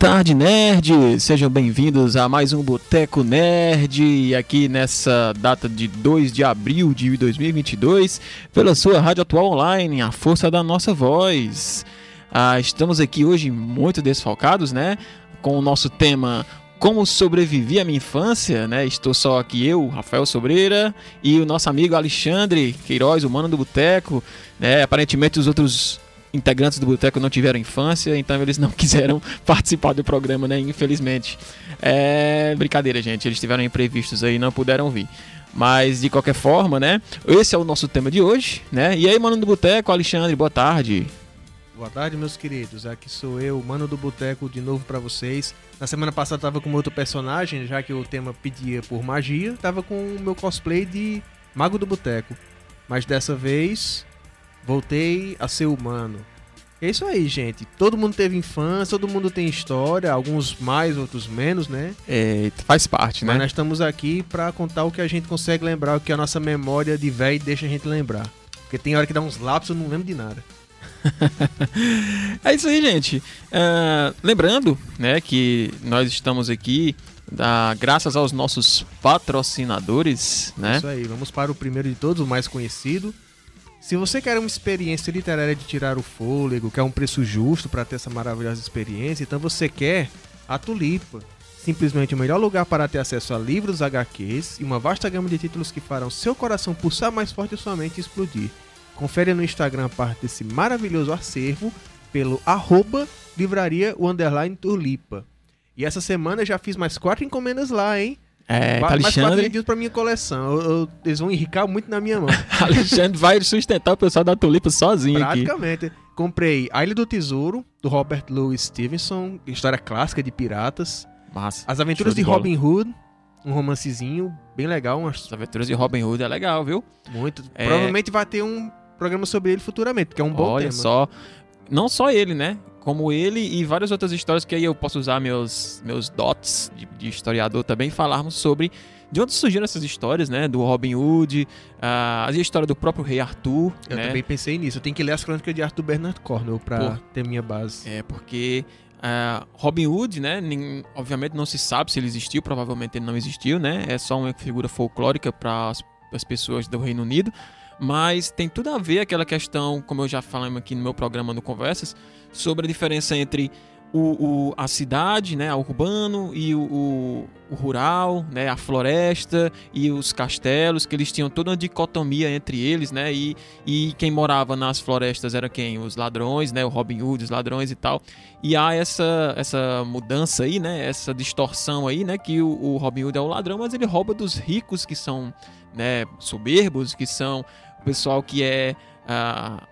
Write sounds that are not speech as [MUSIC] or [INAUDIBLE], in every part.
Tarde, nerds! Sejam bem-vindos a mais um Boteco Nerd, aqui nessa data de 2 de abril de 2022, pela sua Rádio Atual Online, a força da nossa voz. Ah, estamos aqui hoje muito desfalcados, né? Com o nosso tema Como sobrevivi à minha infância, né? Estou só aqui eu, Rafael Sobreira, e o nosso amigo Alexandre Queiroz, o mano do Boteco, né? Aparentemente os outros integrantes do Boteco não tiveram infância, então eles não [LAUGHS] quiseram participar do programa, né? Infelizmente. É brincadeira, gente. Eles tiveram imprevistos aí, não puderam vir. Mas de qualquer forma, né? Esse é o nosso tema de hoje, né? E aí, mano do Boteco, Alexandre, boa tarde. Boa tarde, meus queridos. Aqui sou eu, mano do Boteco, de novo para vocês. Na semana passada tava com outro personagem, já que o tema pedia por magia. Tava com o meu cosplay de Mago do Boteco. Mas dessa vez voltei a ser humano. É isso aí, gente. Todo mundo teve infância, todo mundo tem história, alguns mais, outros menos, né? É, faz parte, né? Mas nós estamos aqui para contar o que a gente consegue lembrar, o que a nossa memória de velho deixa a gente lembrar. Porque tem hora que dá uns lapsos, eu não lembro de nada. [LAUGHS] é isso aí, gente. Uh, lembrando, né, que nós estamos aqui da, graças aos nossos patrocinadores, né? Isso aí. Vamos para o primeiro de todos, o mais conhecido. Se você quer uma experiência literária de tirar o fôlego, quer um preço justo para ter essa maravilhosa experiência, então você quer a Tulipa. Simplesmente o melhor lugar para ter acesso a livros, HQs e uma vasta gama de títulos que farão seu coração pulsar mais forte e sua mente explodir. Confere no Instagram parte desse maravilhoso acervo pelo arroba livraria tulipa. E essa semana eu já fiz mais quatro encomendas lá, hein? É, mais Alexandre... quatro para minha coleção. Eu, eu, eles vão enricar muito na minha mão. [LAUGHS] Alexandre vai sustentar o pessoal da Tulipa sozinho Praticamente. Aqui. Comprei A Ilha do Tesouro, do Robert Louis Stevenson, história clássica de piratas. Massa. As Aventuras de, de Robin Hood, um romancezinho bem legal. Umas... As Aventuras de Robin Hood é legal, viu? Muito. É... Provavelmente vai ter um programa sobre ele futuramente, porque é um bom Olha tema. Olha só. Não só ele, né? Como ele e várias outras histórias que aí eu posso usar meus, meus dots de, de historiador também falarmos sobre de onde surgiram essas histórias, né? Do Robin Hood, a, a história do próprio rei Arthur. Eu né? também pensei nisso. Eu tenho que ler as crônicas de Arthur Bernard Cornwell pra Por, ter minha base. É, porque uh, Robin Hood, né? Nem, obviamente não se sabe se ele existiu, provavelmente ele não existiu, né? É só uma figura folclórica para as pessoas do Reino Unido. Mas tem tudo a ver aquela questão, como eu já falei aqui no meu programa no Conversas, sobre a diferença entre o, o, a cidade, né, o urbano e o, o, o, rural, né, a floresta e os castelos, que eles tinham toda uma dicotomia entre eles, né, e, e quem morava nas florestas era quem? Os ladrões, né, o Robin Hood, os ladrões e tal. E há essa, essa mudança aí, né, essa distorção aí, né, que o, o Robin Hood é o ladrão, mas ele rouba dos ricos que são, né, soberbos, que são o pessoal que é... Uh,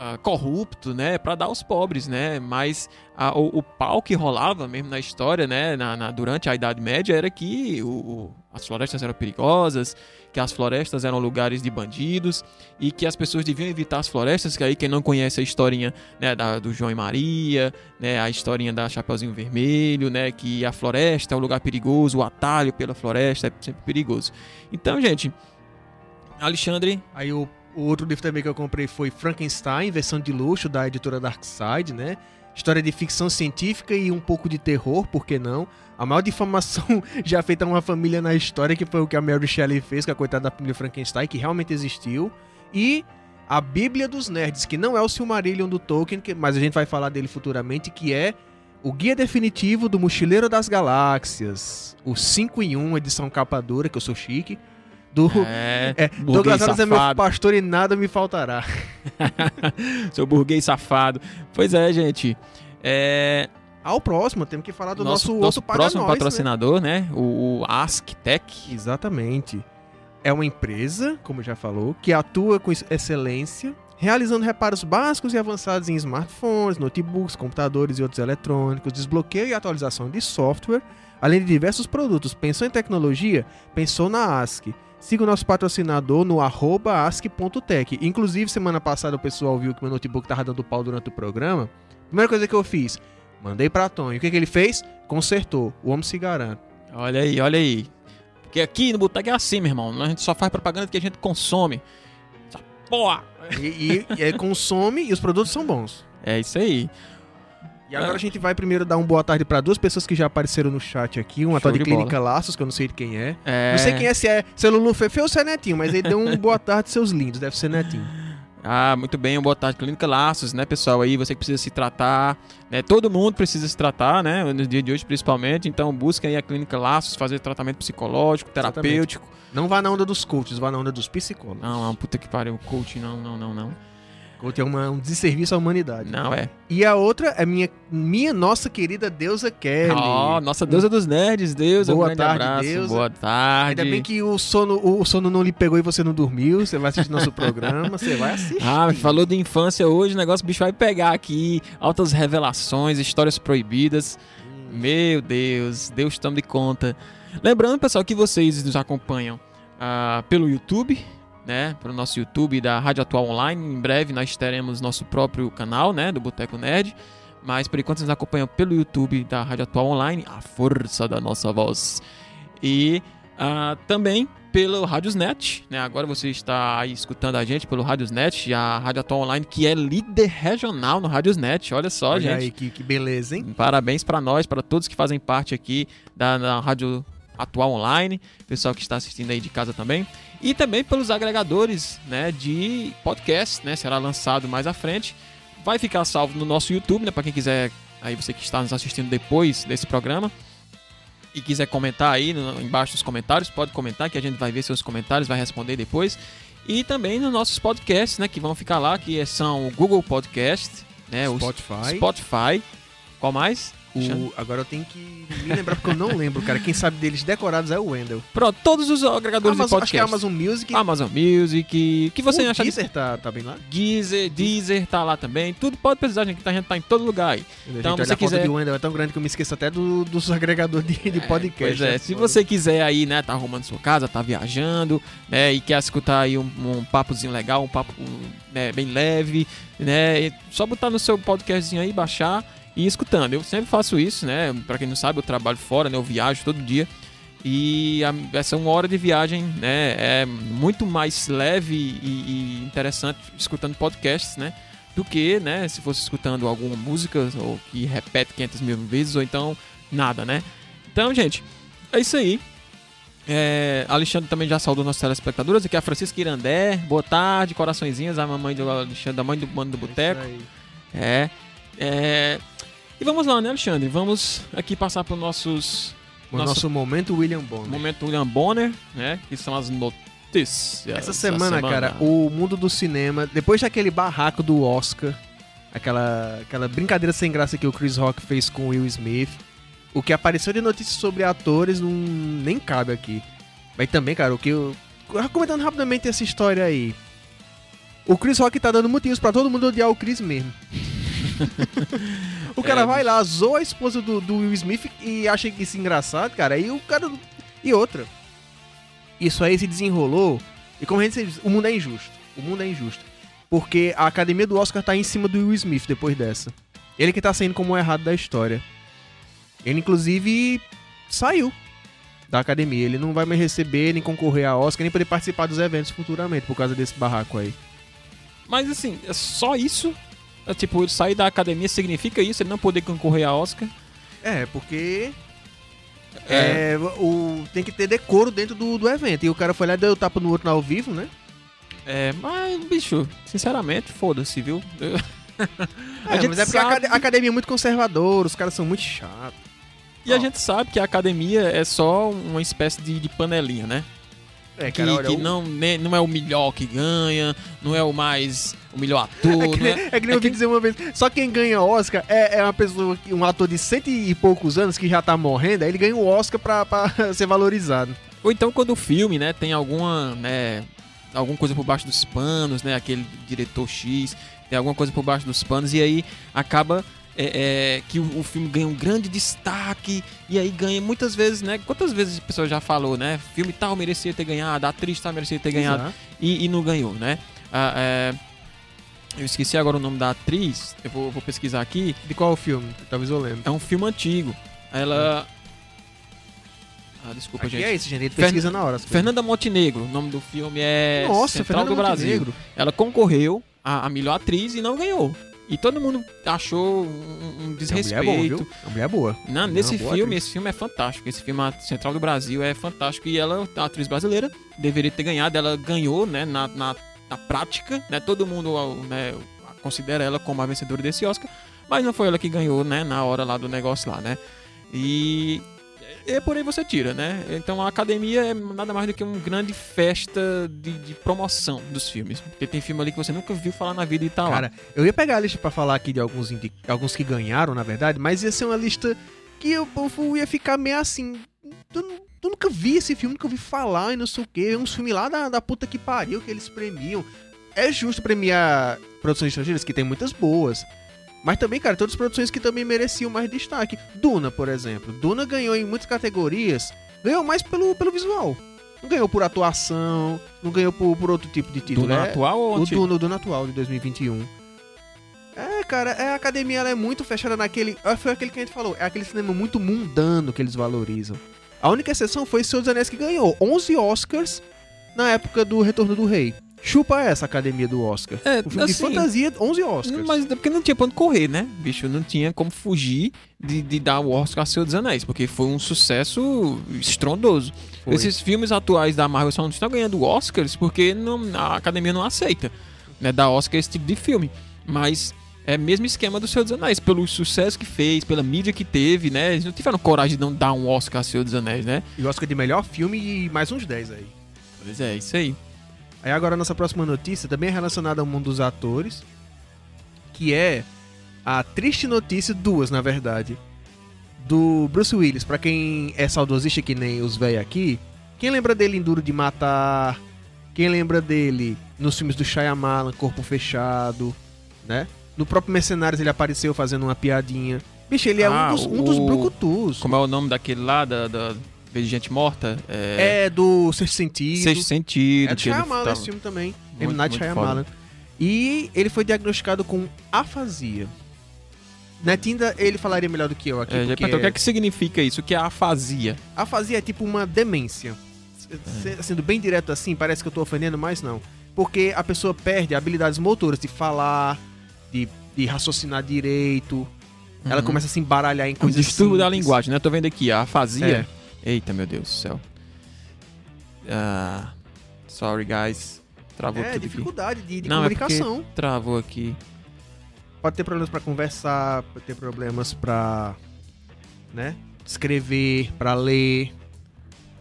uh, corrupto, né, para dar aos pobres, né? Mas uh, o, o, pau que rolava mesmo na história, né, na, na durante a Idade Média, era que o, o, as florestas eram perigosas, que as florestas eram lugares de bandidos e que as pessoas deviam evitar as florestas. Que aí quem não conhece a historinha né, da, do João e Maria, né, a historinha da Chapeuzinho Vermelho, né, que a floresta é um lugar perigoso, o atalho pela floresta é sempre perigoso. Então, gente, Alexandre. Aí o o outro livro também que eu comprei foi Frankenstein, versão de luxo da editora Darkside, né? História de ficção científica e um pouco de terror, por que não? A maior difamação [LAUGHS] já feita a uma família na história, que foi o que a Mary Shelley fez com a coitada da família Frankenstein, que realmente existiu. E a Bíblia dos Nerds, que não é o Silmarillion do Tolkien, mas a gente vai falar dele futuramente, que é o Guia Definitivo do Mochileiro das Galáxias. O 5 em 1, edição capa dura, que eu sou chique do é, é Douglas Adams é meu pastor e nada me faltará. [LAUGHS] Seu burguês safado. Pois é, gente. É... Ao próximo, temos que falar do nosso, nosso outro próximo nós, patrocinador, né? né? O, o AskTech. Exatamente. É uma empresa, como já falou, que atua com excelência, realizando reparos básicos e avançados em smartphones, notebooks, computadores e outros eletrônicos, desbloqueio e atualização de software, além de diversos produtos. Pensou em tecnologia? Pensou na Ask. Siga o nosso patrocinador no ask.tech. Inclusive, semana passada o pessoal viu que meu notebook tava dando pau durante o programa. Primeira coisa que eu fiz, mandei pra Tony. O que, que ele fez? Consertou. O homem se garante. Olha aí, olha aí. Porque aqui no Boteco é assim, meu irmão. A gente só faz propaganda que a gente consome. Essa porra! E, e, e consome e os produtos são bons. É isso aí. E agora a gente vai primeiro dar uma boa tarde pra duas pessoas que já apareceram no chat aqui. Uma tal de de Clínica bola. Laços, que eu não sei de quem é. É... Não sei quem é, se é, se é Lulu Fefe ou se é Netinho, mas ele deu um boa tarde, seus lindos. Deve ser Netinho. [LAUGHS] Ah, muito bem, uma boa tarde, Clínica Laços, né, pessoal? Aí você que precisa se tratar, né? Todo mundo precisa se tratar, né? No dia de hoje, principalmente. Então, busquem aí a Clínica Laços, fazer tratamento psicológico, terapêutico. Não vá na onda dos coaches, vá na onda dos psicólogos. Não, não, puta que pariu, coach, não, não, não, não. Coach é uma- um desserviço à humanidade. Não, é. E a outra é minha, minha nossa querida deusa Kelly. Ó, nossa deusa dos nerds, deusa, Boa um tarde, abraço. deusa. Boa tarde. Ainda bem que o sono, o sono não lhe pegou e você não dormiu. Você vai assistir nosso programa, você vai assistir. Ah, falou de infância hoje, o negócio o bicho vai pegar aqui. Altas revelações, histórias proibidas. Meu Deus, Deus tome de conta. Lembrando, pessoal, que vocês nos acompanham ah, pelo YouTube, né? Pelo nosso YouTube da Rádio Atual Online. Em breve nós teremos nosso próprio canal, né? Do Boteco Nerd. Mas por enquanto vocês nos acompanham pelo YouTube da Rádio Atual Online, a força da nossa voz. E ah, também pelo Radiosnet, né? Agora você está aí escutando a gente pelo Radiosnet, a Rádio Atual Online, que é líder regional no Radiosnet. Olha só, Olha gente. aí, que, que beleza, hein? Parabéns para nós, para todos que fazem parte aqui da, da Rádio Atual Online, pessoal que está assistindo aí de casa também, e também pelos agregadores, né, de podcast, né, será lançado mais à frente, vai ficar salvo no nosso YouTube, né, para quem quiser, aí você que está nos assistindo depois desse programa e quiser comentar aí no- embaixo dos comentários, pode comentar que a gente vai ver seus comentários, vai responder depois. E também nos nossos podcasts, né, que vão ficar lá, que são o Google Podcast, né, o Spotify. Spotify. Qual mais? O- agora eu tenho que me lembrar porque eu não lembro, cara. Quem sabe deles decorados é o Wendel. Pronto, todos os agregadores Amazon, de acho que é podcast. Amazon Music. Amazon Music. O que você o acha de Deezer tá, tá bem lá? Deezer, Deezer tá lá também. Tudo pode precisar, gente, a gente tá em todo lugar aí. Então, você a foto quiser- de Wendel é tão grande que eu me esqueço até do- dos agregadores de, de É, podcast. Pois é, né? se você quiser aí, né, tá arrumando sua casa, tá viajando, né, e quer escutar aí um, um papozinho legal, um papo né, bem leve, né, só botar no seu podcastzinho aí, baixar e escutando. Eu sempre faço isso, né, pra quem não sabe, eu trabalho fora, né, eu viajo todo dia. E a- essa uma hora de viagem, né, é muito mais leve e, e interessante escutando podcasts, né, do que, né, se fosse escutando alguma música ou que repete 500 mil vezes ou então nada, né. Então, gente, é isso aí. É, Alexandre também já saudou nossos telespectadores. Aqui é a Francisca Irandé. Boa tarde, coraçõezinhas. A mamãe do Alexandre, da mãe do Mano do Boteco. Isso aí. É, é. E vamos lá, né, Alexandre? Vamos aqui passar para os nossos O Nosso- nosso momento William Bonner. momento William Bonner, né? Que são as notícias. Essa da semana, cara, o mundo do cinema, depois daquele barraco do Oscar, aquela, aquela brincadeira sem graça que o Chris Rock fez com o Will Smith, o que apareceu de notícias sobre atores não nem cabe aqui. Mas também, cara, o que eu. Comentando rapidamente essa história aí. O Chris Rock tá dando motivos pra todo mundo odiar o Chris mesmo. [LAUGHS] o cara É, vai lá, zoa a esposa do, do Will Smith e acha isso engraçado, cara. E o cara. E outra. Isso aí se desenrolou. E como a gente diz, o mundo é injusto. O mundo é injusto. Porque a academia do Oscar tá em cima do Will Smith depois dessa. Ele que tá saindo como o errado da história. Ele, inclusive, saiu da academia. Ele não vai mais receber, nem concorrer a Oscar, nem poder participar dos eventos futuramente por causa desse barraco aí. Mas assim, é só isso? É, tipo, ele sair da academia significa isso? Ele não poder concorrer a Oscar? É, porque. É, o, tem que ter decoro dentro do, do evento. E o cara foi lá e deu tapa no outro ao vivo, né? É, mas, bicho, sinceramente, foda-se, viu? Eu- [LAUGHS] É, gente mas é porque a sabe- a academia é muito conservadora, os caras são muito chatos. E a gente sabe que a academia é só uma espécie de, de panelinha, né? É, que cara, olha, que o- não, ne- não é o melhor que ganha, não é o mais. o melhor [LAUGHS] ator, É que, nem, é, é que nem eu ouvi dizer uma vez, só quem ganha Oscar é, é uma pessoa, que- um ator de cento e poucos anos que já tá morrendo, aí ele ganha o Oscar pra, pra [LAUGHS] ser valorizado. Ou então quando o filme, né, tem alguma, né, alguma coisa por baixo dos panos, né, aquele diretor X, tem alguma coisa por baixo dos panos, e aí acaba é, é, que o, o filme ganha um grande destaque, e aí ganha muitas vezes, né, quantas vezes a pessoa já falou, né, filme tal merecia ter ganhado, a atriz tal merecia ter ganhado, e, e não ganhou, né. Ah, é, eu esqueci agora o nome da atriz, eu vou, vou pesquisar aqui, De qual filme? Talvez eu lembre. é um filme antigo, ela... Ah, desculpa, Aqui gente. é isso, gente. Ele Fern- pesquisa na hora. Fernanda Montenegro, o nome do filme é Nossa, Central Fernanda do Brasil. Montenegro. Ela concorreu a, a melhor atriz e não ganhou. E todo mundo achou um, um A mulher desrespeito. é bom, viu? A mulher é boa. Não, nesse boa filme, atriz. esse filme é fantástico. Esse filme, a Central do Brasil, é fantástico. E ela, a atriz brasileira, deveria ter ganhado. Ela ganhou, né, na, na, na prática, né? Todo mundo né, considera ela como a vencedora desse Oscar. Mas não foi ela que ganhou, né, na hora lá do negócio lá, né? E... E por aí você tira, né? Então a academia é nada mais do que uma grande festa de, de promoção dos filmes. Porque tem filme ali que você nunca viu falar na vida e tá lá. Cara, eu ia pegar a lista pra falar aqui de alguns, alguns que ganharam, na verdade, mas ia ser uma lista que o povo ia ficar meio assim. Tu, nu- tu nunca vi esse filme, nunca ouvi falar e não sei o quê. É uns filmes lá da, da puta que pariu que eles premiam. É justo premiar produções estrangeiras, que tem muitas boas. Mas também, cara, tem outras produções que também mereciam mais destaque. Duna, por exemplo. Duna ganhou em muitas categorias. Ganhou mais pelo, pelo visual. Não ganhou por atuação, não ganhou por, por outro tipo de título. Duna É- atual ou o antigo? Duna, o Duna atual de 2021. É, cara, é, a academia ela é muito fechada naquele. ah, Foi aquele que a gente falou, é aquele cinema muito mundano que eles valorizam. A única exceção foi Senhor dos Anéis que ganhou 11 Oscars na época do Retorno do Rei. Chupa essa academia do Oscar. É, O filme assim, de fantasia, 11 Oscars. Mas é porque não tinha pra onde correr, né? Bicho, não tinha como fugir de, de dar o Oscar a Senhor dos Anéis, porque foi um sucesso estrondoso. Foi. Esses filmes atuais da Marvel só não estão ganhando Oscars porque não- a academia não aceita, né? Dar Oscar a esse tipo de filme. Mas é o mesmo esquema do Senhor dos Anéis, pelo sucesso que fez, pela mídia que teve, né? Eles não tiveram coragem de não dar um Oscar a Senhor dos Anéis, né? E Oscar de melhor filme e mais uns 10 aí. Pois é, isso aí. Aí agora a nossa próxima notícia também é relacionada ao mundo dos atores, que é a triste notícia, duas na verdade, do Bruce Willis. Pra quem é saudosista que nem os velhos aqui, quem lembra dele em Duro de Matar, quem lembra dele nos filmes do Shyamalan, Corpo Fechado, né? No próprio Mercenários ele apareceu fazendo uma piadinha. Bicho, ele é Ah, um dos, um dos o- brucutus. Como é o nome daquele lá, da, da de gente morta? É, É do Sexto Sentido. Sexto Sentido. É do Shyamalan tava- esse filme também. M. Muito, Night muito Shyamalan. E ele foi diagnosticado com afasia. Netinda, ele falaria melhor do que eu aqui, É, porque perguntou, o que é que significa isso? O que é afasia? afasia é tipo uma demência. É. Se- Sendo bem direto assim, parece que eu tô ofendendo, mas não. Porque a pessoa perde habilidades motoras de falar, de, de raciocinar direito. Ela Uhum. começa a se embaralhar em É um coisas distúrbio da simples. linguagem, né? Tô vendo aqui, a afasia. É. Eita, meu Deus do céu. Ah, sorry, guys. Travou É, tudo aqui. dificuldade de, de Não, é comunicação. Travou aqui. Pode ter problemas pra conversar, pode ter problemas pra, né, escrever, pra ler.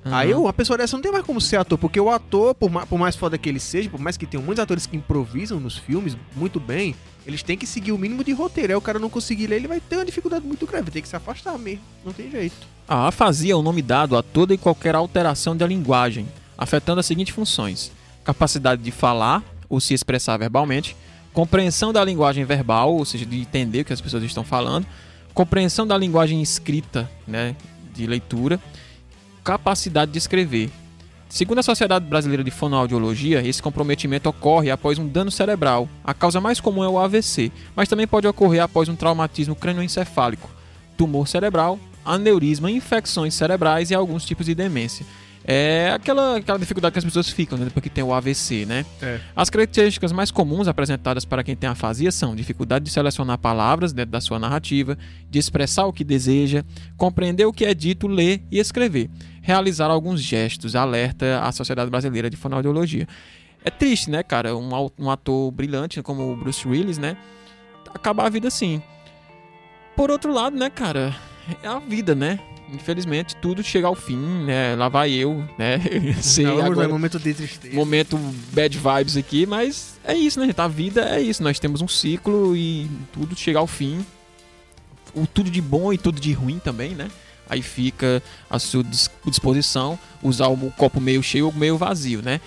Aí Aham. uma pessoa dessa não tem mais como ser ator, porque o ator, por mais, por mais foda que ele seja, por mais que tenham muitos atores que improvisam nos filmes muito bem, eles têm que seguir o mínimo de roteiro. Aí o cara não conseguir ler, ele vai ter uma dificuldade muito grave, vai ter que se afastar mesmo. Não tem jeito. A afasia é o nome dado a toda e qualquer alteração da linguagem, afetando as seguintes funções: capacidade de falar ou se expressar verbalmente, compreensão da linguagem verbal, ou seja, de entender o que as pessoas estão falando, compreensão da linguagem escrita, né, de leitura, capacidade de escrever. Segundo a Sociedade Brasileira de Fonoaudiologia, esse comprometimento ocorre após um dano cerebral. A causa mais comum é o AVC, mas também pode ocorrer após um traumatismo crânioencefálico, tumor cerebral, aneurisma, infecções cerebrais e alguns tipos de demência. É aquela, aquela dificuldade que as pessoas ficam né, depois que tem o AVC, né? É. As características mais comuns apresentadas para quem tem afasia são dificuldade de selecionar palavras dentro da sua narrativa, de expressar o que deseja, compreender o que é dito, ler e escrever, realizar alguns gestos, alerta à Sociedade Brasileira de Fonoaudiologia. É triste, né, cara? Um, um ator brilhante como o Bruce Willis, né? Acabar a vida assim. Por outro lado, né, cara? É a vida, né? Infelizmente, tudo chega ao fim, né? Lá vai eu, né? [LAUGHS] Sei Não, agora momento de tristeza. momento bad vibes aqui, mas é isso, né? A vida é isso. Nós temos um ciclo e tudo chega ao fim. O tudo de bom e tudo de ruim também, né? Aí fica à sua dis- disposição usar o copo meio cheio ou meio vazio, né?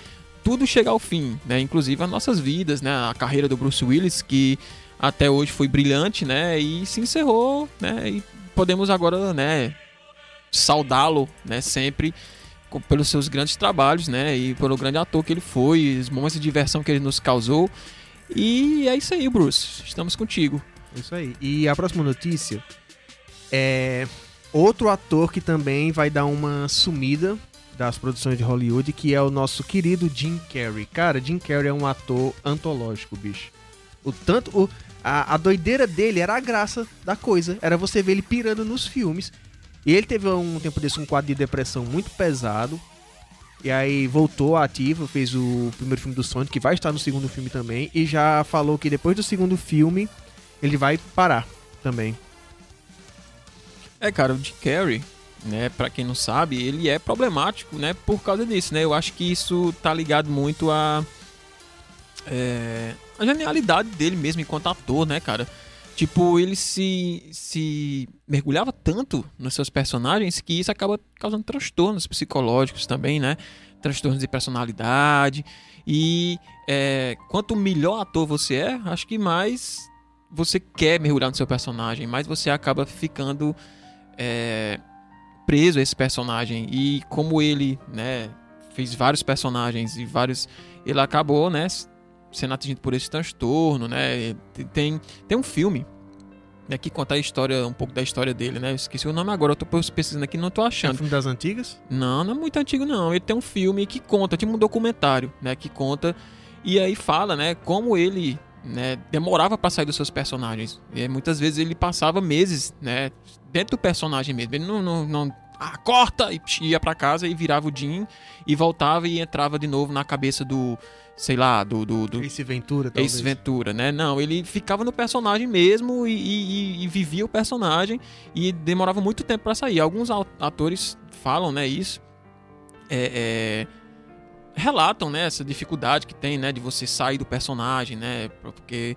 Tudo chega ao fim, né? Inclusive as nossas vidas, né? A carreira do Bruce Willis, que até hoje foi brilhante, né? E se encerrou, né? E podemos agora, né? Saudá-lo, né? Sempre pelos seus grandes trabalhos, né? E pelo grande ator que ele foi, os momentos de diversão que ele nos causou. E é isso aí, Bruce. Estamos contigo. Isso aí. E a próxima notícia é outro ator que também vai dar uma sumida das produções de Hollywood, que é o nosso querido Jim Carrey. Cara, Jim Carrey é um ator antológico, bicho. O tanto. O, a, a doideira dele era a graça da coisa. Era você ver ele pirando nos filmes. E ele teve um tempo desse um quadro de depressão muito pesado. E aí voltou ativo, fez o primeiro filme do Sonic, que vai estar no segundo filme também. E já falou que depois do segundo filme ele vai parar também. É, cara, o Jim Carrey, né, para quem não sabe, ele é problemático, né, por causa disso, né? Eu acho que isso tá ligado muito a é, a genialidade dele mesmo enquanto ator, né, cara? Tipo, ele se, se mergulhava tanto nos seus personagens que isso acaba causando transtornos psicológicos também, né? Transtornos de personalidade. E é, quanto melhor ator você é, acho que mais você quer mergulhar no seu personagem, mais você acaba ficando é, preso a esse personagem. E como ele, né, fez vários personagens e vários. Ele acabou, né, sendo atingido por esse transtorno, né? Tem, tem um filme né, que conta a história, um pouco da história dele, né? Eu esqueci o nome agora, eu tô pesquisando aqui não tô achando. É um filme das antigas? Não, não é muito antigo não. Ele tem um filme que conta, tipo um documentário, né, que conta e aí fala, né, como ele né, demorava para sair dos seus personagens. E muitas vezes ele passava meses, né, dentro do personagem mesmo. Ele não, não, não ah, corta e ia para casa e virava o Jim e voltava e entrava de novo na cabeça do sei lá, do. do, do Ace Ventura, talvez. Ace Ventura, né? Não, ele ficava no personagem mesmo e, e, e vivia o personagem e demorava muito tempo para sair. Alguns atores falam, né, isso. É, é, relatam, né, essa dificuldade que tem, né, de você sair do personagem, né? Porque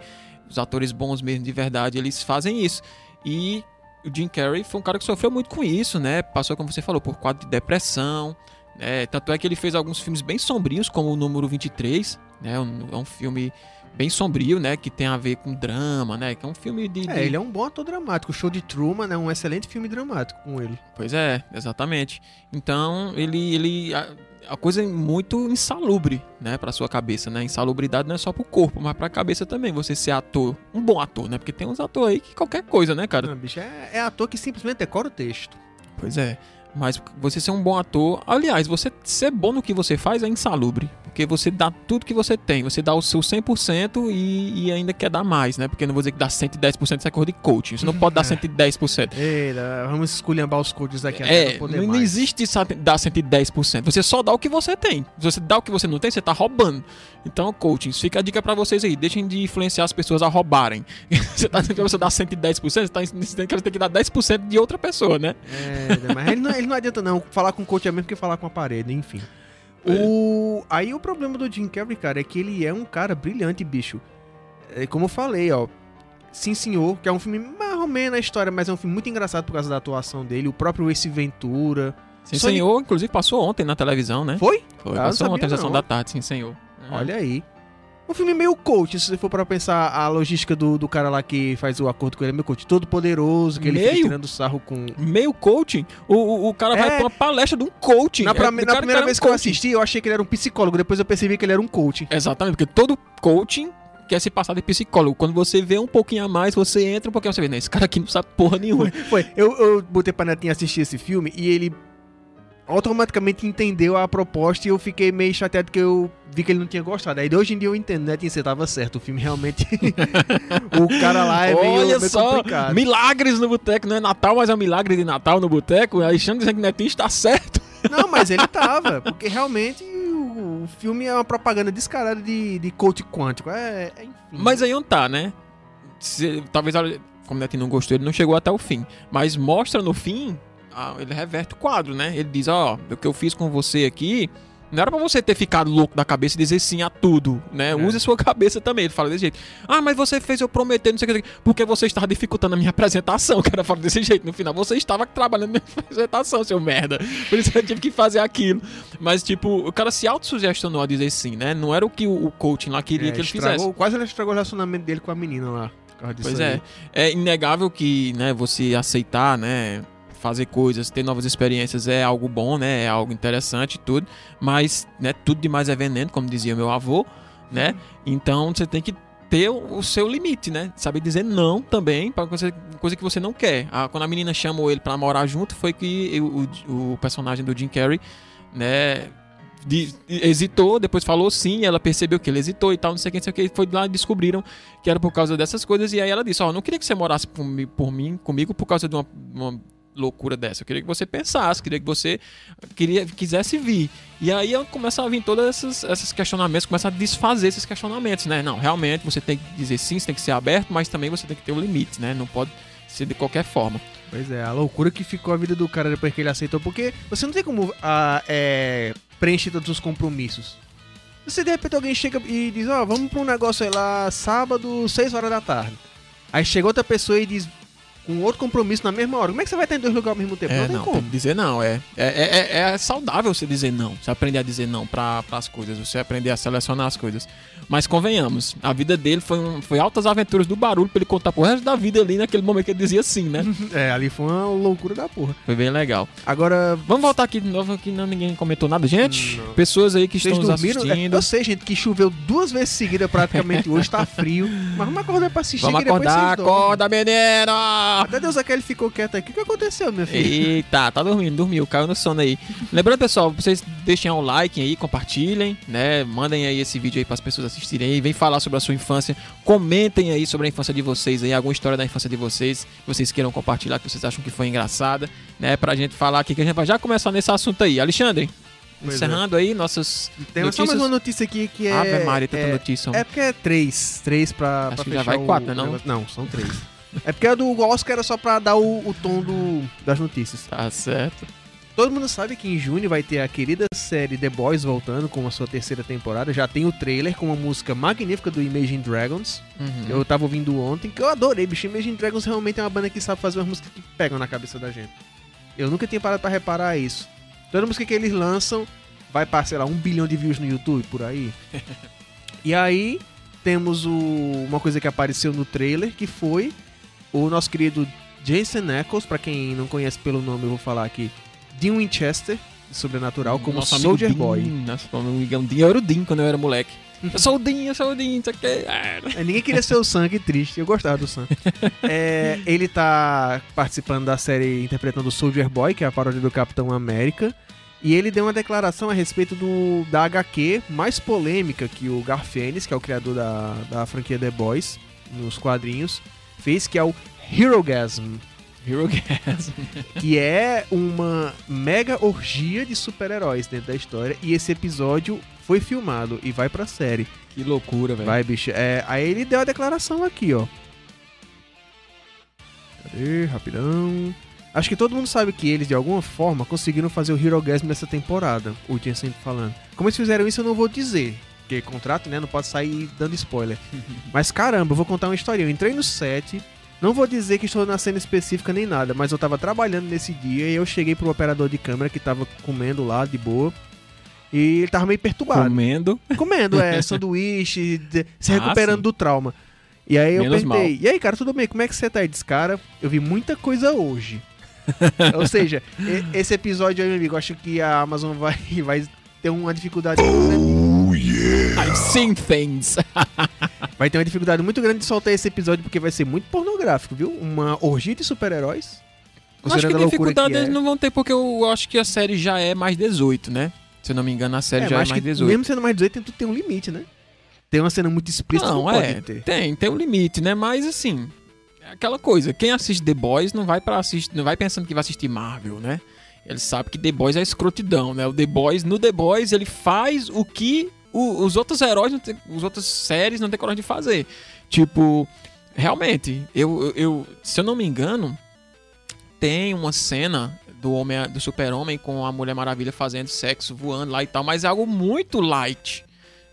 os atores bons mesmo, de verdade, eles fazem isso. E o Jim Carrey foi um cara que sofreu muito com isso, né? Passou, como você falou, por quadro de depressão. É, tanto é que ele fez alguns filmes bem sombrios, como o número 23, né? Um, é um filme bem sombrio, né? Que tem a ver com drama, né? Que é um filme de, de... É, ele é um bom ator dramático. O Show de Truman é um excelente filme dramático com ele. Pois é, exatamente. Então, ele... ele a, a coisa é muito insalubre, né? Pra sua cabeça, né? Insalubridade não é só pro corpo, mas pra cabeça também. Você ser ator, um bom ator, né? Porque tem uns atores aí que qualquer coisa, né, cara? Não, bicho, é, é ator que simplesmente decora o texto. Pois é. Mas você ser um bom ator, aliás, você ser bom no que você faz é insalubre. Porque você dá tudo que você tem, você dá o seu 100% e, e ainda quer dar mais, né? Porque não vou dizer que dá 110% você é cor de coaching. Você não pode dar [LAUGHS] 110%. Eita, vamos esculhambar os coaches aqui. É, não, não existe dar 110%. Você só dá o que você tem. Se você dá o que você não tem, você tá roubando. Então, coaching, fica a dica para vocês aí. Deixem de influenciar as pessoas a roubarem. [LAUGHS] você tá dizendo que você dá 110%, você tá dizendo que você tem que dar 10% de outra pessoa, né? É, mas ele não, ele não adianta não. Falar com o coach é mesmo que falar com a parede, enfim. O... Aí o problema do Jim Carrey, cara, é que ele é um cara brilhante, bicho. É, como eu falei, ó. Sim Senhor, que é um filme mais ou menos a história, mas é um filme muito engraçado por causa da atuação dele. O próprio Ace Ventura. Sim Senhor, inclusive passou ontem na televisão, né? Foi? Foi, ah, passou ontem na sessão da tarde, Sim Senhor. Olha aí. Um filme meio coach, se você for para pensar a logística do, do cara lá que faz o acordo com ele, é meio coach, todo poderoso, que meio? ele fica tirando sarro com. Meio coaching? O, o, o cara é... vai pra uma palestra de um coaching. Na, pra, é, na cara, primeira vez um que eu assisti, eu achei que ele era um psicólogo, depois eu percebi que ele era um coaching. Exatamente, porque todo coaching quer se passar de psicólogo. Quando você vê um pouquinho a mais, você entra um pouquinho, você vê, né? Esse cara aqui não sabe porra nenhuma. Foi, foi. Eu, eu botei pra netinha assistir esse filme e ele automaticamente entendeu a proposta e eu fiquei meio chateado que eu vi que ele não tinha gostado. Aí hoje em dia eu entendo, né? Você tava certo. O filme realmente. [LAUGHS] o cara lá é meio, Olha meio só, complicado. Milagres no boteco, não é Natal, mas é um milagre de Natal no boteco. Alexandre dizendo que Netinho está certo. Não, mas ele [LAUGHS] tava, porque realmente o, o filme é uma propaganda descarada de, de coach quântico. É, é enfim. Mas aí não tá, né? Se, talvez, como o Netinho não gostou, ele não chegou até o fim. Mas mostra no fim ele reverte o quadro, né? Ele diz, ó, oh, o que eu fiz com você aqui não era pra você ter ficado louco da cabeça e dizer sim a tudo, né? É. Use a sua [LAUGHS] cabeça também. Ele fala desse jeito. Ah, mas você fez eu prometer, não sei o que. Porque você estava dificultando a minha [LAUGHS] apresentação. O cara fala desse jeito. No final, você estava trabalhando na minha [LAUGHS] apresentação, seu merda. Por isso eu tive que fazer aquilo. Mas, tipo, o cara se autossugestionou a dizer sim, né? Não era o que o coaching lá queria é, que ele estragou, fizesse. Quase ele estragou o relacionamento dele com a menina lá. Pois é. É inegável que, né, você aceitar, né? Fazer coisas, ter novas experiências é algo bom, né? É algo interessante e tudo, mas, né, tudo demais é veneno, como dizia meu avô, né? Então você tem que ter o seu limite, né? Saber dizer não também para coisa, coisa que você não quer. Ah, quando a menina chamou ele para morar junto, foi que o, o, personagem do Jim Carrey, né, de- hesitou, depois falou sim, ela percebeu que ele hesitou e tal, não sei o que, não sei o que, foi lá e descobriram que era por causa dessas coisas, e aí ela disse, ó, não queria que você morasse por, mim- por mim, comigo por causa de uma, uma loucura dessa, eu queria que você pensasse, queria que você queria, quisesse vir. E aí começa a vir todos esses, questionamentos, começa a desfazer esses questionamentos, né? Não, realmente você tem que dizer sim, você tem que ser aberto, mas também você tem que ter o limite, né? Não pode ser de qualquer forma. Pois é, a loucura que ficou a vida do cara depois que ele aceitou, porque você não tem como ah, é, preencher todos os compromissos. Se de repente alguém chega e diz, ó, vamos pra um negócio aí lá, sábado, 6 horas da tarde. Aí chega outra pessoa e diz, com outro compromisso na mesma hora, como é que você vai estar em dois lugares ao mesmo tempo? É, não tem não, como. tem dizer não. É, é, é, é saudável você dizer não. Você aprender a dizer não para as coisas. Você aprender a selecionar as coisas. Mas convenhamos, a vida dele foi, um, foi altas aventuras do barulho pra ele contar pro resto da vida ali naquele momento que ele dizia sim, né? [LAUGHS] É, ali foi uma loucura da porra. Foi bem legal. Agora, Vamos voltar aqui de novo, que não, ninguém comentou nada. Gente, Não. pessoas aí que vocês estão nos dormiram? É, assistindo. eu sei, gente, que choveu duas vezes seguida praticamente hoje, tá frio. [LAUGHS] Mas vamos acordar pra assistir Vamos acordar, acorda, menino! Até Deus aquele ficou quieto aqui. O que aconteceu, minha filha? Eita, tá dormindo, dormiu, caiu no sono aí. Lembrando, pessoal, vocês deixem o like aí, compartilhem, né? Mandem aí esse vídeo aí pras pessoas assistirem aí, vem falar sobre a sua infância, comentem aí sobre a infância de vocês aí, alguma história da infância de vocês que vocês queiram compartilhar, que vocês acham que foi engraçada, né? Pra gente falar aqui, que a gente vai já começar nesse assunto aí. Alexandre, Pois é. encerrando aí nossas Tem só notícias. mais uma notícia aqui que é. Ave Maria, tanta é, notícia. É porque é três. Três pra, Acho pra que já vai quatro, né, o não? Não, são três. É porque a do Oscar era só pra dar o, o tom do, das notícias. Tá certo. Todo mundo sabe que em junho vai ter a querida série The Boys voltando com a sua terceira temporada. Já tem o trailer com uma música magnífica do Imagine Dragons. Uhum. Eu tava ouvindo ontem, que eu adorei, bicho. Imagine Dragons realmente é uma banda que sabe fazer umas músicas que pegam na cabeça da gente. Eu nunca tinha parado pra reparar isso. Toda música que eles lançam vai pra, sei lá, um bilhão de views no YouTube, por aí. [LAUGHS] e aí, temos o- uma coisa que apareceu no trailer, que foi o nosso querido Jensen Ackles, pra quem não conhece pelo nome, eu vou falar aqui, Dean Winchester, de Sobrenatural, como Nosso Soldier Dean, Boy. Nosso amigão Dean, eu era o Dean quando eu era moleque. [LAUGHS] Eu sou o Dean, eu sou o Dean, isso aqui. é. É, ninguém queria ser o Sam, que triste. Eu gostava do Sam. [LAUGHS] É, ele tá participando da série interpretando o Soldier Boy, que é a paródia do Capitão América. E ele deu uma declaração a respeito do, da HQ mais polêmica que o Garfienes, que é o criador da, da franquia The Boys, nos quadrinhos, fez, que é o Herogasm. Hero Gas. [LAUGHS] Que é uma mega orgia de super-heróis dentro da história. E esse episódio foi filmado e vai pra série. Que loucura, velho. Vai, bicho. É, aí ele deu a declaração aqui, ó. Cadê? Rapidão. Acho que todo mundo sabe que eles, de alguma forma, conseguiram fazer o Hero Gasm nessa temporada. O Jensen falando. Como eles fizeram isso, eu não vou dizer. Porque contrato, né? Não pode sair dando spoiler. [LAUGHS] mas caramba, eu vou contar uma história. Eu entrei no set. Não vou dizer que estou na cena específica nem nada, mas eu tava trabalhando nesse dia e eu cheguei pro operador de câmera que tava comendo lá de boa. E ele tava meio perturbado Comendo. comendo, é, [LAUGHS] sanduíche, de- se Ah, recuperando sim. do trauma. E aí eu perguntei, e aí, cara, tudo bem? Como é que você tá? Ele disse, cara, eu vi muita coisa hoje. [LAUGHS] Ou seja, e- esse episódio aí, meu amigo, eu acho que a Amazon vai, vai ter uma dificuldade muito I've seen things. [LAUGHS] Vai ter uma dificuldade muito grande de soltar esse episódio porque vai ser muito pornográfico, viu? Uma orgia de super-heróis. Eu acho que dificuldade que é. eles não vão ter, porque eu acho que a série já é mais 18, né? Se eu não me engano, a série É, já é mais que 18. mesmo sendo mais 18, tem, um limite, né? Tem uma cena muito explícita, não, Não, pode é. ter. Tem, tem um limite, né? Mas assim, é aquela coisa. Quem assiste The Boys não vai para assistir, não vai pensando que vai assistir Marvel, né? Ele sabe que The Boys é escrotidão, né? O The Boys, no The Boys, ele faz o que o- os outros heróis, não tem, os outras séries não tem coragem de fazer. Tipo, realmente, eu, eu, se eu não me engano, tem uma cena do homem, do Super-Homem com a Mulher Maravilha fazendo sexo, voando lá e tal, mas é algo muito light,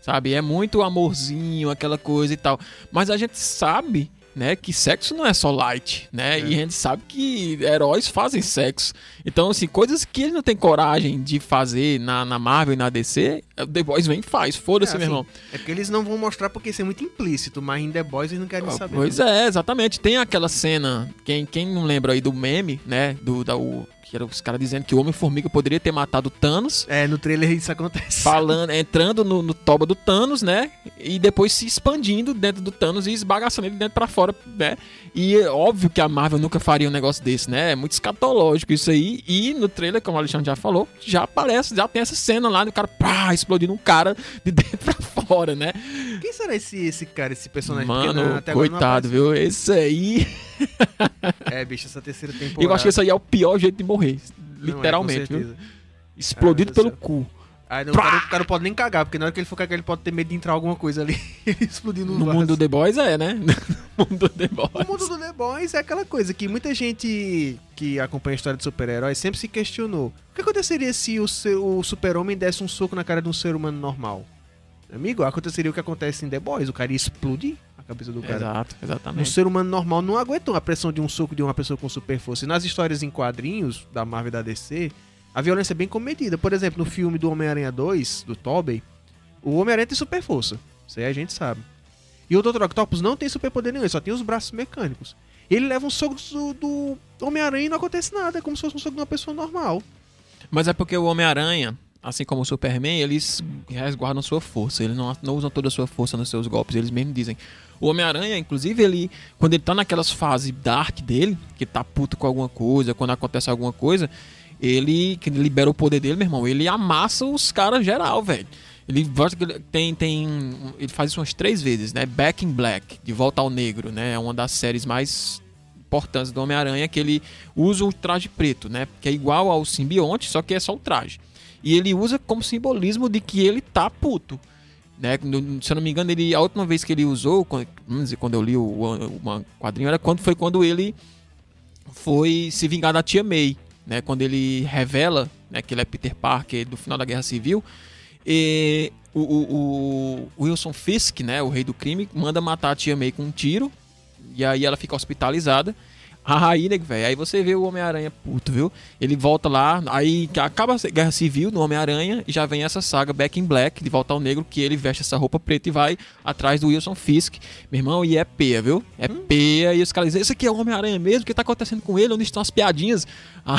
sabe? É muito amorzinho, aquela coisa e tal. Mas a gente sabe, né, que sexo não é só light, né? É. E a gente sabe que heróis fazem sexo. Então, assim, coisas que ele não tem coragem de fazer na, na Marvel e na DC, o The Boys vem e faz. Foda-se, É, meu assim, irmão. É porque eles não vão mostrar porque isso é muito implícito, mas em The Boys eles não querem Ah, saber. Pois é, exatamente. Tem aquela cena, quem, quem não lembra aí do meme, né? Do, da, o, que era os caras dizendo que o Homem-Formiga poderia ter matado o Thanos. É, no trailer isso acontece. Falando, entrando no, no toba do Thanos, né? E depois se expandindo dentro do Thanos e esbagaçando ele dentro pra fora, né? E é óbvio que a Marvel nunca faria um negócio desse, né? É muito escatológico isso aí. E no trailer, como o Alexandre já falou, já aparece, já tem essa cena lá do cara pá, explodindo um cara de [LAUGHS] dentro pra fora, né? Quem será esse, esse cara, esse personagem? Mano, coitado, viu? Esse aí. é, bicho, essa terceira temporada. [LAUGHS] Eu acho que esse aí é o pior jeito de morrer. Não, literalmente, é, viu? Explodido pelo cu. Aí, não, o, cara, o cara pode nem cagar, porque na hora que ele for cagar, ele pode ter medo de entrar alguma coisa ali [LAUGHS] explodindo no, no mundo do The Boys é, né? [LAUGHS] no mundo do The Boys. O mundo do The Boys é aquela coisa que muita gente que acompanha a história de super-heróis sempre se questionou. O que aconteceria se o, o super-homem desse um soco na cara de um ser humano normal? Amigo, aconteceria o que acontece em The Boys, o cara ia explodir a cabeça do cara. Exato, exatamente. Um ser humano normal não aguentou a pressão de um soco de uma pessoa com super força. E nas histórias em quadrinhos da Marvel e da DC, a violência é bem comedida. Por exemplo, no filme do Homem-Aranha 2, do Tobey, o Homem-Aranha tem super força. Isso aí a gente sabe. E o Dr. Octopus não tem super poder nenhum, ele só tem os braços mecânicos. Ele leva um soco do, do Homem-Aranha e não acontece nada, é como se fosse um soco de uma pessoa normal. Mas é porque o Homem-Aranha, assim como o Superman, eles resguardam sua força. Eles não, não usam toda a sua força nos seus golpes. Eles mesmos dizem. O Homem-Aranha, inclusive, ele. Quando ele tá naquelas fases dark dele, que tá puto com alguma coisa, quando acontece alguma coisa, ele. Que libera o poder dele, meu irmão, ele amassa os caras geral, velho. Ele tem, tem. Ele faz isso umas três vezes, né? Back in Black, de volta ao negro, né? É uma das séries mais importantes do Homem-Aranha que ele usa o traje preto, né? Que é igual ao simbionte, só que é só o traje. E ele usa como simbolismo de que ele tá puto. Né? Se eu não me engano, ele, a última vez que ele usou, quando, dizer, quando eu li o, o quadrinho, era quando foi quando ele foi se vingar da tia May. Né? Quando ele revela né, que ele é Peter Parker do final da Guerra Civil. E o, o, o Wilson Fisk, né, o rei do crime, manda matar a tia May com um tiro. E aí ela fica hospitalizada. Aí, nego, velho. Aí você vê o Homem-Aranha puto, viu? Ele volta lá, aí acaba a Guerra Civil no Homem-Aranha e já vem essa saga Back in Black, de volta ao negro, que ele veste essa roupa preta e vai atrás do Wilson Fisk. Meu irmão, e é peia, viu? É hum. peia. E os caras dizem, esse aqui é o Homem-Aranha mesmo? O que tá acontecendo com ele? Onde estão as piadinhas? [LAUGHS] Ah,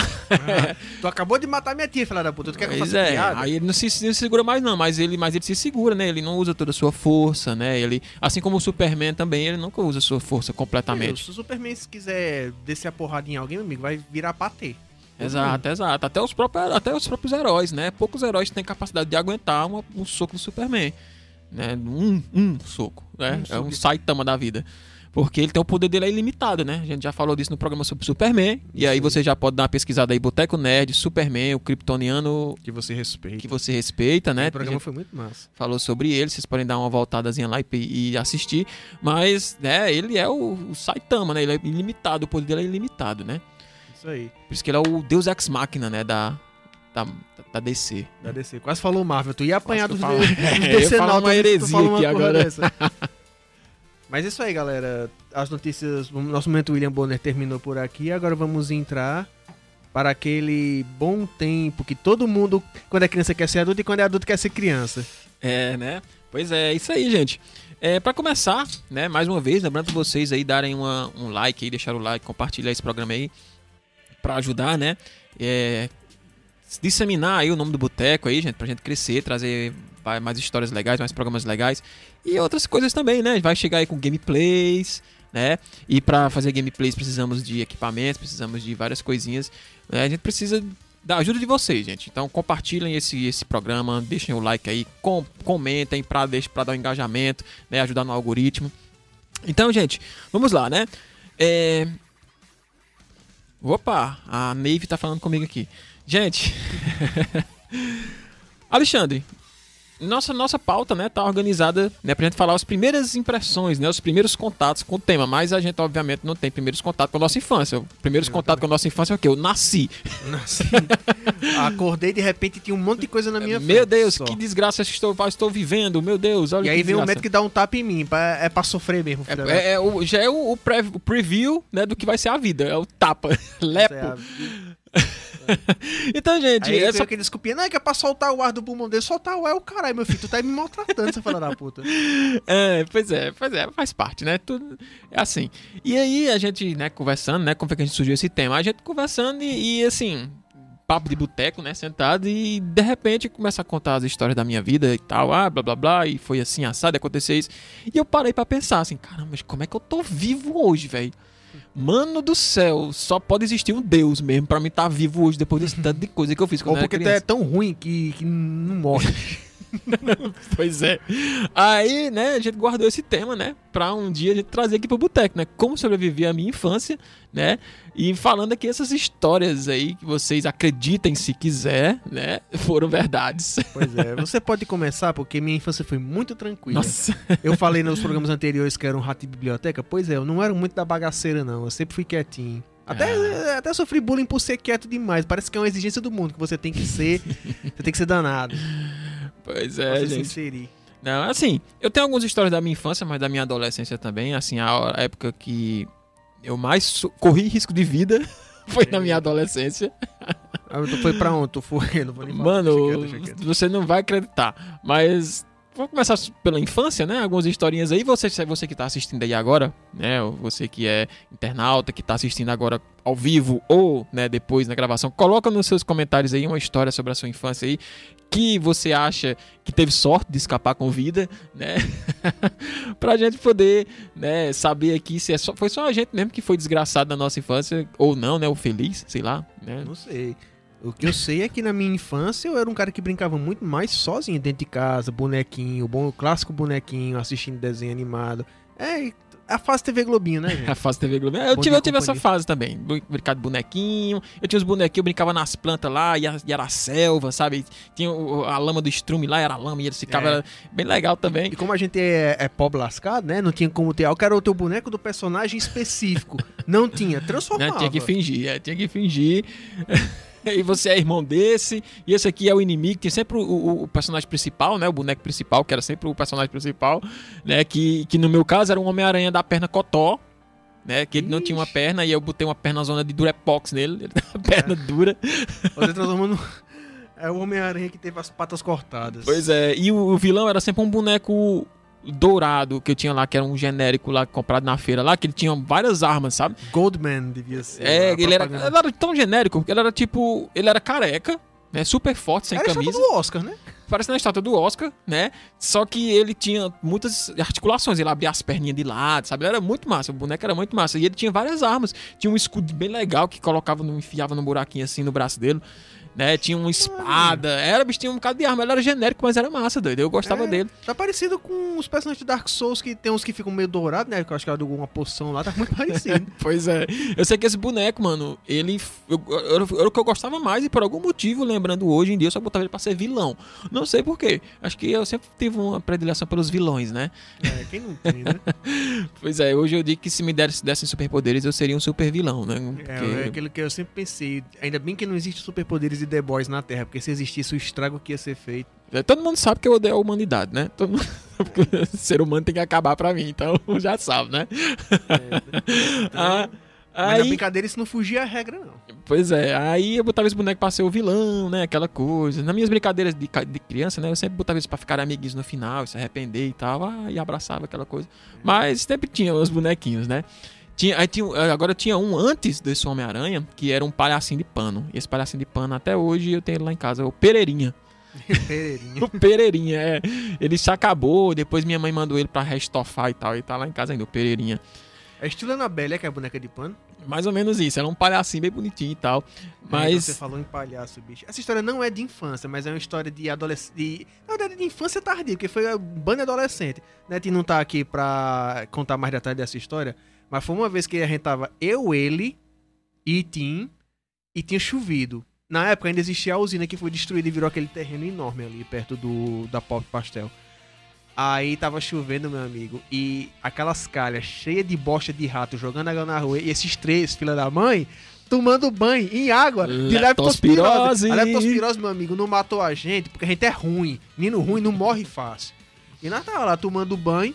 tu acabou de matar minha tia, filha da puta. Tu quer que eu faça é, piada? Aí ele não se, se, segura mais não, mas ele, mas ele se segura, né? Ele não usa toda a sua força, né? Ele, assim como o Superman também, ele nunca usa a sua força completamente. se o Superman se quiser descer a porrada em alguém, meu amigo, vai virar patê. Exato, exato. Até os, próprios, até os próprios heróis, né? Poucos heróis têm capacidade de aguentar uma, um soco do Superman. Né? Um, um soco. Né? Um é um Saitama da vida. Porque ele tem o poder dele é ilimitado, né? A gente já falou disso no programa sobre Superman. E aí você já pode dar uma pesquisada aí, Boteco Nerd, Superman, o Kryptoniano. Que você respeita. Que você respeita, né? O programa foi muito massa. Falou sobre ele, vocês podem dar uma voltadazinha lá e, e assistir. Mas, né, ele é o, o, Saitama, né? Ele é ilimitado, o poder dele é ilimitado, né? Isso aí. Por isso que ele é o Deus Ex Machina, né? Da, da, da DC. Da DC. Quase falou Marvel. Tu ia apanhar dos, falo... DC não, [LAUGHS] uma heresia aqui agora. Mas é isso aí, galera. As notícias, o nosso momento William Bonner terminou por aqui. Agora vamos entrar para aquele bom tempo que todo mundo, quando é criança, quer ser adulto e quando é adulto, quer ser criança. É, né? Pois é, isso aí, gente. É, para começar, né, mais uma vez, lembrando vocês aí darem uma, um like aí, deixar o like, compartilhar esse programa aí para ajudar, né? É, disseminar aí o nome do boteco aí, gente, pra gente crescer, trazer mais histórias legais, mais programas legais e outras coisas também, né? Vai chegar aí com gameplays, né? E para fazer gameplays precisamos de equipamentos, precisamos de várias coisinhas. Né? A gente precisa da ajuda de vocês, gente. Então compartilhem esse, esse programa, deixem o like aí, com, comentem para dar um engajamento, né? Ajudar no algoritmo. Então, gente, vamos lá, né? É... Opa, a Nave tá falando comigo aqui. Gente, [LAUGHS] Alexandre, nossa, nossa pauta, né, tá organizada, né, pra gente falar as primeiras impressões, né, os primeiros contatos com o tema, mas a gente, obviamente, não tem primeiros contatos com a nossa infância. Os primeiros contatos com a nossa infância é o quê? Eu nasci. Nasci. Acordei de repente tinha um monte de coisa na minha frente. Meu Deus, só. que desgraça estou, estou vivendo, meu Deus, olha E aí vem o médico que dá um tapa em mim, pra, é pra sofrer mesmo. É, é, é, o, já é o, o, pre, o, preview, né, do que vai ser a vida, é o tapa, [LAUGHS] lepo. É [LAUGHS] então, gente. Aí essa... aquele desculpinha, não é que é pra soltar o ar do pulmão dele. Soltar o ar é o caralho, meu filho. Tu tá me maltratando, essa fala da puta. [LAUGHS] É, pois é, pois é, faz parte, né? Tudo é assim. E aí a gente, né, conversando, né? Como foi que a gente surgiu esse tema? A gente conversando e, e assim, papo de boteco, né? Sentado e de repente começa a contar as histórias da minha vida e tal, ah, blá blá blá, e foi assim, assado, aconteceu isso. E eu parei para pensar assim, caramba, mas como é que eu tô vivo hoje, velho? Mano do céu, só pode existir um Deus mesmo pra mim estar tá vivo hoje depois desse tanto de coisa que eu fiz quando Ou porque tu é tão ruim que, que não morre. [LAUGHS] pois é. Aí, né, a gente guardou esse tema, né, pra um dia a gente trazer aqui pro Boteco, né, como sobreviver a minha infância, né, e falando aqui essas histórias aí que vocês acreditem se quiser, né, foram verdades. Pois é, você pode começar porque minha infância foi muito tranquila. Nossa. Eu falei nos programas anteriores que era um rato de biblioteca, pois é, eu não era muito da bagaceira não, eu sempre fui quietinho. Até, ah. até sofri bullying por ser quieto demais. Parece que é uma exigência do mundo, que você tem que ser. você tem que ser danado. Pois é, gente. Não, assim, eu tenho algumas histórias da minha infância, mas da minha adolescência também. Assim, a época que eu mais corri risco de vida [LAUGHS] foi na minha adolescência. Ah, tu foi pra onde? Tu foi? Não vou nem Mano, você não vai acreditar. Mas Vamos começar pela infância, né? Algumas historinhas aí. Você, você que está assistindo aí agora, né? Você que é internauta, que está assistindo agora ao vivo ou, né, depois na gravação, coloca nos seus comentários aí uma história sobre a sua infância aí que você acha que teve sorte de escapar com vida, né? [LAUGHS] pra gente poder, né, saber aqui se é só, foi só a gente mesmo que foi desgraçado na nossa infância ou não, né? Ou feliz, sei lá, né? Não sei. O que eu sei é que na minha infância eu era um cara que brincava muito mais sozinho dentro de casa, bonequinho, bom clássico bonequinho, assistindo desenho animado. É, a fase TV Globinho, né, gente? [LAUGHS] a fase TV Globinho. Eu tive, eu tive essa fase também. Brincar de bonequinho. Eu tinha os bonequinhos, eu brincava nas plantas lá, e, e era a selva, sabe? Tinha a lama do estrume lá, era a lama, e ele ficava é. bem legal também. E como a gente é, é pobre lascado, né? Não tinha como ter. Eu quero o teu boneco do personagem específico. Não tinha, transformava. [LAUGHS] Não, tinha que fingir, é, tinha que fingir. [LAUGHS] [LAUGHS] e você é irmão desse, e esse aqui é o inimigo. Tem sempre o, o, o, personagem principal, né? O boneco principal, que era sempre o personagem principal, né? Que, que no meu caso era um Homem-Aranha da perna cotó. Né, que ele Ixi. não tinha uma perna e eu botei uma perna zona de durepox nele, ele tem uma perna é. dura. Você [LAUGHS] transformou no... É o Homem-Aranha que teve as patas cortadas. Pois é, e o, o vilão era sempre um boneco dourado que eu tinha lá, que era um genérico lá comprado na feira lá, que ele tinha várias armas, sabe? Goldman devia ser. É, ele era, ele era, tão genérico, porque ele era tipo. Ele era careca, né? Super forte, sem era camisa. do Oscar, né? Parece na estátua do Oscar, né? Só que ele tinha muitas articulações, ele abria as perninhas de lado, sabe? Ele era muito massa, o boneco era muito massa. E ele tinha várias armas. Tinha um escudo bem legal que colocava, enfiava no buraquinho assim no braço dele né? Tinha uma espada. Era, bicho, tinha um bocado de arma. Ele era genérico, mas era massa, doido. Eu gostava é, dele. Tá parecido com os personagens de Dark Souls, que tem uns que ficam meio dourados, né? Que eu acho que era de alguma poção lá, tá muito [LAUGHS] parecido. pois é. Eu sei que esse boneco, mano, ele. Era o que eu gostava mais e por algum motivo, lembrando hoje em dia, eu só botava ele pra ser vilão. Não sei porquê. Acho que eu sempre tive uma predileção pelos vilões, né? É, quem não tem, né? [LAUGHS] pois é, hoje eu digo que se me dessem, dessem superpoderes, eu seria um super vilão, né? Porque... É, é aquilo que eu sempre pensei. Ainda bem que não existe superpoderes de The Boys na Terra, porque se existisse o estrago que ia ser feito. É, todo mundo sabe que eu odeio a humanidade, né? Todo mundo... [LAUGHS] Porque o ser humano tem que acabar pra mim, então [LAUGHS] já sabe, né? É, então... [LAUGHS] ah, Mas aí... na brincadeira isso não fugia a regra, não. Pois é, aí eu botava esse boneco pra ser o vilão, né? Aquela coisa. Nas minhas brincadeiras de, de criança, né? Eu sempre botava isso pra ficar amiguinhos no final, se arrepender e tal. Ah, e abraçava aquela coisa. Mas sempre tinha os bonequinhos, né? Tinha, aí tinha, agora tinha um antes desse Homem-Aranha, que era um palhacinho de pano. E esse palhacinho de pano, até hoje, eu tenho ele lá em casa, o Pereirinha. [LAUGHS] Pereirinha. o Pereirinha, é. Ele se acabou, depois minha mãe mandou ele pra restofar e tal, e tá lá em casa ainda, o Pereirinha. É estilo Annabelle, que é a boneca de pano? Mais ou menos isso, era um palhacinho bem bonitinho e tal. Mas. É, você falou em palhaço, bicho. Essa história não é de infância, mas é uma história de adolescente. Na verdade, de infância tardia, porque foi um bando adolescente. Net não tá aqui pra contar mais detalhes dessa história. Mas foi uma vez que a gente tava eu, ele e Tim, e tinha chovido. Na época ainda existia a usina que foi destruída e virou aquele terreno enorme ali perto do da Pop Pastel. Aí tava chovendo, meu amigo, e aquelas calhas cheias de bosta de rato jogando água na rua, e esses três, filha da mãe, tomando banho em água de leptospirose. A leptospirose, meu amigo, não matou a gente, porque a gente é ruim. Menino ruim não morre fácil. E nós tava lá tomando banho,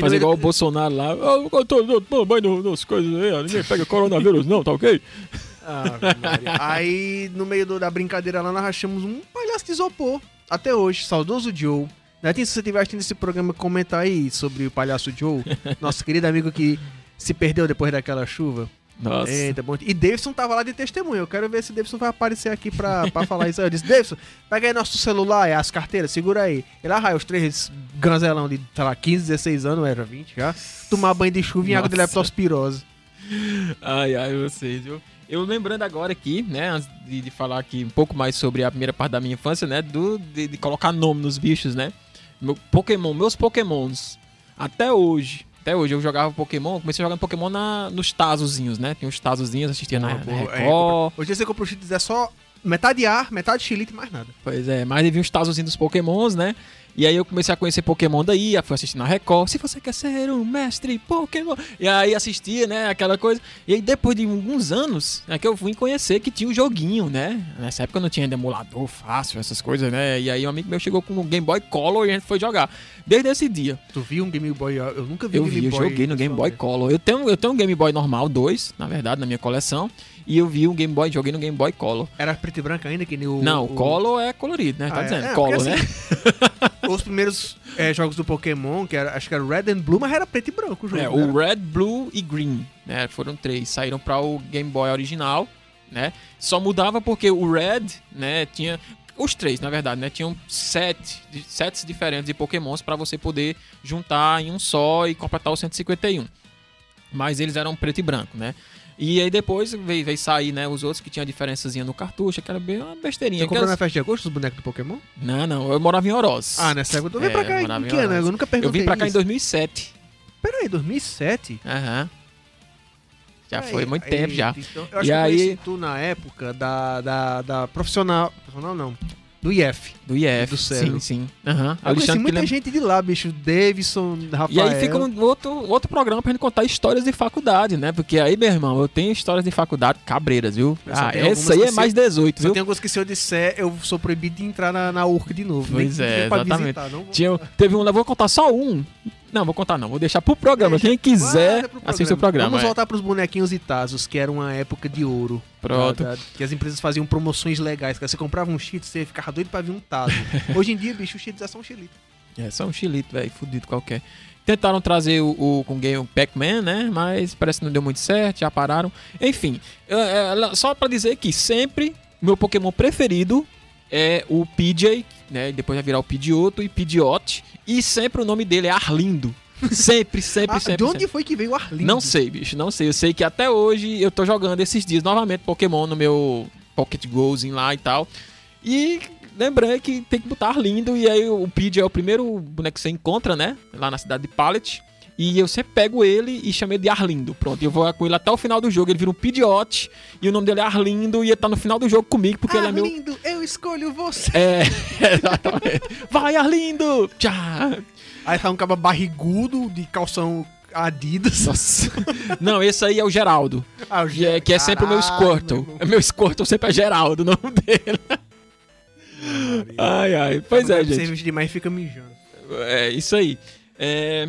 Fazer igual o Bolsonaro lá. Eu tô tomando banho nas coisas aí, ninguém pega coronavírus, não, tá ok? Ah, aí, no meio do, da brincadeira lá, nós achamos um palhaço de isopor. Até hoje, saudoso Joe. Né? Se você estiver assistindo esse programa, comenta aí sobre o palhaço Joe, nosso querido amigo que se perdeu depois daquela chuva. Nossa. Eita, bom. E Davidson tava lá de testemunha. Eu quero ver se Davidson vai aparecer aqui pra, pra falar isso. Eu disse, Davidson, pega aí nosso celular e as carteiras, segura aí. Ele arraia os três ganzelão de, sei lá, 15, 16 anos, era 20 já. Tomar banho de chuva em água de leptospirose. Ai, ai, vocês, viu? Eu lembrando agora aqui, né, antes de, de falar aqui um pouco mais sobre a primeira parte da minha infância, né, do, de, de colocar nome nos bichos, né? Meu Pokémon, meus Pokémons, até hoje, até hoje eu jogava Pokémon, comecei jogando Pokémon na, nos Tazozinhos, né? Tinha uns Tazozinhos, assistia na, na Boa, é, Record. Hoje você compra o cheats é só metade ar, metade xilito e mais nada. Pois é, mas vi uns Tazozinhos dos Pokémons, né? E aí eu comecei a conhecer Pokémon daí, aí fui assistir na Record. Se você quer ser um mestre Pokémon. E aí assistia, né? Aquela coisa. E aí depois de alguns anos, é que eu fui conhecer que tinha um joguinho, né? Nessa época não tinha emulador fácil, essas coisas, né? E aí um amigo meu chegou com um Game Boy Color e a gente foi jogar. Desde esse dia. Tu viu um Game Boy? Eu nunca vi Eu um vi, Game eu Boy. joguei no Game Boy Color. Eu tenho, eu tenho um Game Boy normal, dois, na verdade, na minha coleção. E eu vi um Game Boy, joguei no Game Boy Color. Era preto e branco ainda, que nem o. não, o Color é colorido, né? Tá Ah, é? dizendo, É, Color, porque né? [LAUGHS] Os primeiros é, jogos do Pokémon, que era, acho que era Red and Blue, mas era preto e branco o jogo. É, né? o Red, Blue e Green, né? Foram três. Saíram para o Game Boy original, né? Só mudava porque o Red, né, tinha os três, na verdade, né? Tinham sete, sets diferentes de Pokémons para você poder juntar em um só e completar o 151. Mas eles eram preto e branco, né? E aí depois veio, veio sair, né, os outros que tinha diferençazinha no cartucho, que era bem uma besteirinha. Você comprou na festa de agosto os bonecos do Pokémon? Não, não, eu morava em Oroz. Ah, nessa época. Vem É, pra cá, em em que ano? Eu nunca eu perguntei vim pra cá em isso. 2007. Peraí, 2007? Aham. Já Peraí, foi muito aí, tempo já. Então, eu acho E que eu aí- tu na época da, da, da profissional... Profissional não. Do IF. Do IF, Do Cero. sim, sim. Aham. Eu conheci muita gente de lá, bicho. Davidson, Rafael. E aí fica um outro, outro programa pra gente contar histórias de faculdade, né? Porque aí, meu irmão, eu tenho histórias de faculdade cabreiras, viu? Ah, essa aí é mais 18, Só viu? tem algumas que se eu disser, eu sou proibido de entrar na, na URC de novo. Pois Nem- é, exatamente. visitar, não vou- Tinha, teve um, eu vou contar só um. Não, vou contar não, vou deixar pro programa. Deixa, Quem quiser, pro assista o programa. Vamos é. voltar pros bonequinhos e Tazos, que era uma época de ouro. Pronto. Da- da- que as empresas faziam promoções legais. Que você comprava um cheat, você ficava doido pra vir um Tazo. [LAUGHS] Hoje em dia, bicho, os cheats é só um xilito. É, só um chilito, velho, fudido qualquer. Tentaram trazer o, o com game o Pac-Man, né? Mas parece que não deu muito certo, já pararam. Enfim, é, é, só pra dizer que sempre meu Pokémon preferido é o PJ, né? Depois vai virar o Pidgeotto e Pidgeot. E sempre o nome dele é Arlindo. Sempre, sempre, Ah, sempre. de onde sempre. foi que veio o Arlindo? Não sei, bicho, não sei. Eu sei que até hoje eu tô jogando esses dias novamente Pokémon no meu Pocket Gozinho lá e tal. E lembrando que tem que botar Arlindo. E aí o Pidgey é o primeiro boneco que você encontra, né? Lá na cidade de Pallet. E eu sempre pego ele e chamo ele de Arlindo. Pronto, eu vou com ele até o final do jogo. Ele vira um Pidgeot. E o nome dele é Arlindo. E ele tá no final do jogo comigo, porque ele é meu. Arlindo, eu escolho você. É, [LAUGHS] exatamente. Vai, Arlindo! Tchau! Aí tá um caba barrigudo, de calção Adidas. Nossa. Não, esse aí é o Geraldo. Ah, o Que é, que é sempre o meu Caralho, Squirtle. meu. É meu Squirtle sempre é Geraldo, o nome dele. Ai, ai. Pois é, gente. Serviço demais e fica mijando. É isso aí. É...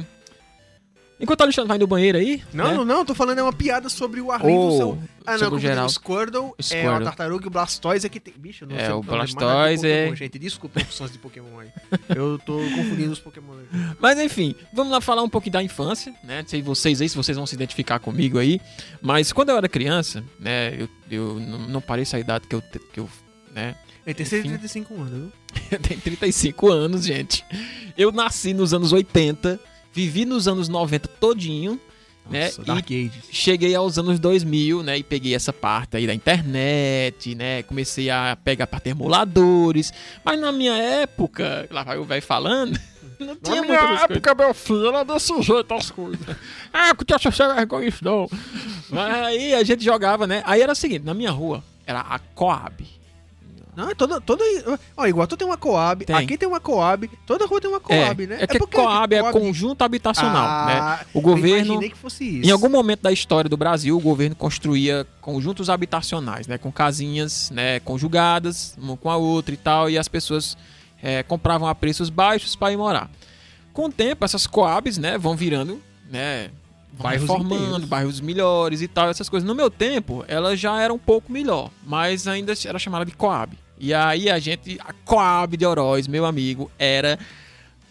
Enquanto o Alexandre vai no banheiro aí. Não, né? não, não, tô falando é uma piada sobre o Arlindo. Oh, seu... Ah, não, sobre o geral. o Squirtle, é Squirtle. a tartaruga e o Blastoise é que tem... Bicho, eu não É, sei o Blastoise é- Pokémon, Gente, desculpa opções de Pokémon aí. Eu tô confundindo os Pokémon aí. [LAUGHS] Mas enfim, vamos lá falar um pouquinho da infância, né? Não sei vocês aí, se vocês vão se identificar comigo aí. Mas quando eu era criança, né? Eu, eu não, não parei essa idade que eu, que eu né? Ele tem Enfim. 35 anos, viu? Eu tenho 35 anos, gente. Eu nasci nos anos 80, vivi nos anos 90 todinho, né? Nossa, E Dark Ages. cheguei aos anos 2000, né? E peguei essa parte aí da internet, né? Comecei a pegar para ter emuladores. Mas na minha época, lá vai o velho falando, [LAUGHS] não tinha minha muitas coisas. meu filho, era desse jeito as coisas. [LAUGHS] ah, que tinha sem vergonha isso não. Mas aí a gente jogava, né? Aí era o seguinte, na minha rua, era a Coab. Não, é toda, toda. Ó, igual tu tem uma Coab, Tem. aqui tem uma Coab, toda rua tem uma Coab, é, né? é que porque Coab é Coab- conjunto habitacional, né? Ah, O Eu governo que fosse isso. Em algum momento da história do Brasil, o governo construía conjuntos habitacionais, né, com casinhas, né, conjugadas, uma com a outra e tal, e as pessoas eh, compravam a preços baixos para ir morar. Com o tempo, essas coabs, né, vão virando, né, vão Bairros reformando, inteiros. bairros melhores e tal, essas coisas. No meu tempo, ela já era um pouco melhor, mas ainda era chamada de coab. E aí a gente, a coab de Oroz, meu amigo, era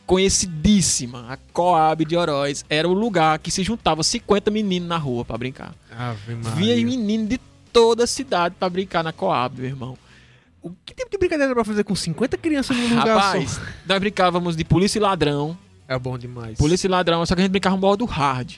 conhecidíssima, a Coab de Oroz, era o lugar que se juntava 50 meninos na rua pra brincar. Ave Vinha menino de toda a cidade pra brincar na Coab, meu irmão. O que tipo de brincadeira pra fazer com 50 crianças num lugar Rapaz, só? nós brincávamos de polícia e ladrão. É bom demais. Polícia e ladrão, só que a gente brincava um modo hard.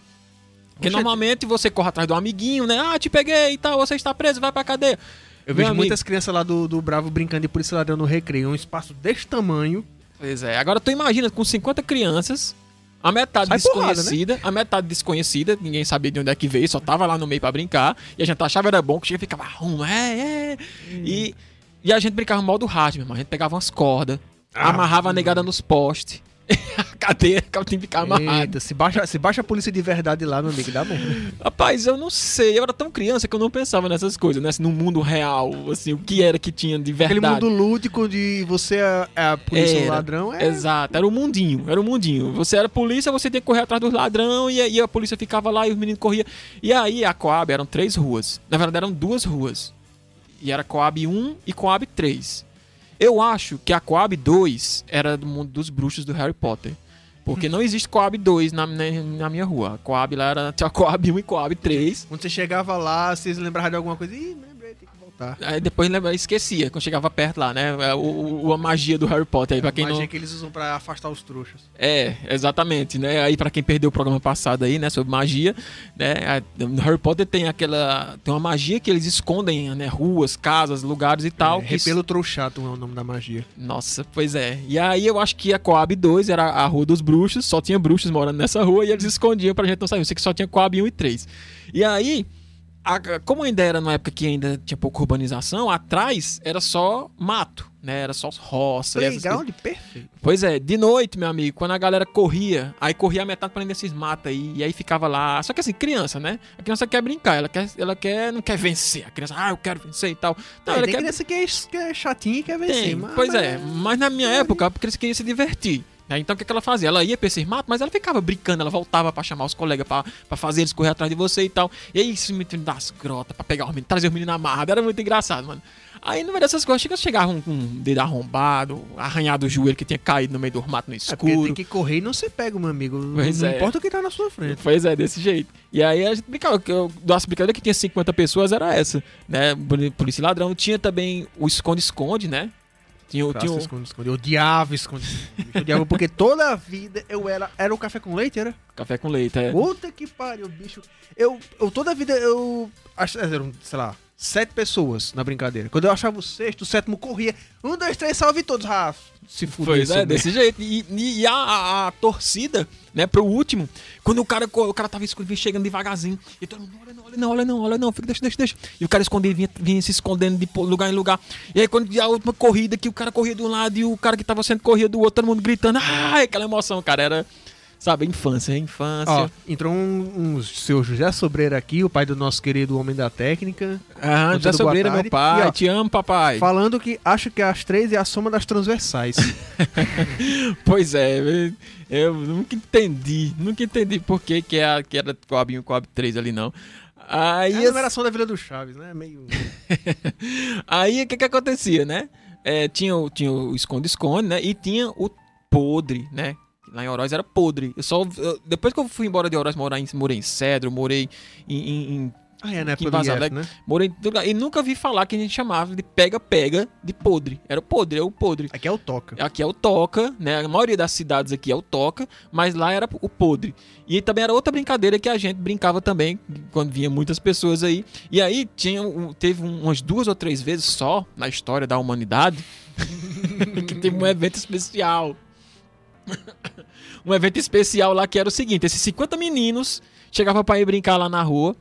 Porque Oxe, normalmente você corre atrás do amiguinho, né? Ah, te peguei e tal, você está preso, vai pra cadeia. Eu vejo amigo. muitas crianças lá do, do Bravo brincando de polícia ladrão no recreio. Um espaço desse tamanho. Pois é. Agora tu imagina com 50 crianças, a metade Sai porrada, né? desconhecida, a metade desconhecida, ninguém sabia de onde é que veio, só tava lá no meio pra brincar, e a gente achava era bom, que chega e ficava, rum, é, é. E, e a gente brincava modo hard, meu irmão. A gente pegava umas cordas, Ah, amarrava a negada nos postes. [LAUGHS] a ela tinha que ficar amarrada. Eita, se baixa, se baixa a polícia de verdade lá, meu amigo, dá merda. Rapaz, eu não sei. Eu era tão criança que eu não pensava nessas coisas, né? Assim, no mundo real, assim, o que era que tinha de Aquele verdade. mundo lúdico de você é é a polícia ou Era. ladrão é. Exato, era o mundinho, era o mundinho. Você era polícia, você tinha que correr atrás dos ladrão e aí a polícia ficava lá e os meninos corriam. E aí a Coab eram três ruas. Na verdade eram duas ruas. E era Coab 1 e Coab 3. Eu acho que a Coab 2 era do mundo dos bruxos do Harry Potter. Porque não existe Coab 2 na, na, na minha rua. A Coab lá era tinha Coab 1 e Coab 3. Quando você chegava lá, vocês lembravam de alguma coisa. Ih, lembrei, que voltar. Aí depois lembra- esquecia, quando chegava perto lá, né? O, o- a magia do Harry Potter aí, pra quem magia não. que eles usam pra afastar os trouxas. É, exatamente, né? Aí pra quem perdeu o programa passado aí, né, sobre magia, né? a- No Harry Potter tem aquela tem uma magia que eles escondem, né, ruas, casas, lugares e tal, É, que repelo trouxato é o nome da magia. Nossa, pois é. E aí eu acho que a Coab 2 era a rua dos bruxos, só tinha bruxos morando nessa rua e eles escondiam pra gente não saber. Eu sei que só tinha Coab 1 e 3. E aí, a- como ainda era numa época que ainda tinha pouca urbanização, atrás era só mato, né? Era só roça. Playground perfeito. Pois é, de noite, meu amigo, quando a galera corria, aí corria a metade pra dentro desses matos aí, e aí ficava lá. Só que assim, criança, né? A criança quer brincar, ela quer, ela quer, não quer vencer. A criança, ah, eu quero vencer e tal. Não, Não, ela tem quer criança que é, que é chatinha e quer vencer. tem, mas- pois mas- é, mas na minha época a criança queria se divertir. Né? Então o que, que ela fazia? Ela ia pra esses matos, mas ela ficava brincando, ela voltava pra chamar os colegas pra, pra fazer eles correr atrás de você e tal. E aí se metendo das grotas pra pegar os meninos, trazer os meninos amarrados, era muito engraçado, mano. Aí no meio dessas coisas, chega, chegava um com um dedo arrombado, arranhado o joelho que tinha caído no meio do mato no É escuro. tem que correr e não ser pego, meu amigo. Pois não é. importa o que tá na sua frente. Pois é, desse jeito. E aí a gente brincava, eu, nossa brincadeira que tinha 50 pessoas era essa, né? Polícia e ladrão. Tinha também o esconde-esconde, né? Tinha, o- Praça, tinha o- esconde, esconde. Eu odiava esconde. Eu odiava porque toda a vida eu era. Era o café com leite, era? café com leite, é. Puta que pariu, bicho. Eu, eu toda a vida eu. ach- Eram, sei lá, sete pessoas na brincadeira. Quando eu achava o sexto, o sétimo corria. Um, dois, três, salve todos. Ah, se fuder. Pois é, desse jeito. E, e- a, a- a torcida, né, pro último, quando o cara, o cara tava escondido, chegando devagarzinho, e todo mundo, olha não, olha não, olha não, olha não, fica, deixa, deixa, deixa. E o cara escondia, vinha, vinha se escondendo de lugar em lugar. E aí quando a última corrida, que o cara corria de um lado e o cara que tava sendo corria do outro, todo mundo gritando, ai, aquela emoção, cara, era, sabe, infância, infância. Ó, entrou um, um seu José Sobreira aqui, o pai do nosso querido homem da técnica, ah, boa Sobreira, meu pai, E, ó, te amo, papai. falando que acha que as três é a soma das transversais. [LAUGHS] Pois é, eu- eu nunca entendi, nunca entendi por que, que, é, que era Coab 1 e Coab 3 ali, não. Aí, É a numeração da Vila do Chaves, né? Meio. [LAUGHS] aí o que que acontecia, né? É, tinha, o- tinha o esconde-esconde, né? E tinha o podre, né? Lá em Oroz era podre. Eu só, eu- depois que eu fui embora de Oroz, morar em, morei em Cedro, morei em, em- em Ah, é, né? Né? morei. E nunca vi falar que a gente chamava de pega-pega de podre. Era o podre, é o podre. Aqui é o Toca. Aqui é o Toca, né? A maioria das cidades aqui é o Toca, mas lá era o Podre. E também era outra brincadeira que a gente brincava também, quando vinha muitas pessoas aí. E aí tinha, teve um- umas duas ou três vezes só na história da humanidade [LAUGHS] que teve um evento especial. [COUGHS] um evento especial lá que era o seguinte: esses 50 meninos chegavam pra ir brincar lá na rua,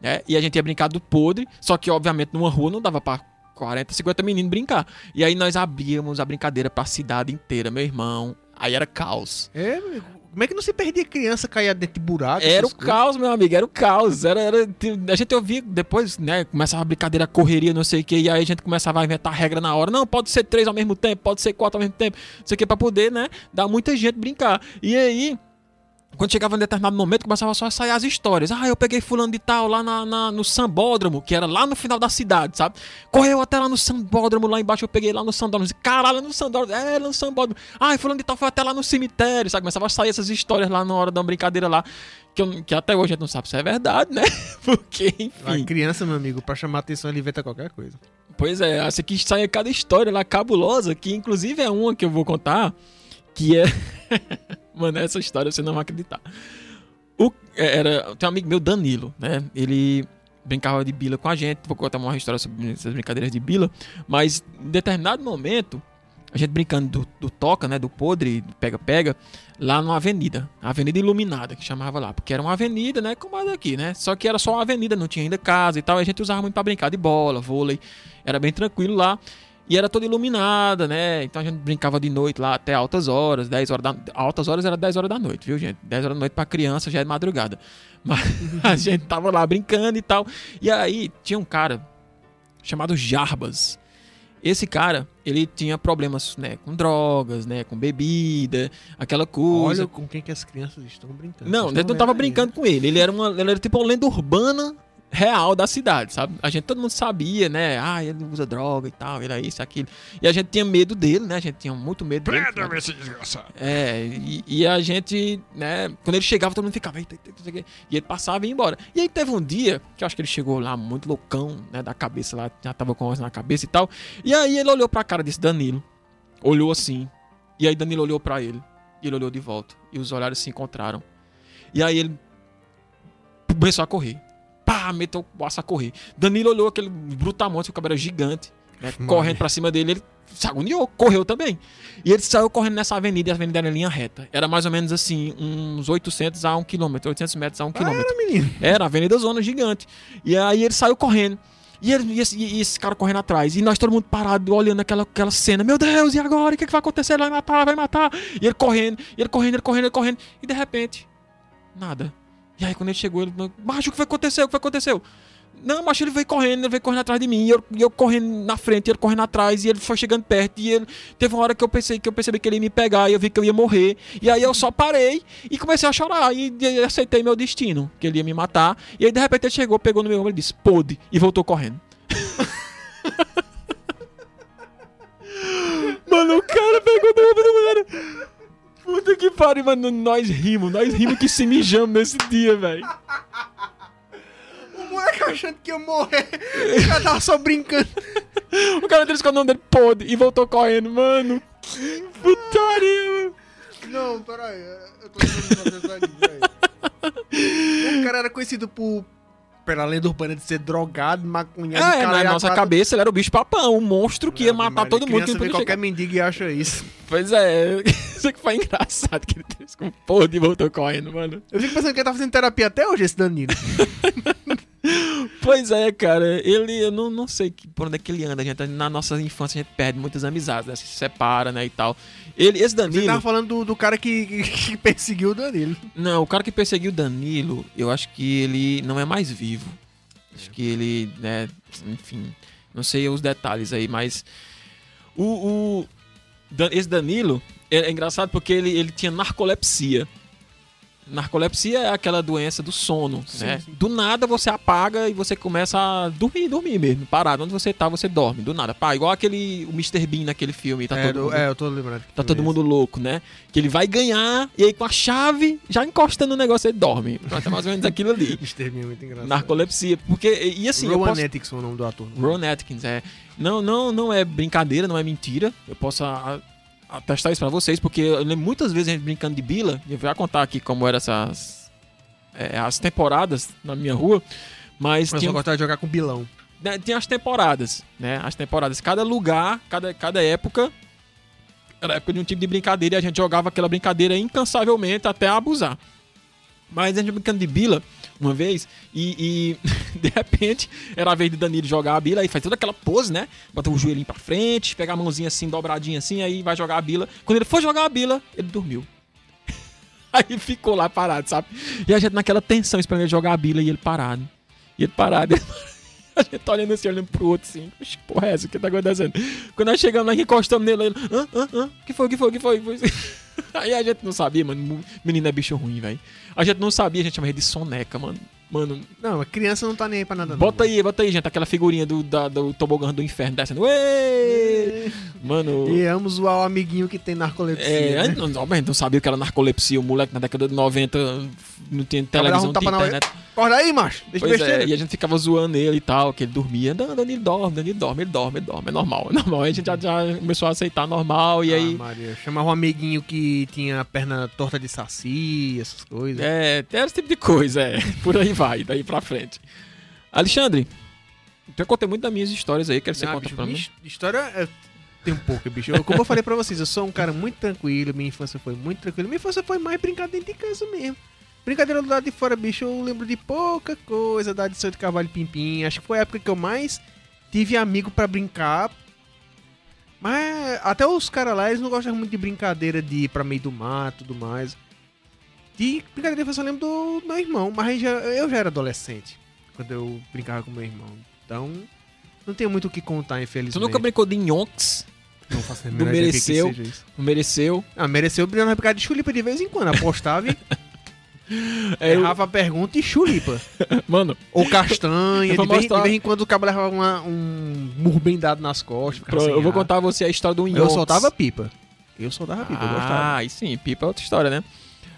né? E a gente ia brincar do podre, só que obviamente numa rua não dava pra 40, 50 meninos brincar. E aí nós abríamos a brincadeira pra cidade inteira, meu irmão. Aí era caos. É, meu, como é que não se perdia criança caía dentro de buraco? Era o coisas? caos, meu amigo, era o caos. Era, era- a gente ouvia depois, né? Começava a brincadeira, correria, não sei o que, e aí a gente começava a inventar regra na hora. Não, pode ser três ao mesmo tempo, pode ser quatro ao mesmo tempo, não sei o que, pra poder, né? Dar muita gente brincar. E aí. Quando chegava em determinado momento, começava só a sair as histórias. Ah, eu peguei fulano de tal lá na, na, no sambódromo, que era lá no final da cidade, sabe? Correu até lá no sambódromo, lá embaixo eu peguei lá no sambódromo. Caralho, no sambódromo, é, no sambódromo. Ah, fulano de tal foi até lá no cemitério, sabe? Começava a sair essas histórias lá na hora da brincadeira lá, que, eu, que até hoje a gente não sabe se é verdade, né? [LAUGHS] Porque, enfim. A criança, meu amigo, pra chamar atenção, ele inventa qualquer coisa. Pois é, essa aqui sai cada história lá cabulosa, que inclusive é uma que eu vou contar, que é... [LAUGHS] Mano, essa história você não vai acreditar. O, é, era, tem um amigo meu, Danilo, né? Ele brincava de bila com a gente. Vou contar uma história sobre essas brincadeiras de bila. Mas em determinado momento, a gente brincando do, do toca, né? Do podre, do pega-pega, lá numa avenida. Avenida iluminada, que chamava lá. Porque era uma avenida, né? Como a daqui, né? Só que era só uma avenida, não tinha ainda casa e tal. E a gente usava muito para brincar de bola, vôlei. Era bem tranquilo lá. E era toda iluminada, né? Então a gente brincava de noite lá até altas horas, 10 horas da altas horas era 10 horas da noite, viu, gente? 10 horas da noite para criança já é madrugada. [LAUGHS] Mas a [LAUGHS] gente tava lá brincando e tal. E aí tinha um cara chamado Jarbas. Esse cara, ele tinha problemas, né, com drogas, né, com bebida, aquela coisa. Olha com quem que as crianças estão brincando. Não, eu não tava brincando com ele. Ele era uma, ele era tipo uma lenda urbana real da cidade, sabe? A gente, todo mundo sabia, né? Ah, ele usa droga e tal, ele é isso, aquilo. E a gente tinha medo dele, né? A gente tinha muito medo dele. Prenda esse desgraçado. É, e, e, a gente, né? Quando ele chegava, todo mundo ficava, eita, eita, eita, e ele passava e ia embora. E aí teve um dia, que eu acho que ele chegou lá muito loucão, né? Da cabeça lá, já tava com a na cabeça e tal. E aí ele olhou pra cara desse Danilo, olhou assim. E aí Danilo olhou pra ele, e ele olhou de volta. E os olhares se encontraram. E aí ele começou a correr pá, meteu o aço a correr. Danilo olhou aquele brutamonte, o cabelo era gigante, né, correndo pra cima dele, ele se agoniou, correu também. E ele saiu correndo nessa avenida, e a avenida era em linha reta. Era mais ou menos assim, uns 800 a 1 km, 800 metros a 1 km. Era, menino. Era, a avenida zona gigante. E aí ele saiu correndo. E, ele, e, esse, e, esse, cara correndo atrás. E nós todo mundo parado, olhando aquela, aquela cena. Meu Deus, e agora? O que, que vai acontecer? Ele vai matar, vai matar. E ele correndo, e ele correndo, ele correndo, ele correndo. E de repente, nada. E aí quando ele chegou, ele macho, o que foi aconteceu? O que foi aconteceu? Não, macho, ele veio correndo, ele veio correndo atrás de mim, e eu, eu correndo na frente, ele correndo atrás, e ele foi chegando perto, e ele teve uma hora que eu pensei que eu percebi que ele ia me pegar, e eu vi que eu ia morrer. E aí eu só parei e comecei a chorar, e, e aceitei meu destino, que ele ia me matar. E aí de repente ele chegou, pegou no meu ombro e disse, pode, e voltou correndo. [LAUGHS] Mano, o cara pegou no ombro do mulher. Puta que pariu, mano. Nós rimos, nós rimos que se mijamos nesse dia, velho. O moleque achando que ia morrer. O cara tava só brincando. o cara disse que o nome dele pôde e voltou correndo, mano. Que putaria, mano. Não, peraí. Eu tô tentando fazer isso aqui, velho. O cara era conhecido por pela lenda urbana de ser drogado, maconhado. É, na nossa cabeça ele era o bicho papão, um monstro que ia matar todo mundo. Que vê qualquer mendigo e acha isso. Pois é, [LAUGHS] isso que foi engraçado, que ele teve com porra e voltou correndo, mano. Eu fico pensando que ele tá fazendo terapia até hoje, esse Danilo. [LAUGHS] pois é, cara, ele, eu não, não sei por onde é que ele anda, a gente, na nossa infância a gente perde muitas amizades, né, se separa, né, e tal. Ele, esse Danilo... Você tava falando do, do cara que, que, perseguiu o Danilo. Não, o cara que perseguiu o Danilo, eu acho que ele não é mais vivo. Acho que ele, né, enfim, não sei os detalhes aí, mas o, o esse Danilo é, é engraçado porque ele, ele tinha narcolepsia. Narcolepsia é aquela doença do sono, sim, né? Sim. Do nada você apaga e você começa a dormir, dormir mesmo, parado. Onde você tá, você dorme, do nada. Pá, igual aquele o Mr. Bean naquele filme, tá é, todo do, mundo, É, eu tô lembrando. Tá todo mundo louco, né? Que ele vai ganhar e aí com a chave, já encostando no negócio, ele dorme. Pronto, é mais ou menos aquilo ali. [LAUGHS] Mr. Bean é muito engraçado. Narcolepsia, porque e assim, Rowan posso... Atkins é o nome do ator. Ron Atkins, é. Não, não, não é brincadeira, não é mentira. Eu posso a, testar isso pra vocês, porque eu lembro muitas vezes a gente brincando de bila, eu vou contar aqui como eram essas é, as temporadas na minha rua, mas eu tinha... gostava de jogar com bilão. Né, tinha as temporadas, né? As temporadas, cada lugar, cada, cada época era época de um tipo de brincadeira e a gente jogava aquela brincadeira incansavelmente até abusar. Mas a gente brincando de bila uma vez e, e [LAUGHS] de repente era a vez de Danilo jogar a bila e faz toda aquela pose, né? Bota o joelhinho pra frente, pega a mãozinha assim, dobradinha assim, aí vai jogar a bila. Quando ele for jogar a bila, ele dormiu. [LAUGHS] Aí ficou lá parado, sabe? E a gente naquela tensão esperando ele jogar a bila e ele parado. E ele parado. Ele parado. [LAUGHS] A gente tá olhando assim, olhando pro outro assim. Oxe, porra é essa? O que tá acontecendo? Quando nós chegamos lá, encostamos nele, ele. Hã? Hã? Hã? que foi? que foi? que foi? [LAUGHS] Aí a gente não sabia, mano. Menino é bicho ruim, velho. A gente não sabia, a gente chamava ele de soneca, mano. Mano, Não, a criança não tá nem aí pra nada, não. bota aí, bota aí, gente, aquela figurinha do, da, do tobogã do inferno descendo. Uê! Mano. E vamos zoar o amiguinho que tem narcolepsia. É, né? não, gente não sabia que era narcolepsia. O moleque na década de 90 não tinha televisão, não tinha na internet. Acorda aí, macho. Deixa Pois é, e a gente ficava zoando ele e tal, que ele dormia. Não, Danilo dorme, Danilo dorme, ele dorme, ele dorme. É normal, é normal. Aí a gente já, já começou a aceitar normal e Ah, aí. Maria, chamava um amiguinho que tinha a perna torta de saci, essas coisas. É, era esse tipo de coisa, é. Por aí vai, daí pra frente. Alexandre, eu contei muito das minhas histórias aí, quero que você Ah, conta bicho, pra mim. história é... tem um pouco, bicho. Eu- como eu falei pra vocês, eu sou um cara muito tranquilo, minha infância foi muito tranquila. Minha infância foi mais brincar dentro de casa mesmo. Brincadeira do lado de fora, bicho, eu lembro de pouca coisa da adição de cavalo pimpim. Acho que foi a época que eu mais tive amigo pra brincar. Mas até os caras lá, eles não gostam muito de brincadeira de ir pra meio do mato e tudo mais. De brincadeira eu lembro do meu irmão, mas já, eu já era adolescente quando eu brincava com meu irmão. Então, não tenho muito o que contar, infelizmente. Tu nunca brincou de Nhonks? Não faço Não que que mereceu. Não mereceu? Ah, mereceu brilhar na picada de chulipa de vez em quando. Apostava e [LAUGHS] É, eu- errava a pergunta e chulipa. [LAUGHS] Mano, Ou castanha. Eu de, vez, mostrar- de vez em quando o cabo levava uma- um murro bem dado nas costas. pro- eu vou ar. contar a você a história do Nhonks. Eu soltava pipa. Eu soltava pipa, eu gostava. Ah, aí sim, pipa é outra história, né?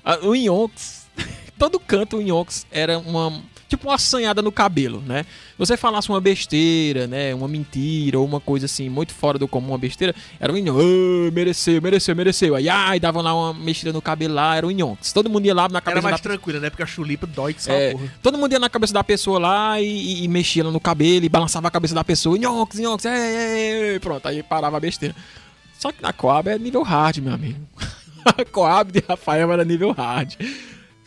Ah, o Yonks, [LAUGHS] todo canto o Yonks era uma. Tipo uma assanhada no cabelo, né? Você falasse uma besteira, né? Uma mentira ou uma coisa assim, muito fora do comum, uma besteira, era o Yonks. "Ah, mereceu, mereceu, mereceu. Aí, ai, davam lá uma mexida no cabelo lá, era o Yonks. Todo mundo ia lá na Era cabeça mais da tranquila, né? Porque a chulipa dói que É. porra. Todo mundo ia na cabeça da pessoa lá e, e- e mexia no cabelo e balançava a cabeça da pessoa. Nhonks, nhonks, ei, ei, ei. Pronto, aí parava a besteira. Só que na Coab é nível hard, meu amigo. [LAUGHS] Coab de Rafael era nível hard.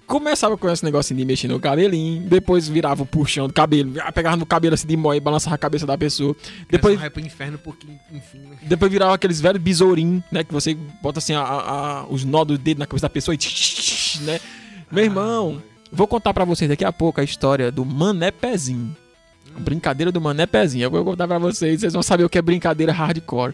Começava com esse negocinho de mexer no cabelinho, depois virava o puxão do cabelo, ah, pegava no cabelo assim de mói e balançava a cabeça da pessoa. Depois vai pro inferno porque, enfim. né? depois virava aqueles velhos besourinhos, né? Que você bota assim a- a- os nó do dedo na cabeça da pessoa e tch, né? Meu irmão, vou contar pra vocês daqui a pouco a história do Mané Pezinho. A brincadeira do Mané Pezinho. Eu vou contar pra vocês, vocês vão saber o que é brincadeira hardcore.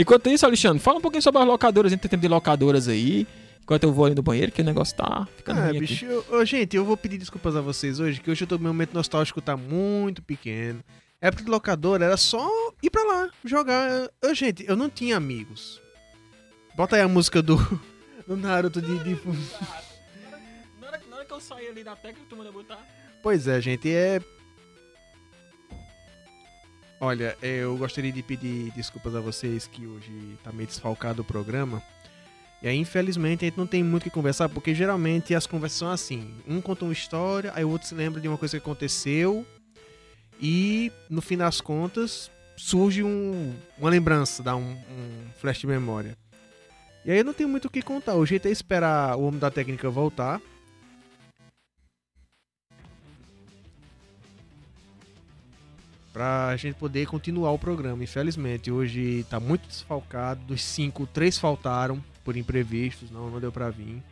Enquanto isso, Alexandre, fala um pouquinho sobre as locadoras. A gente tem tempo de locadoras aí. Enquanto eu vou ali no banheiro, que o negócio tá ficando Ah, ruim aqui. bicho, eu- ô, gente, eu vou pedir desculpas a vocês hoje, que hoje eu tô meu momento nostálgico tá muito pequeno. Época de locadora era só ir pra lá, jogar. Ô, gente, eu não tinha amigos. Bota aí a música do, [LAUGHS] do Naruto de, de- Na hora, na hora que eu saí ali da técnica, tu manda botar. Pois é, gente, é. Olha, eu gostaria de pedir desculpas a vocês que hoje tá meio desfalcado o programa. E aí, infelizmente, a gente não tem muito o que conversar, porque geralmente as conversas são assim: um conta uma história, aí o outro se lembra de uma coisa que aconteceu, e no fim das contas surge um- uma lembrança, dá um, um flash de memória. E aí eu não tenho muito o que contar. O jeito é esperar o homem da técnica voltar. Pra gente poder continuar o programa. Infelizmente, hoje tá muito desfalcado. Dos cinco, três faltaram por imprevistos, não, não deu pra vir.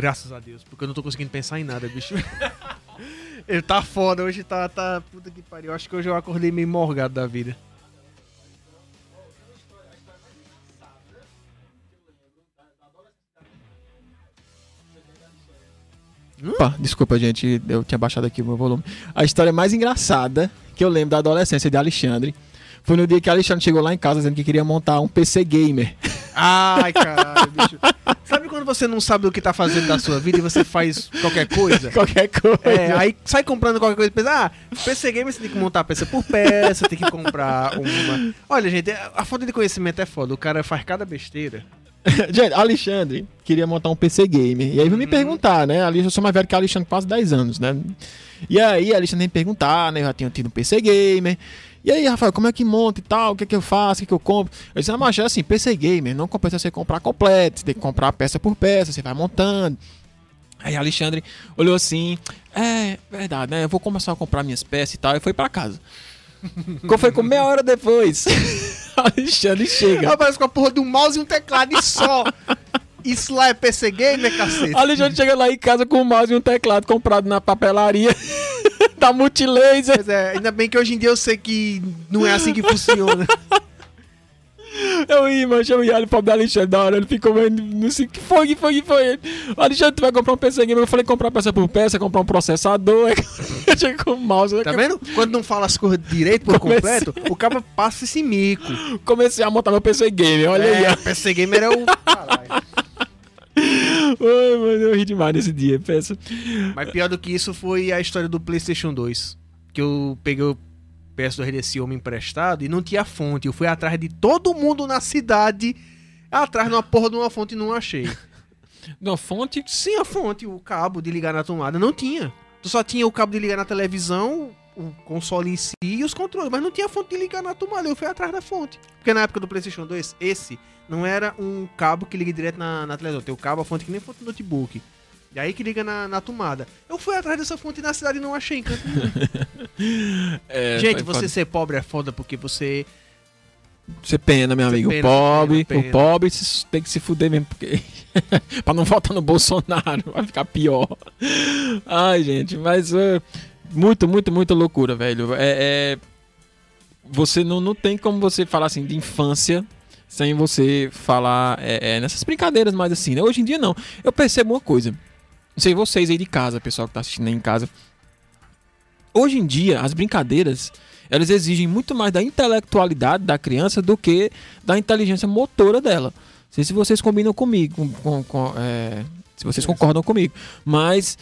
Graças a Deus, porque eu não tô conseguindo pensar em nada, bicho. [LAUGHS] Ele tá foda, hoje tá, tá. Puta que pariu. Acho que hoje eu acordei meio morgado da vida. Opa, desculpa, gente, eu tinha baixado aqui o meu volume. A história mais engraçada que eu lembro da adolescência de Alexandre foi no dia que Alexandre chegou lá em casa dizendo que queria montar um PC gamer. [LAUGHS] Ai, caralho, bicho. Sabe quando você não sabe o que tá fazendo da sua vida e você faz qualquer coisa? [LAUGHS] Qualquer coisa. É, aí sai comprando qualquer coisa e pensa, ah, PC Gamer você tem que montar peça por peça, tem que comprar uma. Olha, gente, a falta de conhecimento é foda. O cara faz cada besteira. [LAUGHS] Gente, Alexandre queria montar um PC gamer. E aí veio me perguntar, né? Ali eu sou mais velho que Alexandre, quase 10 anos, né? E aí Alexandre me perguntar, né? Eu já tinha tido um PC gamer. E aí, Rafael, como é que monta e tal? O que é que eu faço? O que, é que eu compro? Eu disse, não, mas é assim, PC gamer, não compensa você comprar completo, você tem que comprar peça por peça, você vai montando. Aí Alexandre olhou assim, é, verdade, né? Eu vou começar a comprar minhas peças e tal, e foi pra casa. Qual foi com meia hora depois? [LAUGHS] Alexandre chega. Aparece com a porra de um mouse e um teclado e só. Isso lá é PC Gamer, cacete. Alexandre chega lá em casa com um mouse e um teclado comprado na papelaria da Multilaser. Pois é, ainda bem que hoje em dia eu sei que não é assim que funciona. [LAUGHS] Eu ia, mano, eu ia, o pobre do Alexandre, da hora, ele ficou não sei, que foi, que foi, que foi? O Alexandre, tu vai comprar um PC Gamer, eu falei comprar peça por peça, comprar um processador, [LAUGHS] aí chega com o mouse. Tá vendo? Quando não fala as coisas direito por Comecei. completo, o cara passa esse mico. Comecei a montar meu PC Gamer, olha aí, É, ó. PC Gamer é o. Caralho. Ai, mano, eu ri demais nesse dia, peça. Mas pior do que isso foi a história do PlayStation 2. Que eu peguei o PS2 desse homem emprestado e não tinha fonte. Eu fui atrás de todo mundo na cidade, atrás de uma porra de uma fonte e não achei. Uma fonte, Sim, a fonte, o cabo de ligar na tomada, não tinha. Tu só tinha o cabo de ligar na televisão, o console em si e os controles, mas não tinha fonte de ligar na tomada. Eu fui atrás da fonte. Porque na época do PlayStation 2, esse não era um cabo que liga direto na, na televisão. Tem o cabo, a fonte que nem fonte do notebook. E aí que liga na, na tomada. Eu fui atrás dessa fonte na cidade e não achei em canto nenhum. [LAUGHS] é, Gente, você foda. ser pobre é foda porque você. Você pena, meu amigo. pena, o pobre, pena, pena. o pobre tem que se fuder mesmo, porque. [LAUGHS] pra não votar no Bolsonaro, [LAUGHS] vai ficar pior. Ai, gente, mas. é, muito, muito, muita loucura, velho. É. é- Você não, não tem como você falar assim de infância sem você falar é, é, nessas brincadeiras mais assim, né? Hoje em dia não. Eu percebo uma coisa. Não sei vocês aí de casa, pessoal que tá assistindo aí em casa. Hoje em dia, as brincadeiras elas exigem muito mais da intelectualidade da criança do que da inteligência motora dela. Não sei se vocês combinam comigo, com, com- é, se vocês concordam comigo. Mas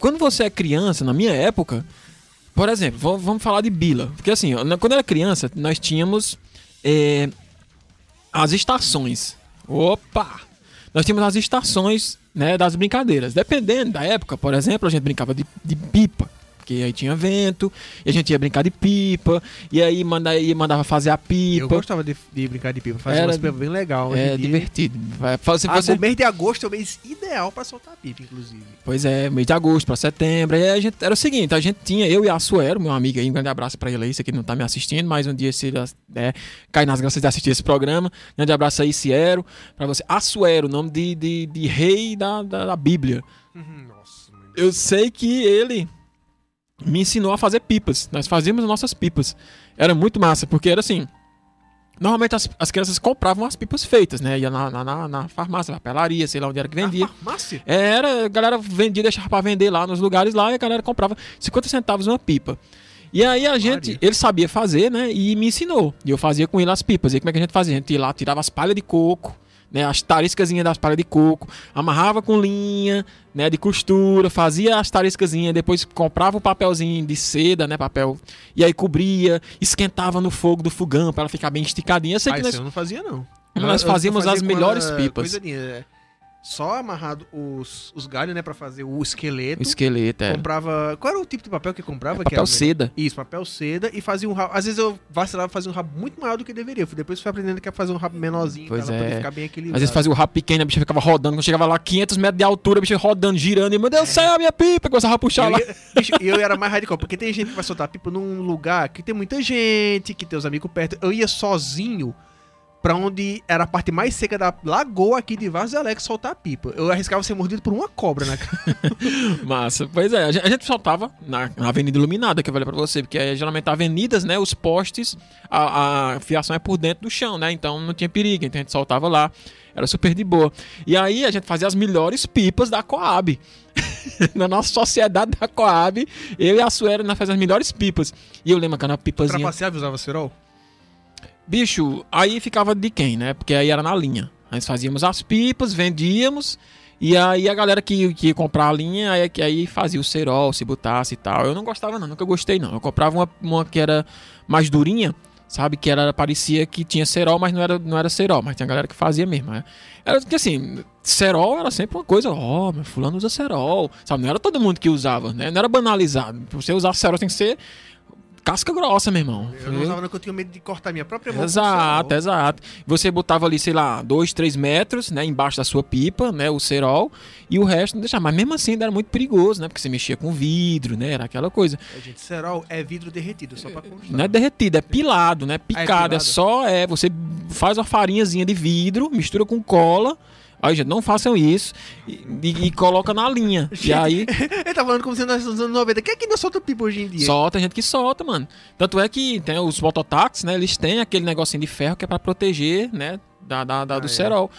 quando você é criança, na minha época, por exemplo, vamos, falar de Bila. Porque assim, quando eu era criança, nós tínhamos é, as estações. Opa! Nós tínhamos as estações né, das brincadeiras. Dependendo da época, por exemplo, a gente brincava de, de pipa. Porque aí tinha vento, e a gente ia brincar de pipa, e aí manda, e mandava fazer a Eu pipa. gostava de, de brincar de pipa. Fazia Era- umas pipas bem legal. É divertido. Se Ah, você, o mês de agosto é o mês ideal pra soltar pipa, inclusive. Pois é, mês de agosto pra setembro. Aí a gente, era o seguinte, a gente tinha, eu e a Suero, meu amigo aí, um grande abraço pra ele aí, esse aqui não tá me assistindo, mas um dia se ele é, cai nas graças de assistir esse programa. Grande abraço aí, Ciero, pra você. Assuero, nome de, de, de rei da, da, da Bíblia. Nossa, mano. Eu sei que ele me ensinou a fazer pipas. Nós fazíamos nossas pipas. Era muito massa, porque era assim. Normalmente as, as crianças compravam as pipas feitas, né? Ia na, na, na, farmácia, papelaria, sei lá onde era que vendia. Na farmácia? Era, a galera vendia, deixava pra vender lá nos lugares lá e a galera comprava 50 centavos uma pipa. E aí a gente, Maria. ele sabia fazer, né? E me ensinou. E eu fazia com ele as pipas. E como é que a gente fazia? A gente ia lá, tirava as palhas de coco, né? As tariscazinhas das palhas de coco, amarrava com linha, né? De costura, fazia as tariscazinhas, depois comprava o papelzinho de seda, né? Papel. E aí cobria, esquentava no fogo do fogão pra ela ficar bem esticadinha. Eu sei Ah, que isso nós, eu não fazia, não. nós Eu- eu fazíamos fazia as melhores pipas. Coisa é. Só amarrado os, os galhos, né, pra fazer o esqueleto. O esqueleto, é. Comprava... Qual era o tipo de papel que comprava? que Papel era o melhor? seda. Isso, papel seda e fazia um rabo. Às vezes eu vacilava fazer um rabo muito maior do que deveria. Depois fui aprendendo que ia fazer um rabo menorzinho Pois pra ela poder é. ficar bem equilibrado. Às vezes fazia o rabo pequeno, a bicha ficava rodando. Quando chegava lá 500 metros de altura, a bicha rodando, girando. E, meu Deus do céu, a minha pipa! Começava a puxar eu, lá. ia- bicho, e eu era mais radical, porque tem gente que vai soltar pipa num lugar que tem muita gente, que tem os amigos perto. Eu ia sozinho pra onde era a parte mais seca da lagoa aqui de Vaz Alex soltar pipa. Eu arriscava ser mordido por uma cobra na cara. [LAUGHS] Massa. Pois é, a gente, a soltava na, na Avenida Iluminada, que eu falei pra você, porque é, geralmente avenidas, né, os postes, a, a fiação é por dentro do chão, né, então não tinha perigo, então a gente soltava lá, era super de boa. E aí a gente fazia as melhores pipas da Coab. [LAUGHS] na nossa sociedade da Coab, eu e a Suera, nós fazíamos as melhores pipas. E eu lembro que era uma pipazinha... Trapaceava e usava cerol? Bicho, aí ficava de quem, né? Porque aí era na linha. Nós fazíamos as pipas, vendíamos, e aí a galera que, que ia comprar a linha, aí, que aí fazia o cerol, se botasse e tal. Eu não gostava não, nunca gostei não. Eu comprava uma, uma que era mais durinha, sabe? Que era, parecia que tinha cerol, mas não era, não era cerol. Mas tinha galera que fazia mesmo, né? Era que assim, cerol era sempre uma coisa, ó, meu fulano usa cerol, sabe? Não era todo mundo que usava, né? Não era banalizado. Pra você usar cerol tem que ser casca grossa, meu irmão. Eu não usava, não, que eu tinha medo de cortar minha própria mão. Exato, exato. Você botava ali, sei lá, dois, três metros, né, embaixo da sua pipa, né, o cerol, e o resto não deixava. Mas mesmo assim ainda era muito perigoso, né, porque você mexia com vidro, né, era aquela coisa. É, gente, cerol é vidro derretido, só pra constar. Não é derretido, é pilado, né, picado. É, pilado? só, é, você faz uma farinhazinha de vidro, mistura com cola. Aí, gente, não façam isso e, e- e coloca na linha. E aí [LAUGHS] Ele tá falando como se nós nos anos 90. Quem é que não solta pipa hoje em dia? solta, gente que solta, mano. Tanto é que tem os mototáxis, né? Eles têm aquele negocinho de ferro que é pra proteger, né? Da, da, da- Ah, do é. cerol.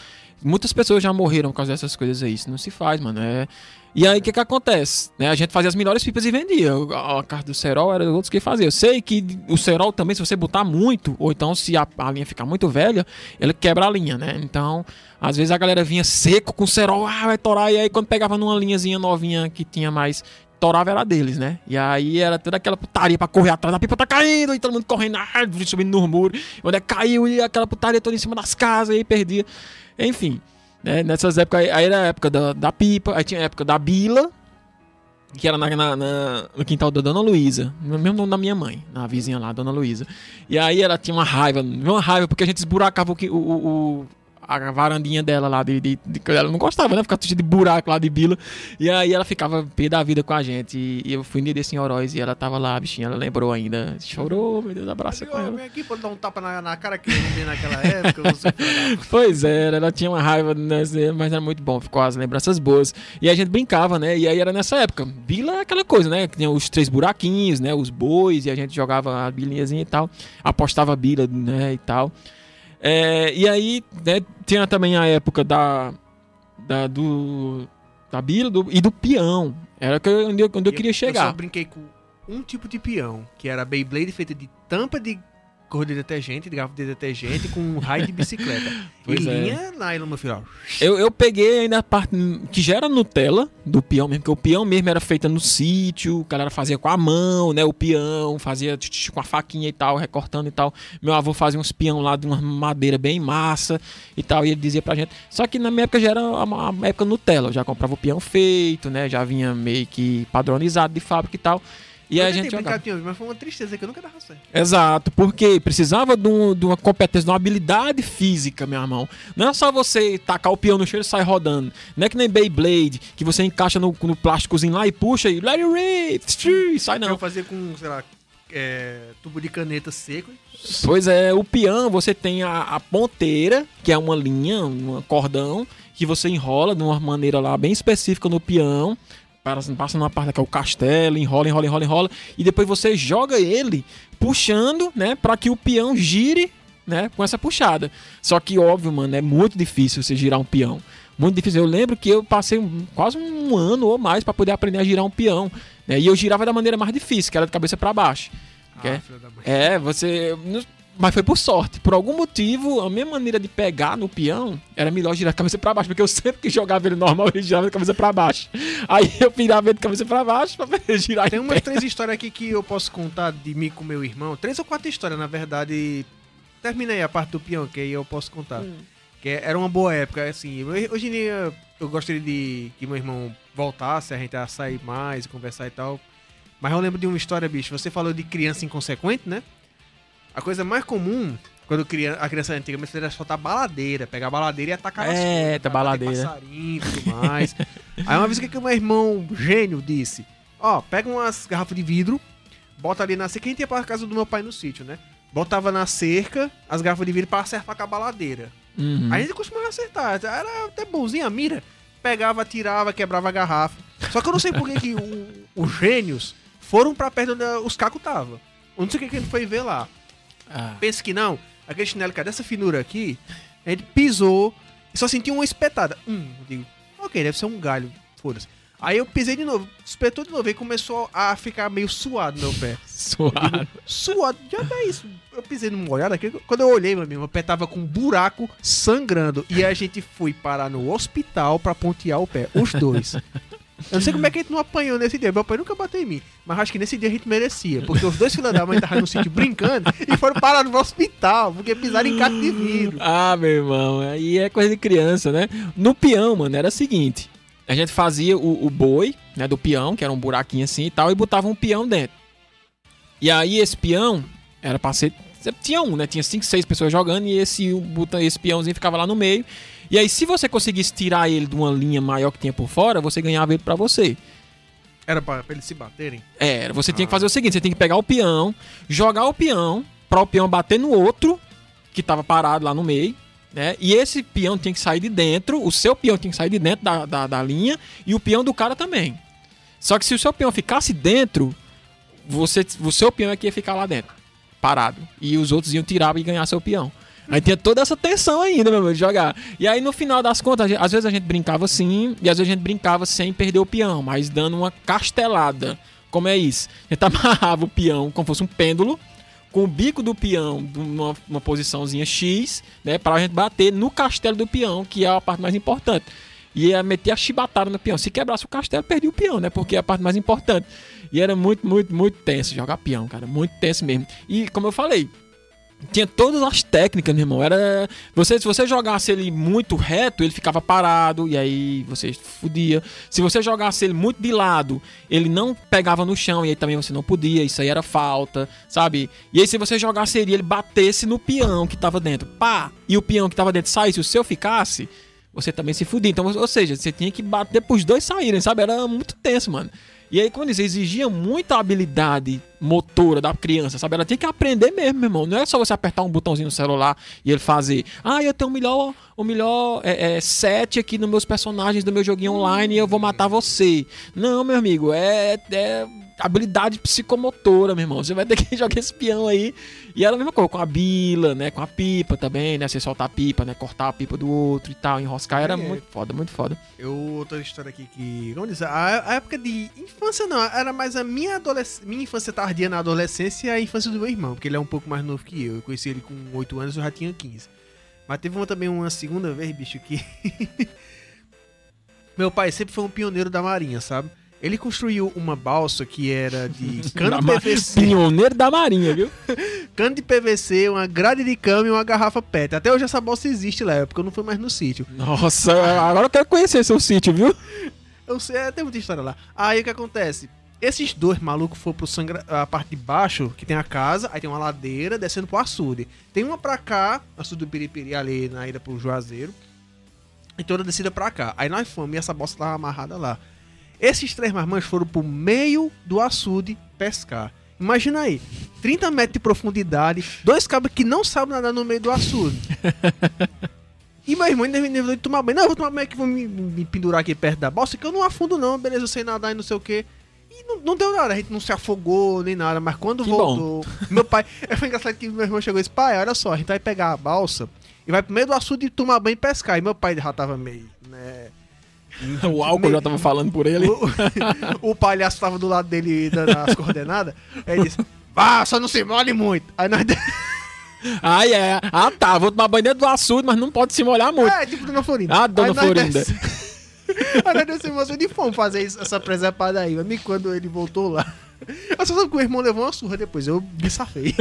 Muitas pessoas já morreram por causa dessas coisas aí. Isso não se faz, mano. É... E aí, o que que acontece? Né? A gente fazia as melhores pipas e vendia. A carta do cerol era outros que faziam. Eu sei que o cerol também, se você botar muito, ou então se a, a linha ficar muito velha, ele quebra a linha, né? Então, às vezes a galera vinha seco com cerol, ah, vai torar. E aí, quando pegava numa linhazinha novinha que tinha mais torava era deles, né? E aí era toda aquela putaria pra correr atrás, a pipa tá caindo, e todo mundo correndo, ah, subindo no muro, onde é caiu, e aquela putaria toda em cima das casas, e aí perdia. Enfim, né? nessas épocas, aí, era a época da, da pipa, aí tinha a época da bila, que era na, na- na- no quintal da Dona Luísa, mesmo nome da minha mãe, na vizinha lá, Dona Luísa. E aí ela tinha uma raiva, uma raiva, porque a gente esburacava o, o- o- a varandinha dela lá, de, de, de- ela não gostava, né? Ficava cheio de buraco lá de bila. E aí ela ficava pé da vida com a gente. E, e eu fui no desse em Oroz e ela tava lá, bichinha, ela lembrou ainda. Chorou, meu Deus, abraça com ela. Vem aqui pra dar um tapa na, na cara que eu dei naquela época. [LAUGHS] Pois é, ela tinha uma raiva, né, mas era muito bom, ficou as lembranças boas. E a gente brincava, né? E aí era nessa época. Bila é aquela coisa, né? Que tinha os três buraquinhos, né? Os bois, e a gente jogava a bilinhazinha e tal. Apostava bila, né? E tal. É, e aí, né, tinha também a época da. da do. Da bila do- e do peão. Era onde eu, onde eu queria Eu só chegar. brinquei com um tipo de peão, que era Beyblade feita de tampa de cor de detergente, de de detergente, com um raio de bicicleta. [LAUGHS] Pois e é. linha nylon, meu filho. Eu, eu peguei ainda a parte que já era Nutella do peão mesmo, porque o peão mesmo era feito no sítio, a galera fazia com a mão, né? O peão, fazia com a faquinha e tal, recortando e tal. Meu avô fazia uns peão lá de uma madeira bem massa e tal, e ele dizia pra gente. Só que na minha época já era uma, uma época Nutella, eu já comprava o peão feito, né? Já vinha meio que padronizado de fábrica e tal. E eu a gente jogava. de mas foi uma tristeza que eu nunca dava certo. Exato, porque precisava de, um- de uma competência, de uma habilidade física, meu irmão. Não é só você tacar o peão no chão e sair rodando. Não é que nem Beyblade, que você encaixa no, no plásticozinho lá e puxa e let it rip, sai Eu não. fazia com, sei lá, é, tubo de caneta seco. Pois é, o peão você tem a, a ponteira, que é uma linha, um cordão, que você enrola de uma maneira lá bem específica no peão. Passa numa parte que é o castelo, enrola, enrola, enrola, enrola. E depois você joga ele puxando, né? Pra que o peão gire, né? Com essa puxada. Só que, óbvio, mano, é muito difícil você girar um peão. Muito difícil. Eu lembro que eu passei um- quase um ano ou mais pra poder aprender a girar um peão. Né? E eu girava da maneira mais difícil, que era de cabeça pra baixo. Ah. É, você. Mas foi por sorte. Por algum motivo, a minha maneira de pegar no peão era melhor girar a cabeça pra baixo, porque eu [LAUGHS] sempre que jogava ele normal, ele girava de cabeça pra baixo. Aí eu virava ele de cabeça pra baixo pra girar Tem em umas pé. três histórias aqui que eu posso contar de mim com meu irmão. Três ou quatro histórias, na verdade. Terminei a parte do peão, que aí eu posso contar. Que era uma boa época, assim. Hoje em dia eu gostaria de que meu irmão voltasse, a gente a sair mais, conversar e tal. Mas eu lembro de uma história, bicho. Você falou de criança inconsequente, né? A coisa mais comum, quando a criança antigamente era soltar baladeira, pegar baladeira e atacar É, tá baladeira. passarinho e tudo mais. [LAUGHS] Aí uma vez o que, o meu irmão gênio disse? Ó, pega umas garrafas de vidro, bota ali na cerca. Quem ia pra casa do meu pai no sítio, né? Botava na cerca as garrafas de vidro pra acertar com a baladeira. Uhum. Aí a gente costumava acertar. Era até bonzinha a mira. Pegava, tirava, quebrava a garrafa. Só que eu não sei por que, que os gênios foram pra perto onde os cacos estavam. Eu não sei o que, que ele foi ver lá. Ah, Pensa que não. Aquele chinelo que é dessa finura aqui, a gente pisou e só sentiu uma espetada. Hum, eu digo, ok, deve ser um galho. Foda-se. Aí eu pisei de novo, espetou de novo e começou a ficar meio suado meu pé. [LAUGHS] suado. Suado, já é isso. Eu pisei numa olhada aqui. Quando eu olhei, meu amigo, meu pé tava com um buraco sangrando. E a gente foi parar no hospital pra pontear o pé. Os dois. [LAUGHS] Eu não sei como é que a gente não apanhou nesse dia. Meu pai nunca bateu em mim. Mas acho que nesse dia a gente merecia. Porque os dois filhos da mãe estavam no sítio brincando e foram parar no hospital. Porque pisaram em caixa de vidro. Ah, meu irmão, aí é coisa de criança, né? No peão, mano, era o seguinte: a gente fazia o, o boi, né, do peão, que era um buraquinho assim e tal, e botava um peão dentro. E aí esse peão era pra ser. Tinha um, né? Tinha cinco, seis pessoas jogando e esse, esse peãozinho ficava lá no meio. E aí, se você conseguisse tirar ele de uma linha maior que tinha por fora, você ganhava ele pra você. Era pra, pra eles se baterem? Era, você ah. tinha que fazer o seguinte: você tem que pegar o peão, jogar o peão, para o peão bater no outro, que tava parado lá no meio. Né? E esse peão tinha que sair de dentro, o seu peão tinha que sair de dentro da, da, da linha e o peão do cara também. Só que se o seu peão ficasse dentro, você, o seu peão é que ia ficar lá dentro, parado. E os outros iam tirar e ganhar seu peão. Aí tinha toda essa tensão ainda, meu irmão, de jogar. E aí, no final das contas, gente, às vezes a gente brincava assim, e às vezes a gente brincava sem perder o peão, mas dando uma castelada. Como é isso? A gente amarrava o peão como fosse um pêndulo, com o bico do peão numa uma posiçãozinha X, né? Pra gente bater no castelo do peão, que é a parte mais importante. E ia meter a chibatada no peão. Se quebrasse o castelo, perdia o peão, né? Porque é a parte mais importante. E era muito, muito, muito tenso jogar peão, cara. Muito tenso mesmo. E como eu falei, tinha todas as técnicas, meu irmão. Era. Você, se você jogasse ele muito reto, ele ficava parado, e aí você fudia. Se você jogasse ele muito de lado, ele não pegava no chão, e aí também você não podia, isso aí era falta, sabe? E aí, se você jogasse ele ele batesse no peão que tava dentro, pá, e o peão que tava dentro saísse, o seu ficasse, você também se fudia. Então, ou seja, você tinha que bater pros dois saírem, sabe? Era muito tenso, mano. E aí, eu disse, exigia muita habilidade motora da criança, sabe? Ela tinha que aprender mesmo, meu irmão. Não é só você apertar um botãozinho no celular e ele fazer. Ah, eu tenho o melhor, o melhor é, é, set aqui nos meus personagens do meu joguinho online e eu vou matar você. Não, meu amigo, é, é habilidade psicomotora, meu irmão. Você vai ter que [LAUGHS] jogar esse peão aí. E era a mesma coisa com a bila, né? Com a pipa também, né? Você soltar a pipa, né? Cortar a pipa do outro e tal, enroscar. Era é. muito foda, muito foda. Eu, outra história aqui que. Vamos dizer, a, a época de infância não, era mais a minha, adolesc minha infância tardia na adolescência e a infância do meu irmão, porque ele é um pouco mais novo que eu. Eu conheci ele com 8 anos, eu já tinha 15. Mas teve uma, também uma segunda vez, bicho, que. [LAUGHS] meu pai sempre foi um pioneiro da marinha, sabe? Ele construiu uma balsa que era de [LAUGHS] cano de PVC. Pioneiro da marinha, viu? [LAUGHS] cano de PVC, uma grade de cama e uma garrafa PET. Até hoje essa balsa existe lá, porque eu não fui mais no sítio. Nossa, agora eu quero conhecer seu sítio, viu? [LAUGHS] Eu sei, é, tem muita história lá. Aí o que acontece? Esses dois malucos foram pro sangra... a parte de baixo, que tem a casa, aí tem uma ladeira descendo pro açude. Tem uma pra cá, açude do Piripiri ali na ida pro Juazeiro. E toda descida pra cá. Aí nós fomos e essa balsa tava amarrada lá. Esses três marmanjos foram pro meio do açude pescar. Imagina aí, 30 metros de profundidade, dois cabos que não sabem nadar no meio do açude. [LAUGHS] E meu irmão ainda me de tomar banho. Não, eu vou tomar banho aqui, vou me, me, pendurar aqui perto da bosta, que eu não afundo não, beleza, eu sei nadar e não sei o que. E não, não, deu nada, a gente não se afogou nem nada, mas quando que voltou, bom. meu pai. [LAUGHS] Foi engraçado que meu irmão chegou e disse: pai, olha só, a gente vai pegar a balsa e vai pro meio do açude tomar banho e pescar. E meu pai já tava meio, né? [LAUGHS] o álcool já tava falando por ele. O, o palhaço tava do lado dele dando as coordenadas. Aí ele disse: Vá, só não se molhe muito. Aí nós. [LAUGHS] Ah, é. Ah, tá. Vou tomar banho dentro do açude, mas não pode se molhar muito. É, tipo Dona Florinda. Ah, Dona Florinda. [LAUGHS] Aí nós descemos de fome fazer essa presepada aí. Mas quando ele voltou lá. Eu só sabe que o irmão levou uma surra depois. Eu me safei.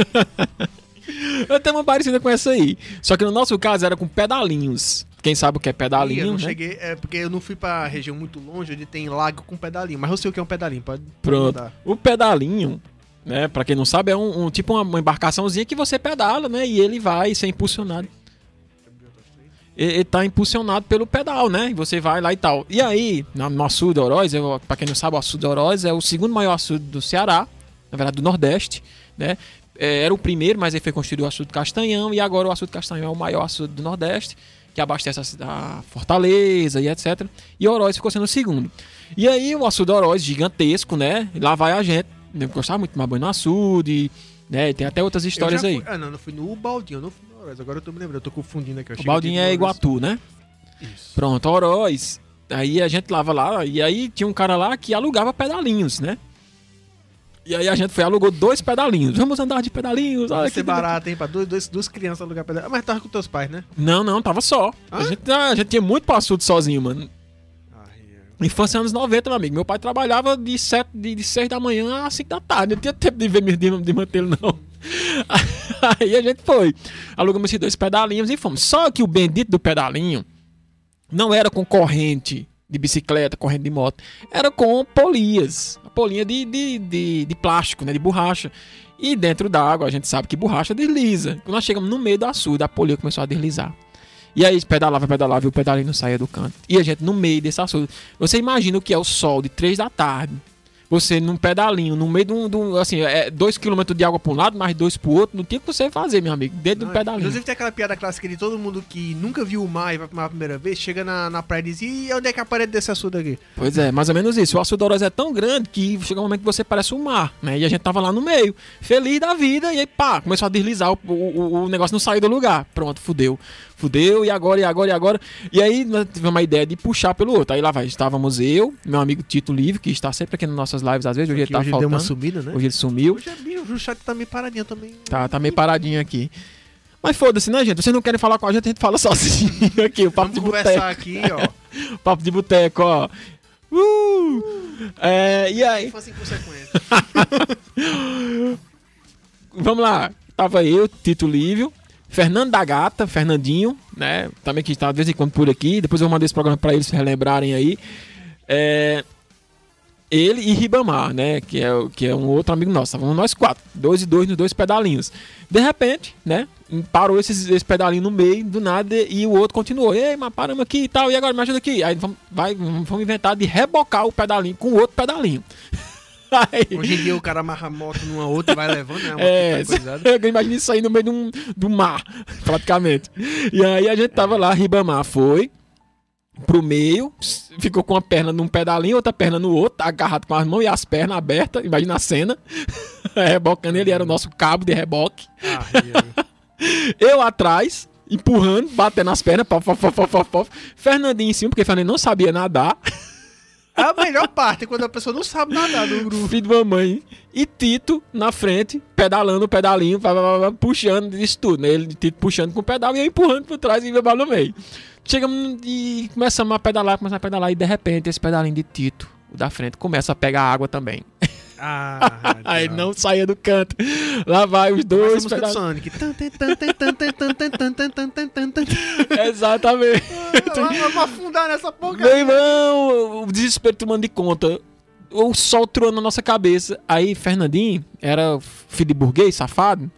eu tenho uma parecida com essa aí. Só que no nosso caso era com pedalinhos. Quem sabe o que é pedalinho, eu não né? cheguei, é porque eu não fui pra região muito longe onde tem lago com pedalinho, mas eu sei o que é um pedalinho, pode Pronto. Pode o pedalinho, né, para quem não sabe, é um, um tipo uma, uma, embarcaçãozinha que você pedala, né, e ele vai ser impulsionado. Ele tá impulsionado pelo pedal, né? E você vai lá e tal. E aí, no açude de Oroz, para quem não sabe, o açude de Oroz é o segundo maior açude do Ceará, na verdade do Nordeste, né? É, era o primeiro, mas ele foi construído o açude Castanhão e agora o açude Castanhão é o maior açude do Nordeste que abastece a Fortaleza e etc. E Oroz ficou sendo o segundo. E aí o açude Oroz, gigantesco, né? E lá vai a gente. Eu gostava muito de tomar banho no açude, né? E tem até outras histórias aí. Ah, não, não fui no Baldinho, eu não fui no Oroz. Agora eu tô me lembrando, eu tô confundindo aqui. O Baldinho é Iguatu, né? Isso. Pronto, Oroz. Aí a gente lava lá, e aí tinha um cara lá que alugava pedalinhos, né? E aí a gente foi alugou dois pedalinhos. Vamos andar de pedalinhos. Vai ser barato, hein? Pra dois, dois, duas crianças alugar pedalinhos. Mas tava com teus pais, né? Não, não, tava só. A gente, a gente tinha muito passudo sozinho, mano. É. Infância anos 90, meu amigo. Meu pai trabalhava de, sete, de, de 6 da manhã às 5 da tarde. Não tinha tempo de ver de, de manter ele, não. [LAUGHS] Aí a gente foi. Alugamos esses dois pedalinhos e fomos. Só que o bendito do pedalinho não era com corrente de bicicleta, corrente de moto. Era com polias polinha de, de, de, de, plástico, né? De borracha. E dentro da água, a gente sabe que borracha desliza. Quando nós chegamos no meio do açude, a polia começou a deslizar. E aí pedalava, pedalava e o pedalinho não saía do canto. E a gente no meio desse açude. Você imagina o que é o sol de 3 da tarde você num pedalinho, no meio de um, de um assim, é dois quilômetros de água para um lado, mais dois pro outro, não tinha o que você fazer, meu amigo, dentro do pedalinho. Inclusive tem aquela piada clássica de todo mundo que nunca viu o mar e vai pra primeira vez, chega na, na praia e diz, e onde é que é a parede desse açude aqui? Pois é, mais ou menos isso. O açude Oroz é tão grande que chega um momento que você parece um mar, né? E a gente tava lá no meio, feliz da vida, e aí pá, começou a deslizar, o, o, o negócio não saiu do lugar. Pronto, fudeu fudeu, e agora, e agora, e agora. E aí nós tivemos uma ideia de puxar pelo outro. Aí lá vai, estávamos eu, meu amigo Tito Livre, que está sempre aqui nas nossas lives às vezes, hoje ele tá hoje faltando. Deu uma sumida, né? Hoje ele sumiu. Hoje é, o chat tá meio paradinho também. Tá, tá meio paradinho aqui. Mas foda-se, né, gente? Vocês não querem falar com a gente, a gente fala sozinho [LAUGHS] aqui, o papo Vamos de boteco. aqui, ó. [LAUGHS] papo de boteco, ó. Uh! É, e aí? [LAUGHS] Vamos lá. Tava eu, Tito Lívio, Fernando da Gata, Fernandinho, né? Também que está de vez em quando por aqui. Depois eu mandei esse programa para eles se relembrarem aí. É, ele e Ribamar, né? Que é, que é um outro amigo nosso. Estavam nós quatro, dois e dois nos dois pedalinhos. De repente, né? Parou esses, esse pedalinho no meio, do nada, e o outro continuou. Ei, mas paramos aqui e tal, e agora me ajuda aqui. Aí vamos, vai, vamos inventar de rebocar o pedalinho com o outro pedalinho. [LAUGHS] Aí... Hoje em dia o cara amarra a moto numa outra e vai levando, né? É, [LAUGHS] eu imagino isso aí no meio de um, do mar, [LAUGHS] praticamente. E aí a gente tava lá, Ribamar foi pro meio, ficou com a perna num pedalinho, outra perna no outro, agarrado com as mãos e as pernas abertas, imagina a cena. [LAUGHS] Rebocando, ele era o nosso cabo de reboque. Ah, [LAUGHS] eu atrás, empurrando, batendo as pernas, pof, pof, pof, pof, Fernandinho em cima, porque Fernandinho não sabia nadar. É a melhor parte, quando a pessoa não sabe nadar do grupo. Filho de mamãe. E Tito na frente, pedalando o pedalinho, puxando isso tudo, né? Ele, Tito puxando com o pedal e eu empurrando por trás e Bebal no meio. Chegamos e começamos a pedalar, começamos a pedalar e de repente esse pedalinho de Tito, o da frente, começa a pegar água também. Ah, Aí não saía do canto. Lá vai os dois. Pedal... Sonic. Exatamente. Vamos afundar nessa porra. Meu irmão, o desespero tomando de conta. O sol troando na nossa cabeça. Aí Fernandinho era filho de burguês, safado.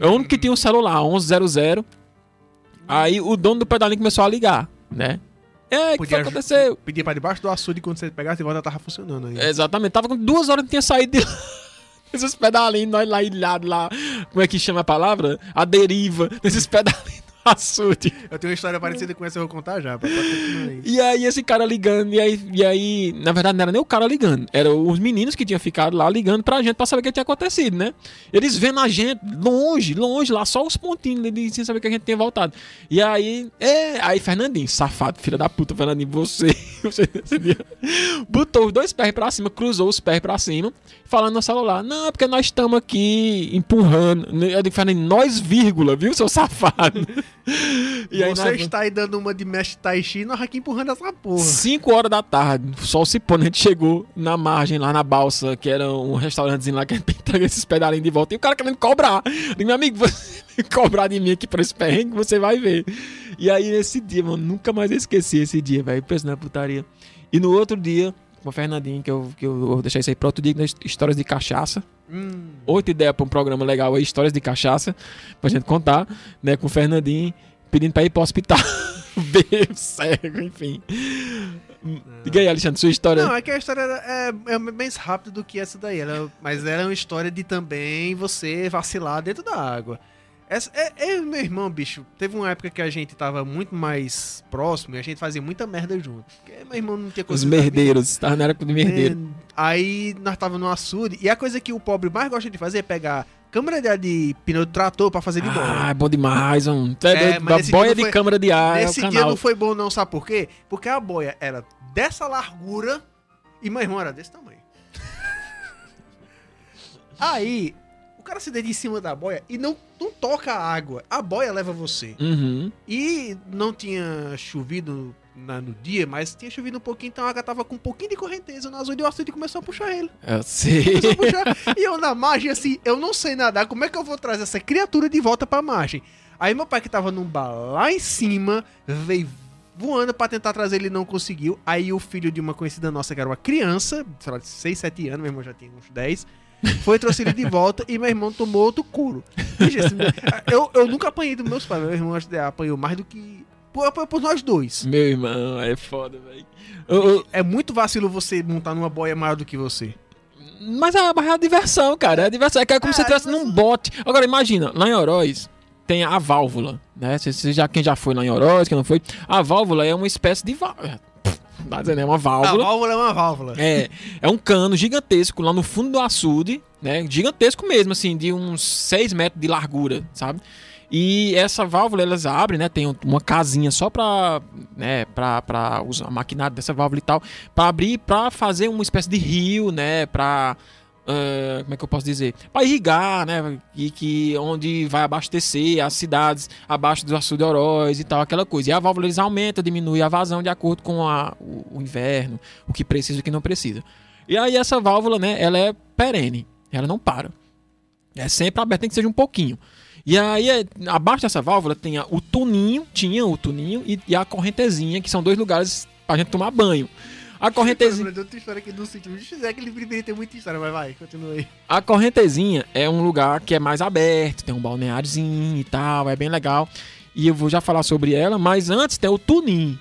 É o único que tinha um celular, 1100. Aí o dono do pedalinho começou a ligar, né? É, o que foi, aconteceu? Pedir pra debaixo do açude quando você pegasse e volta tava funcionando aí. Exatamente, tava com duas horas que tinha saído de lá. [LAUGHS] Esses pedalinhos, nós lá ilhado lá. Como é que chama a palavra? A deriva desses pedalinhos [LAUGHS] açude. Eu tenho uma história parecida com essa, eu vou contar já. Pra, aí. E aí esse cara ligando, e aí, e aí, na verdade não era nem o cara ligando, eram os meninos que tinham ficado lá ligando pra gente pra saber o que tinha acontecido, né? Eles vendo a gente longe, longe, lá, só os pontinhos, eles sem saber que a gente tinha voltado. E aí, é, aí Fernandinho, safado, filho da puta, Fernandinho, você, [LAUGHS] você botou os dois pés pra cima, cruzou os pés pra cima, falando no celular, não, é porque nós estamos aqui empurrando. Eu digo, Fernandinho, nós, vírgula, viu, seu safado? [LAUGHS] [LAUGHS] E aí, Você está aí dando uma de mestre Tai Chi, nós aqui empurrando essa porra. 5 horas da tarde, o sol se pondo, a gente chegou na margem, lá na balsa, que era um restaurantezinho lá que a gente [LAUGHS] pegou esses pedalinhos de volta. E o cara querendo cobrar. Eu digo, meu amigo, você [LAUGHS] cobrar de mim aqui por esse perrengue, você vai ver. E aí, nesse dia, mano, nunca mais esqueci esse dia, velho. Pensa na putaria. E no outro dia, com o Fernandinho, que eu, que eu vou deixar isso aí para outro dia, histórias de cachaça. Hum. Outra ideia para um programa legal aí, histórias de cachaça, pra gente contar, né, com o Fernandinho, pedindo pra ir pro hospital. [LAUGHS] Bebo, cego, enfim. Não. Diga aí, Alexandre, sua história. Não, é que a história é, é mais rápida do que essa daí. Ela, mas era uma história de também você vacilar dentro da água. Essa, é, é, meu irmão, bicho, teve uma época que a gente tava muito mais próximo e a gente fazia muita merda junto. Porque meu irmão não tinha coisa. Os merdeiros, tava na época do merdeiro. É, aí nós tava no açude e a coisa que o pobre mais gosta de fazer é pegar câmera de, de pneu de trator pra fazer de boia. Ah, é bom demais, mano. É, é boia de foi, câmera de ar. Nesse é dia não foi bom, não, sabe por quê? Porque a boia era dessa largura e meu irmão era desse tamanho. [LAUGHS] Aí cara se deita em cima da boia e não, não toca a água. A boia leva você. Uhum. E não tinha chovido na, no dia, mas tinha chovido um pouquinho, então a água tava com um pouquinho de correnteza no azul e o açude começou a puxar ele. Eu sei. Puxar, e eu na margem, assim, eu não sei nadar, como é que eu vou trazer essa criatura de volta pra margem? Aí meu pai que tava num bar lá em cima, veio voando para tentar trazer ele não conseguiu. Aí o filho de uma conhecida nossa, que era uma criança, sei lá, de 6, 7 anos, meu irmão já tinha uns 10 Foi, trouxe ele de volta e meu irmão tomou outro couro. Eu, eu nunca apanhei dos meus pais. Meu irmão acho que apanhou mais do que. Por, apanhou por nós dois. Meu irmão, é foda, velho. É muito vacilo você montar numa boia maior do que você. Mas é, mas é a diversão, cara. É diversão. É que é como É, se você estivesse num bote. Agora, imagina, lá em Oroz tem a válvula, né? Se já, quem já foi lá em Oroz, quem não foi, a válvula é uma espécie de válvula. Dizendo, é uma A válvula. válvula é uma válvula. É, é um cano gigantesco lá no fundo do açude, né? Gigantesco mesmo, assim, de uns 6 metros de largura, sabe? E essa válvula, elas abrem, né? Tem um- uma casinha só pra, né, pra, pra usar a maquinário dessa válvula e tal, pra abrir, pra fazer uma espécie de rio, né? Pra, ah, como é que eu posso dizer? Pra irrigar, né? E que onde vai abastecer as cidades abaixo do açude de Oroz e tal, aquela coisa. E a válvula eles aumentam, diminui a vazão de acordo com a, o, o inverno, o que precisa e o que não precisa. E aí essa válvula, né, ela é perene, ela não para. É sempre aberta, tem que seja um pouquinho. E aí, é- abaixo dessa válvula tem o tuninho, tinha o tuninho e, e a correntezinha, que são dois lugares pra gente tomar banho. A correntezinha, de outra história aqui do sítio. Bicho, é que ele deveria ter muita história, mas vai, continua aí. a correntezinha é um lugar que é mais aberto, tem um balneáriozinho e tal, é bem legal. E eu vou já falar sobre ela, mas antes tem o tunim,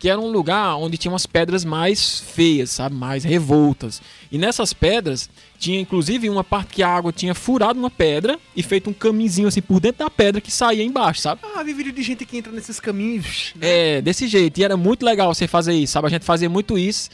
que era um lugar onde tinha umas pedras mais feias, sabe, mais revoltas. E nessas pedras tinha inclusive uma parte que a água tinha furado uma pedra e feito um caminhozinho assim por dentro da pedra que saía embaixo, sabe? Ah, vi vídeo de gente que entra nesses caminhos. né? É, desse jeito. E era muito legal você fazer isso, sabe? A gente fazia muito isso.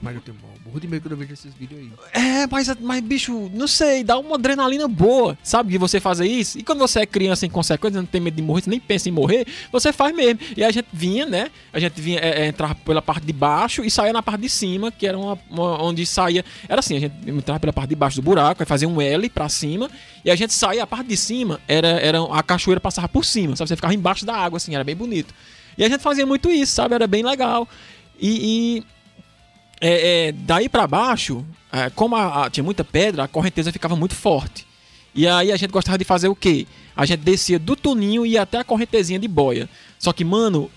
Mas eu tenho um burro de medo quando eu vejo esses vídeos aí. É, mas, mas bicho, não sei, dá uma adrenalina boa, sabe? De você fazer isso. E quando você é criança inconsequente, não tem medo de morrer, você nem pensa em morrer, você faz mesmo. E a gente vinha, né? A gente vinha é, é, entrar pela parte de baixo e saía na parte de cima, que era uma, uma- onde saía. Era assim, a gente entrava pela parte de baixo do buraco, aí fazia um L pra cima, e a gente saía, a parte de cima, era, era a cachoeira passava por cima, sabe? Você ficava embaixo da água, assim, era bem bonito. E a gente fazia muito isso, sabe? Era bem legal. E, e é, é, daí pra baixo, é, como a- a- tinha muita pedra, a correnteza ficava muito forte. E aí a gente gostava de fazer o quê? A gente descia do tuninho e ia até a correntezinha de boia. Só que, mano,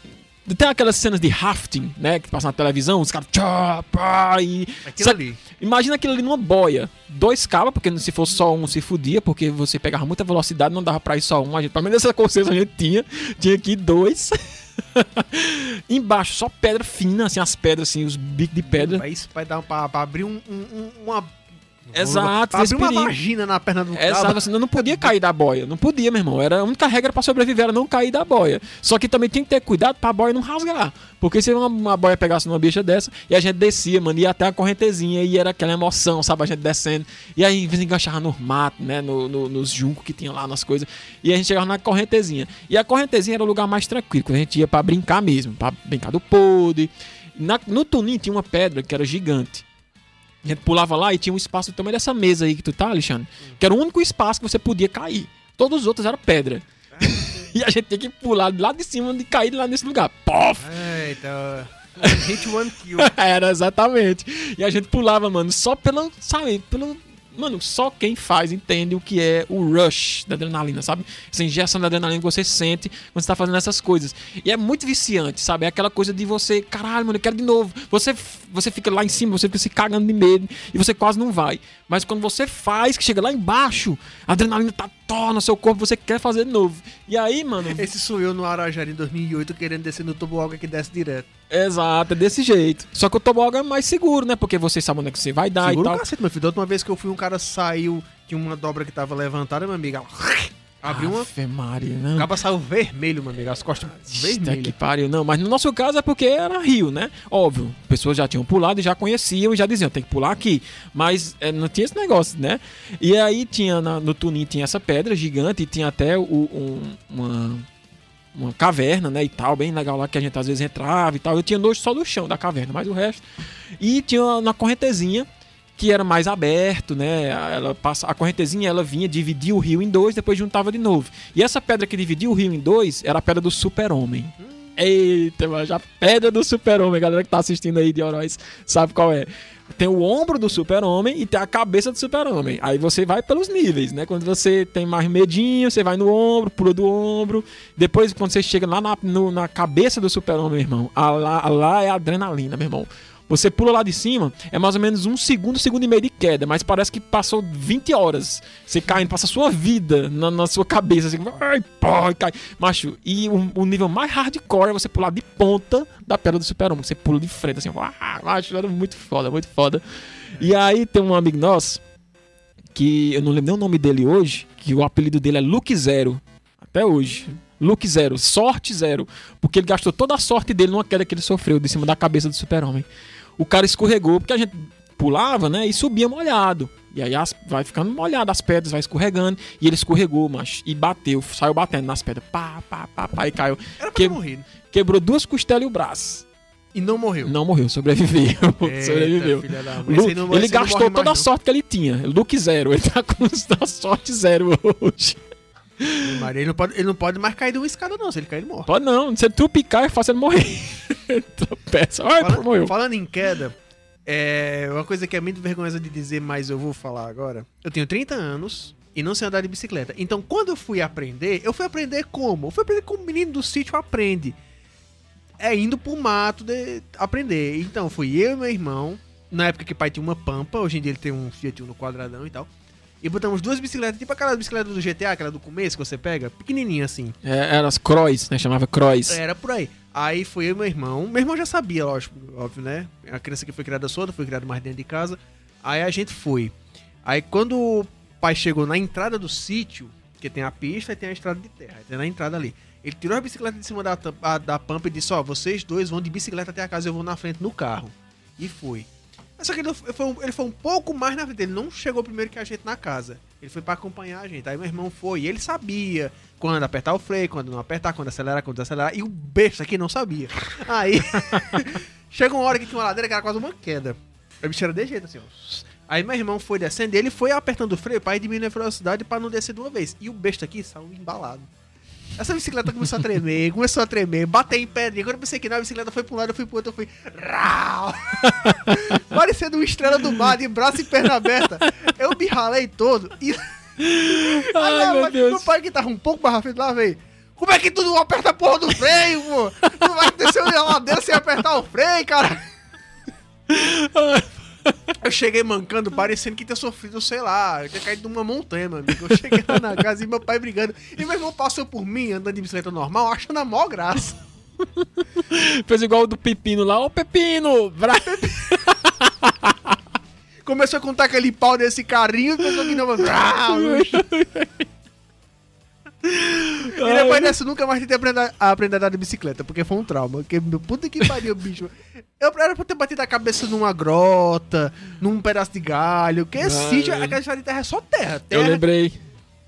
tem aquelas cenas de rafting, né? Que passam na televisão, os caras. tchá, pá, e- Aquilo Só- ali. Imagina aquilo ali numa boia. Dois cabos, porque se fosse só um se fudia, porque você pegava muita velocidade, não dava pra ir só um. A gente, pelo menos essa consciência a gente tinha. Tinha ir dois. [LAUGHS] [LAUGHS] Embaixo, só pedra fina, assim, as pedras, assim, os bicos de pedra. Vai, isso vai dar pra, pra abrir um- um- uma. Exato, Pra abrir uma vagina na perna do cara. sabe, assim, eu não podia cair da boia. Não podia, meu irmão. Era a única regra pra sobreviver era não cair da boia. Só que também tinha que ter cuidado pra boia não rasgar. Porque se uma, uma boia pegasse numa bicha dessa, e a gente descia, mano, ia até a correntezinha e era aquela emoção, sabe? A gente descendo. E aí, às vezes, enganchava no mato, né? No, no- nos juncos que tinha lá nas coisas. E a gente chegava na correntezinha. E a correntezinha era o lugar mais tranquilo, que a gente ia pra brincar mesmo, pra brincar do podre. Na- no Tunim tinha uma pedra que era gigante. A gente pulava lá e tinha um espaço do tamanho dessa mesa aí que tu tá, Alexandre. Que era o único espaço que você podia cair. Todos os outros eram pedra. [LAUGHS] e a gente tinha que pular lá de cima e cair lá nesse lugar. Pof! Eita. Hit one kill. [LAUGHS] Era exatamente. E a gente pulava, mano, só pelo, sabe, pelo. Mano, só quem faz entende o que é o rush da adrenalina, sabe? Essa injeção de adrenalina que você sente quando você tá fazendo essas coisas. E é muito viciante, sabe? É aquela coisa de você, caralho, mano, eu quero de novo. Você, você fica lá em cima, você fica se cagando de medo e você quase não vai. Mas quando você faz, que chega lá embaixo, a adrenalina tá no seu corpo, você quer fazer de novo. E aí, mano, Esse sou eu no Arajara em 2008 querendo descer no toboágua que desce direto. exato, é desse jeito. Só que o tobogã é mais seguro, né? Porque você sabe onde é que você vai dar Segura e tal. cacete, meu filho. Da última vez que eu fui, um cara saiu, tinha uma dobra que tava levantada, meu amigo. ela Abriu uma. Ave Maria, O não. cabo saiu vermelho, meu amigo. As costas que vermelhas. pariu, não. Mas no nosso caso é porque era rio, né? Óbvio. Pessoas já tinham pulado e já conheciam e já diziam, tem que pular aqui. Mas é, não tinha esse negócio, né? E aí tinha na- no Tunim tinha essa pedra gigante e tinha até o- um- uma, uma caverna, né? E tal, bem legal lá que a gente às vezes entrava e tal. Eu tinha nojo só do chão da caverna, mas o resto. E tinha na correntezinha que era mais aberto, né? Ela passa, a correntezinha ela vinha, dividia o rio em dois, depois juntava de novo. E essa pedra que dividia o rio em dois era a pedra do super-homem. Eita, mas a pedra do super-homem, galera que tá assistindo aí de Oroz sabe qual é. Tem o ombro do super-homem e tem a cabeça do super-homem. Aí você vai pelos níveis, né? Quando você tem mais medinho, você vai no ombro, pula do ombro. Depois, quando você chega lá na, no- na cabeça do super-homem, irmão, a lá, a lá é adrenalina, meu irmão. Você pula lá de cima, é mais ou menos um segundo, segundo e meio de queda, mas parece que passou 20 horas. Você caindo, passa a sua vida na, na sua cabeça, assim, ai, pô, cai. Macho, e o, o, nível mais hardcore é você pular de ponta da pedra do super-homem. Você pula de frente, assim, ah, macho, era muito foda, muito foda. E aí tem um amigo nosso, que eu não lembro nem o nome dele hoje, que o apelido dele é Luke Zero, até hoje. Luke zero, sorte zero. Porque ele gastou toda a sorte dele numa queda que ele sofreu de cima da cabeça do super-homem o cara escorregou, porque a gente pulava, né? E subia molhado. E aí as, vai ficando molhado, as pedras vai escorregando. E ele escorregou, mas E bateu, saiu batendo nas pedras. Pá, pá, pá, pá, e caiu. Era pra que, morrer. Quebrou duas costelas e o braço. E não morreu. Não morreu, sobreviveu. [LAUGHS] Eita, sobreviveu. Não, ele gastou toda a sorte que ele tinha. Luke zero. [LAUGHS] Ele tá com [LAUGHS] a sorte zero hoje. [LAUGHS] Ele não, pode, ele não pode mais cair de uma escada, não. Se ele cair, ele morre. Pode não. Se tu picar, é fácil ele morrer. [LAUGHS] Tropeça. Ai, falando, morreu. Falando em queda, é uma coisa que é muito vergonhosa de dizer, mas eu vou falar agora. Eu tenho 30 anos e não sei andar de bicicleta. Então, quando eu fui aprender, eu fui aprender como? Eu fui aprender como o menino do sítio aprende. É indo pro mato de aprender. Então, fui eu e meu irmão. Na época que o pai tinha uma pampa, hoje em dia ele tem um Fiat Uno quadradão e tal. E botamos duas bicicletas, tipo aquela bicicleta do GTA, aquela do começo que você pega, pequenininha assim. É, eram as Croix, né? Chamava Croix. Era por aí. Aí foi eu e meu irmão. Meu irmão já sabia, lógico, óbvio, né? A criança que foi criada solta, foi criada mais dentro de casa. Aí a gente foi. Aí quando o pai chegou na entrada do sítio, que tem a pista e tem a estrada de terra, tem na entrada ali. Ele tirou a bicicleta de cima da, a, da pampa e disse: Ó, vocês dois vão de bicicleta até a casa, eu vou na frente no carro. E foi. Só que ele foi, um, ele foi um pouco mais na frente. Ele não chegou primeiro que a gente na casa. Ele foi para acompanhar a gente. Aí meu irmão foi. E ele sabia quando apertar o freio, quando não apertar, quando acelerar, quando desacelerar. E o besta aqui não sabia. Aí. [LAUGHS] chegou uma hora que tinha uma ladeira que era quase uma queda. A bicha era de jeito assim, ó. Aí meu irmão foi descendo ele foi apertando o freio para diminuir a velocidade para não descer de uma vez. E o besta aqui saiu embalado. Essa bicicleta começou a tremer, [LAUGHS] começou a tremer, bater em pedra. E quando eu pensei que não, a bicicleta foi pra um lado, eu fui pro outro, eu fui. [LAUGHS] Parecendo uma estrela do mar, de braço e perna aberta. Eu me ralei todo e. [LAUGHS] Ai, Aí, meu Deus. Meu pai que tava um pouco mais rápido lá, veio. Como é que tu não aperta a porra do freio, pô? Tu vai descer a ladeira sem apertar o freio, cara? Eu cheguei mancando, parecendo que tinha sofrido, sei lá, tinha caído numa montanha, meu amigo. Eu cheguei lá na casa e meu pai brigando. E meu irmão passou por mim, andando de bicicleta normal, achando a maior graça. Fez igual o do Pepino lá. Ô, Pepino! Bra... Começou a contar aquele pau desse carrinho e pensou que não... E depois dessa, nunca mais tentei aprender a, aprender a andar de bicicleta, porque foi um trauma. Porque, meu puta que pariu, bicho. Eu era pra ter batido a cabeça numa grota, num pedaço de galho. Que esse ah, sítio, aquela estrada de terra é só terra. terra eu lembrei.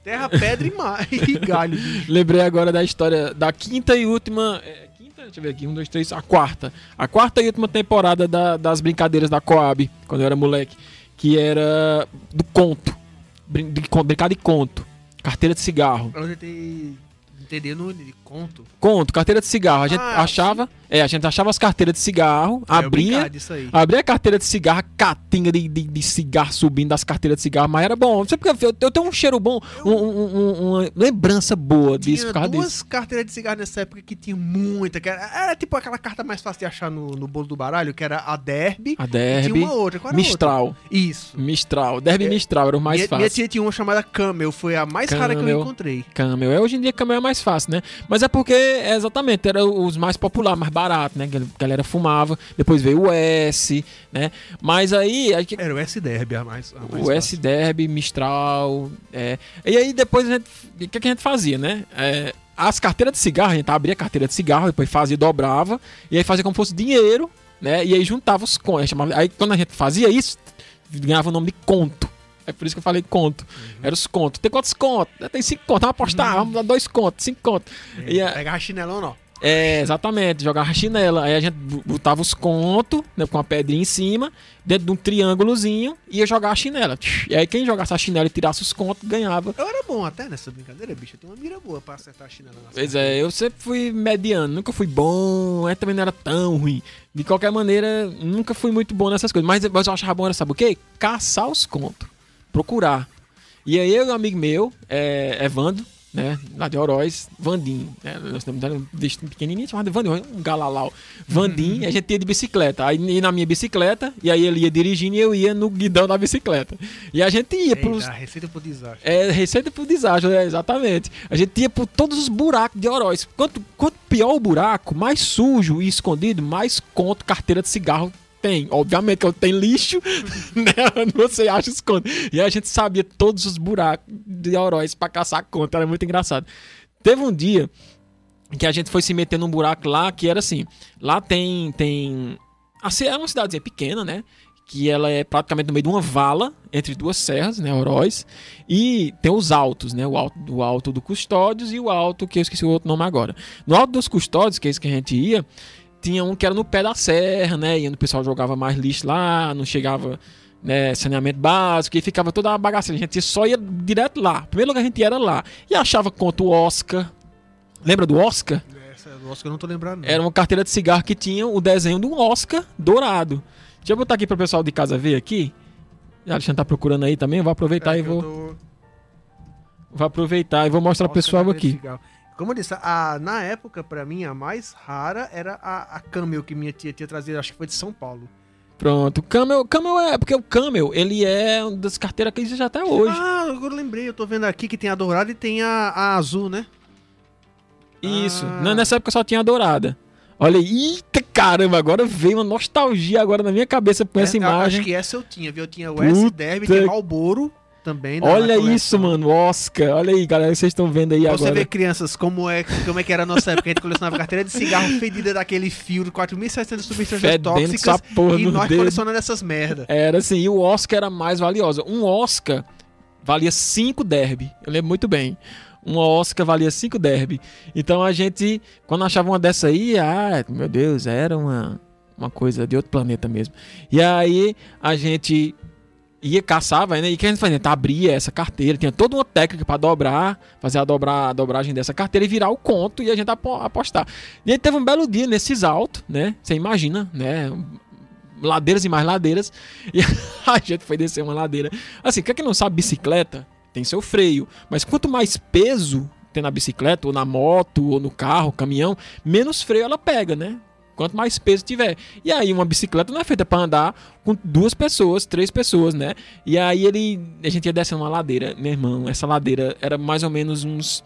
Terra, pedra e, mar, [LAUGHS] e galho. Bicho. Lembrei agora da história da quinta e última. É, quinta, deixa eu ver aqui, um, dois, três, a quarta. A quarta e última temporada da, das brincadeiras da Coab, quando eu era moleque. Que era do conto. Brin de, brincar de conto. Carteira de cigarro. No de conto. Conto, carteira de cigarro. A gente ah, achava. Sim. É, a gente achava as carteiras de cigarro, é, abria. Abria a carteira de cigarro, catinga de, de, de, cigarro subindo das carteiras de cigarro, mas era bom. Você porque eu, eu tenho um cheiro bom, um, um, uma lembrança boa disso por causa duas disso. carteiras de cigarro nessa época que tinha muita. Que era, era, tipo aquela carta mais fácil de achar no, no bolo do baralho, que era a Derby. A Derby. tinha uma outra. Qual era Mistral. Outra? Isso. Mistral. Derby é, Mistral era o mais minha, fácil. Minha tia tinha uma chamada Camel, foi a mais Camel, rara que eu encontrei. Camel. É, hoje em dia Camel é mais fácil, né? Mas é porque, é exatamente, era os mais populares, mais baratos, né? A galera fumava. Depois veio o S, né? Mas aí. Era o S Derby a mais. A mais o S Derby, Mistral. É. E aí depois a gente. O que, que a gente fazia, né? É, as carteiras de cigarro, a gente abria a carteira de cigarro, depois fazia dobrava, e aí fazia como fosse dinheiro, né? E aí juntava os contos. Aí quando a gente fazia isso, ganhava o nome de conto. É por isso que eu falei conto. Uhum. Era os contos. Tem quantos contos? Tem cinco contos. Vamos apostar. Uhum. Vamos dar dois contos, cinco contos. É, e, pega chinelão, não. É, exatamente, jogava chinela. Aí a gente botava os contos, né, com a pedrinha em cima, dentro de um triângulozinho, e ia jogar a chinela. E aí quem jogasse a chinela e tirasse os contos, ganhava. Eu era bom até nessa brincadeira, bicho. Eu tenho uma mira boa pra acertar a chinela. Pois é, eu sempre fui mediano, nunca fui bom, aí também não era tão ruim. De qualquer maneira, nunca fui muito bom nessas coisas. Mas, mas eu achava bom, era, sabe o quê? Caçar os contos. Procurar. E aí eu e um amigo meu, é, Evandro, né? Lá de Oroz, Vandim. Né? Nós temos um pequenininho chamado Vandim, um galalau. Vandim, uhum. a gente ia de bicicleta. Aí ia na minha bicicleta, e aí ele ia dirigindo e eu ia no guidão da bicicleta. E a gente ia Eita, pros. Receita pro desastre. É, receita pro desastre, é, exatamente. A gente ia por todos os buracos de Oroz. Quanto, quanto pior o buraco, mais sujo e escondido, mais conto carteira de cigarro tem. Obviamente que eu tenho lixo, [LAUGHS] né? Você acha esconde. E a gente sabia todos os buracos de Oroz pra caçar conta. Era muito engraçado. Teve um dia que a gente foi se meter num buraco lá que era assim. Lá tem. tem assim, é uma cidadezinha pequena, né? Que ela é praticamente no meio de uma vala entre duas serras, né? Oroz. E tem os altos, né? O alto, o alto do Custódios e o alto, que eu esqueci o outro nome agora. No alto dos Custódios, que é esse que a gente ia, tinha um que era no pé da serra, né? E o pessoal jogava mais lixo lá, não chegava né, saneamento básico, e ficava toda uma bagaceira. A gente só ia direto lá. Primeiro lugar que a gente ia era lá. E achava contra o Oscar. Lembra do Oscar? Essa do Oscar eu não tô lembrando. Era uma carteira de cigarro que tinha o desenho de um Oscar dourado. Deixa eu botar aqui para o pessoal de casa ver aqui. A Alexandre tá procurando aí também. Eu vou aproveitar é, e vou. Tô... Vou aproveitar e vou mostrar o pessoal aqui. Cigarro. Como eu disse, a, na época, para mim, a mais rara era a, a Camel que minha tia tinha trazido, acho que foi de São Paulo. Pronto, Camel, Camel é. Porque o Camel, ele é uma das carteiras que existe até hoje. Ah, agora eu lembrei, eu tô vendo aqui que tem a dourada e tem a, a azul, né? Isso, ah. nessa época só tinha a dourada. Olha aí, eita caramba, agora veio uma nostalgia agora na minha cabeça com é, essa imagem. Acho que essa eu tinha, viu? Eu tinha o S-Derby, tinha Malboro também. Olha isso, mano, Oscar. Olha aí, galera, vocês estão vendo aí pra agora. Você vê, crianças, como é, como é que era a nossa época. A gente colecionava carteira de cigarro fedida daquele fio de 4.700 substâncias tóxicas e nós dedo. colecionando essas merda. Era assim, e o Oscar era mais valiosa. Um Oscar valia 5 derby. Eu lembro muito bem. Um Oscar valia 5 derby. Então a gente, quando achava uma dessa aí, ah, meu Deus, era uma, uma coisa de outro planeta mesmo. E aí a gente ia caçava, né? E que a gente fazia? Tá, abria essa carteira, tinha toda uma técnica para dobrar, fazer a, dobrar, a dobragem dessa carteira e virar o conto e a gente apostar. E aí teve um belo dia nesses altos, né? Você imagina, né? Ladeiras e mais ladeiras. [LAUGHS] E a gente foi descer uma ladeira. Assim, quer que não sabe bicicleta? Tem seu freio. Mas quanto mais peso tem na bicicleta, ou na moto, ou no carro, caminhão, menos freio ela pega, né? Quanto mais peso tiver. E aí, uma bicicleta não é feita para andar com duas pessoas, três pessoas, né? E aí ele. A gente ia descendo uma ladeira, meu irmão. Essa ladeira era mais ou menos uns.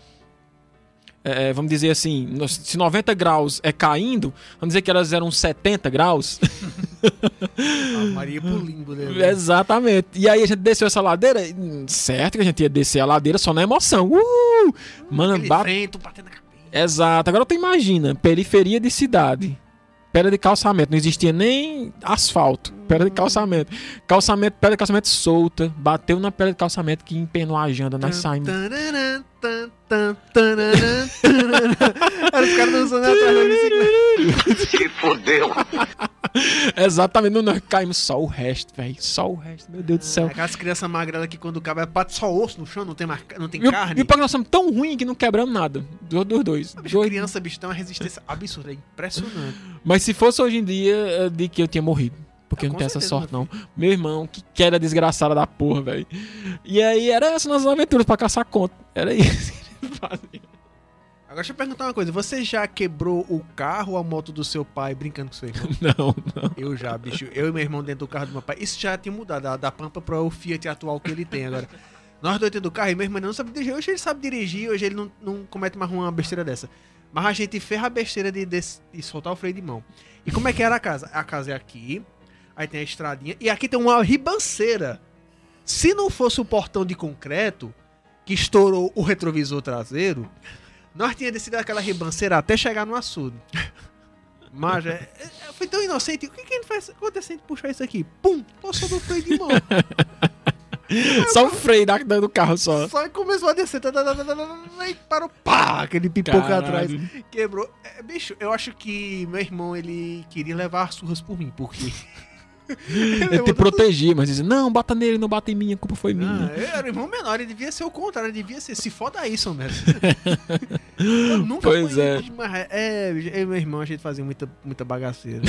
É, vamos dizer assim, se 90 graus é caindo, vamos dizer que elas eram 70 graus. [LAUGHS] a Maria pro limbo, né? Exatamente. E aí a gente desceu essa ladeira, certo que a gente ia descer a ladeira só na emoção. Uh! Mano, bate... batendo Exato. Agora tu imagina, periferia de cidade pedra de calçamento. Não existia nem asfalto. Pedra de calçamento. Calçamento, pedra de calçamento solta. Bateu na pedra de calçamento que empenou a janta. Nós saímos. os caras dançando atrás da bicicleta. [LAUGHS] Se fodeu. Exatamente, nós caímos só o resto, velho. Só o resto, meu Deus do céu. Aquelas crianças magras que quando cabe é pato só osso no chão, não tem, mar... não tem e carne. E o nós somos tão ruins que não quebramos nada. Dos, dos dois. Bicho, dois. Criança, bicho, tem uma resistência absurda, é impressionante. Mas se fosse hoje em dia, de que eu tinha morrido. Porque eu não tenho essa sorte, não. Meu irmão, que queda desgraçada da porra, velho. E aí era essas nossas aventuras pra caçar conta. Era isso que eles [LAUGHS] faziam. Agora deixa eu perguntar uma coisa. Você já quebrou o carro ou a moto do seu pai brincando com seu irmão? [LAUGHS] Não, não. Eu já, bicho. Eu e meu irmão dentro do carro do meu pai. Isso já tinha mudado da, da Pampa para o Fiat atual que ele tem agora. Nós dois dentro do carro e meu irmão não sabe dirigir. Hoje ele sabe dirigir, hoje ele não, não comete mais uma besteira dessa. Mas a gente ferra a besteira de, de, de soltar o freio de mão. E como é que era a casa? A casa é aqui, aí tem a estradinha, e aqui tem uma ribanceira. Se não fosse o portão de concreto, que estourou o retrovisor traseiro, nós tínhamos descido aquela ribanceira até chegar no açude. [LAUGHS] Mas é, é, foi tão inocente. O que, que ele faz acontecendo puxar isso aqui? Pum! Passou do freio de mão. [LAUGHS] só o freio da, do carro só. Só começou a descer. E parou. Pá! Aquele pipoca atrás. Quebrou. É, bicho, eu acho que meu irmão ele queria levar surras por mim, porque. [LAUGHS] Ele te protegia, mas dizia, não, bata nele, não bata em mim, a culpa foi minha. Não, eu era irmão menor, ele devia ser o contrário, ele devia ser, se foda isso, mesmo. [LAUGHS] eu nunca pois é. Mas, é, eu e meu irmão, a gente fazia muita, muita bagaceira.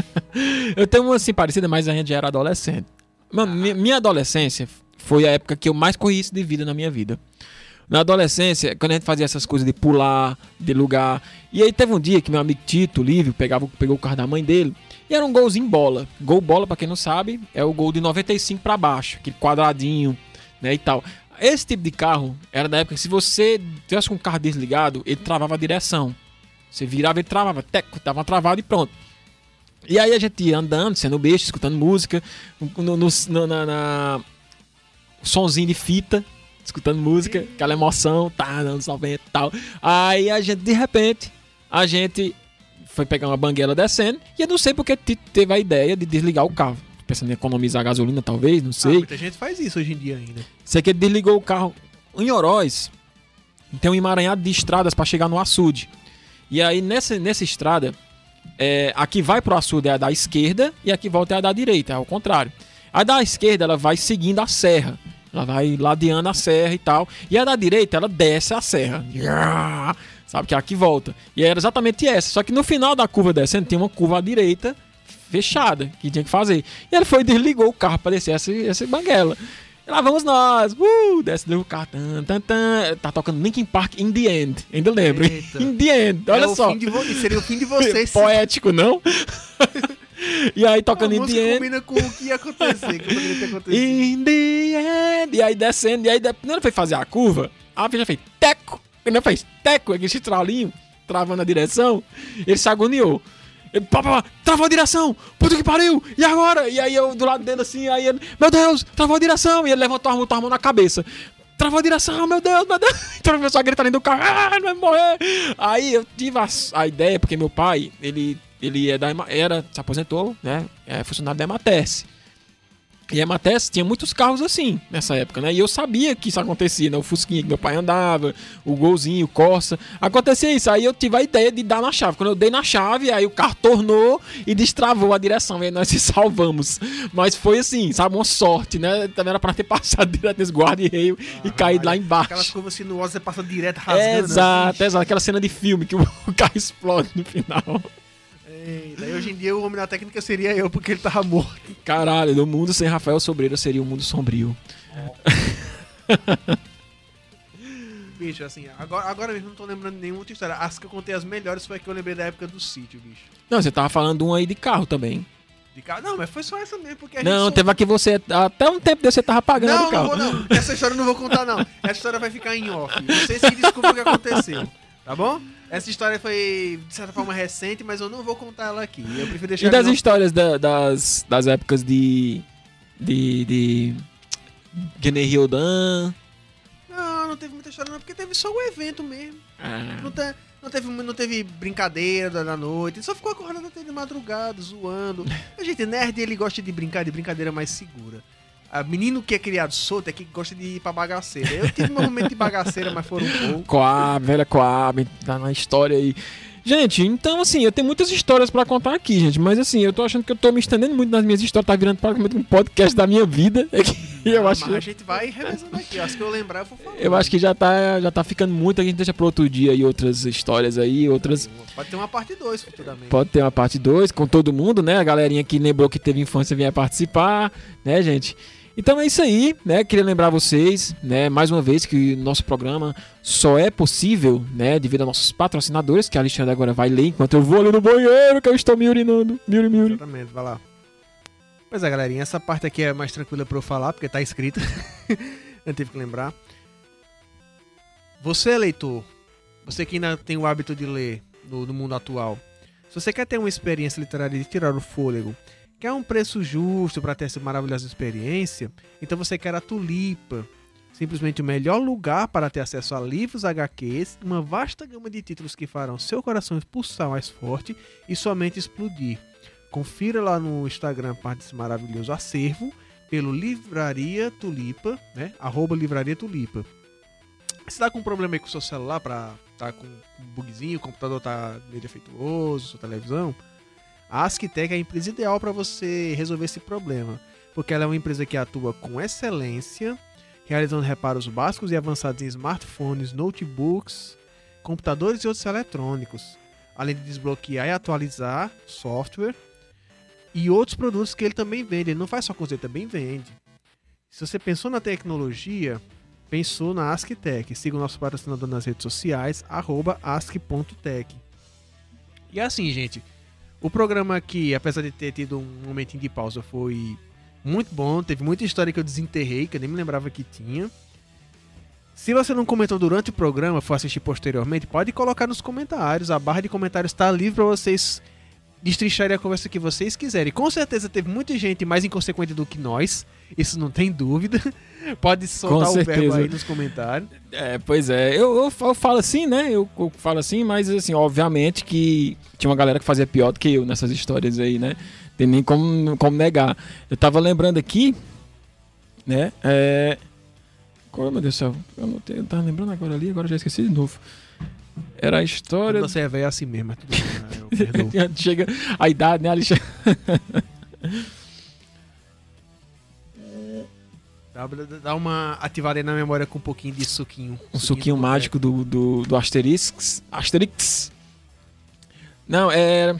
[LAUGHS] eu tenho uma assim parecida, mas a gente já era adolescente. Mano, ah. minha, minha adolescência foi a época que eu mais corri isso de vida na minha vida. Na adolescência, quando a gente fazia essas coisas de pular, de lugar. E aí teve um dia que meu amigo Tito, Lívio, pegava, pegou o carro da mãe dele. E era um golzinho bola. Gol bola, pra quem não sabe, é o gol de 95 para baixo, aquele quadradinho, né, e tal. Esse tipo de carro era da época que se você tivesse com o carro desligado, ele travava a direção. Você virava, ele travava, teco, dava uma travada e pronto. E aí a gente ia andando, sendo besta, escutando música, no, no, no na, na, sonzinho de fita, escutando música, aquela emoção, tá, anos 90 e tal. Aí a gente, de repente, a gente foi pegar uma banguela descendo e eu não sei porque teve a ideia de desligar o carro. Pensando em economizar gasolina, talvez, não sei. Ah, muita gente faz isso hoje em dia ainda. Sei que ele desligou o carro em Oroz. Tem um emaranhado de estradas para chegar no açude. E aí, nessa, nessa estrada, é, a que vai pro açude é a da esquerda e a que volta é a da direita, é ao contrário. A da esquerda, ela vai seguindo a serra. Ela vai ladeando a serra e tal. E a da direita, ela desce a serra. Sabe? Que é a que volta. E era exatamente essa. Só que no final da curva descendo, tem uma curva à direita fechada que tinha que fazer. E ele foi e desligou o carro para descer essa, essa banguela. E lá vamos nós, uh, desce do carro, tan, tan, tan. tá tocando Linkin Park In The End, ainda lembro, Eita. In The End, olha é só. seria o fim de vocês. [LAUGHS] Poético, não? [LAUGHS] e aí tocando In The End. combina com o que ia acontecer, que poderia ter acontecido. In The End, e aí descendo, e aí quando ele foi fazer a curva, a já fez teco, ele fez teco, aquele chitralinho, travando a direção, ele se agoniou. Ele, pá, pá, travou a direção! Puta que pariu! E agora? E aí eu do lado dele assim, aí ele, meu Deus, travou a direção! E ele levantou a mão, a mão na cabeça. Travou a direção, meu Deus, meu Deus! [LAUGHS] Então começou a gritar dentro do carro, ah, não vai morrer! Aí eu tive a, a ideia, porque meu pai, ele, ele é da, era, se aposentou, né? É funcionário da Emates. E a Mates tinha muitos carros assim nessa época, né? E eu sabia que isso acontecia, né? O Fusquinha que meu pai andava, o Golzinho, o Corsa. Acontecia isso. Aí eu tive a ideia de dar na chave. Quando eu dei na chave, aí o carro tornou e destravou a direção. E aí nós se [LAUGHS] salvamos. Mas foi assim, sabe? Uma sorte, né? Também era pra ter [LAUGHS] passado direto nesse guarda-reio ah, e caído lá embaixo. Aquelas curvas sinuosas você passa direto rasgando. É, exato, assim. exato. Aquela cena de filme que o [LAUGHS] carro explode no final. Eita, hoje em dia o homem da técnica seria eu, porque ele tava morto. Caralho, no mundo sem Rafael Sobreira seria um mundo sombrio. [LAUGHS] bicho, assim, agora, agora mesmo não tô lembrando nenhuma outra história. As que eu contei as melhores foi a que eu lembrei da época do sítio, bicho. Não, você tava falando um aí de carro também. De carro? Não, mas foi só essa mesmo, porque Não, teve aqui você. Até um tempo desse você tava pagando não, o carro. Não, não, não. Essa história eu não vou contar, não. Essa história vai ficar em off. Vocês que descobrem o que aconteceu. Tá bom? Essa história foi, de certa forma, recente, mas eu não vou contar ela aqui. Eu prefiro deixar E das histórias da, das, das épocas de. de. de. Guiné Riodan? Não, não teve muita história, não, porque teve só o evento mesmo. Ah. Não, te, não, teve, não teve brincadeira da noite, só ficou acordado até de madrugada, zoando. [LAUGHS] A gente, nerd, ele gosta de brincar de brincadeira mais segura. A menino que é criado solto é que gosta de ir pra bagaceira. Eu tive meu momento de bagaceira, mas foram um pouco. Coab, velha Coab, tá na história aí. Gente, então assim, eu tenho muitas histórias para contar aqui, gente, mas assim, eu tô achando que eu tô me estendendo muito nas minhas histórias, tá virando praticamente um podcast da minha vida. [LAUGHS] É eu ah, acho que... a gente vai revezando aqui, acho que eu lembrar eu vou falar. Eu acho que já tá, já tá ficando muito, a gente deixa pro outro dia aí outras histórias aí, outras... Pode ter uma parte 2 futuramente. Pode ter uma parte 2 com todo mundo, né? A galerinha que lembrou que teve infância vinha participar, né, gente? Então é isso aí, né? Queria lembrar vocês, né, mais uma vez que nosso programa só é possível, né, devido a nossos patrocinadores, que a Alexandre agora vai ler enquanto eu vou ali no banheiro, que eu estou me urinando. Me me Exatamente, vai lá. Pois é, galerinha, essa parte aqui é mais tranquila para eu falar, porque tá escrita. [LAUGHS] eu tive que lembrar. Você, leitor, você que ainda tem o hábito de ler no, no mundo atual, se você quer ter uma experiência literária de tirar o fôlego Quer um preço justo para ter essa maravilhosa experiência? Então você quer a Tulipa. Simplesmente o melhor lugar para ter acesso a livros, HQs, uma vasta gama de títulos que farão seu coração pulsar mais forte e somente explodir. Confira lá no Instagram parte desse maravilhoso acervo pelo Livraria Tulipa, né? Arroba Livraria Tulipa. Se tá com um problema aí com o seu celular, para tá com um bugzinho, o computador tá meio defeituoso, sua televisão, a Asktec é a empresa ideal para você resolver esse problema, porque ela é uma empresa que atua com excelência, realizando reparos básicos e avançados em smartphones, notebooks, computadores e outros eletrônicos, além de desbloquear e atualizar software e outros produtos que ele também vende. Ele não faz só coisa, ele também vende. Se você pensou na tecnologia, Pensou na AskTech. Siga o nosso patrocinador nas redes sociais, arroba ask.tech. E assim, gente, o programa aqui, apesar de ter tido um momentinho de pausa, foi muito bom. Teve muita história que eu desenterrei, que eu nem me lembrava que tinha. Se você não comentou durante o programa, for assistir posteriormente, pode colocar nos comentários. A barra de comentários está livre para vocês destrincharem a conversa que vocês quiserem. Com certeza teve muita gente mais inconsequente do que nós. Isso não tem dúvida. [LAUGHS] Pode soltar o verbo aí nos comentários. É, pois é. Eu, eu, eu falo assim, né? Eu, eu, falo assim, mas assim, obviamente que tinha uma galera que fazia pior do que eu nessas histórias aí, né? Tem nem como, como negar. Eu tava lembrando aqui, né? É... Qual, meu Deus do céu? Eu não tenho, eu tava lembrando agora ali, agora já esqueci de novo. Era a história. Quando você é velho é assim mesmo, é bem, [LAUGHS] Chega a idade, né, Alexandre? [LAUGHS] Dá uma ativada aí na memória com um pouquinho de suquinho. Um suquinho, suquinho mágico do, do, do Asterix. Asterix. Não, é.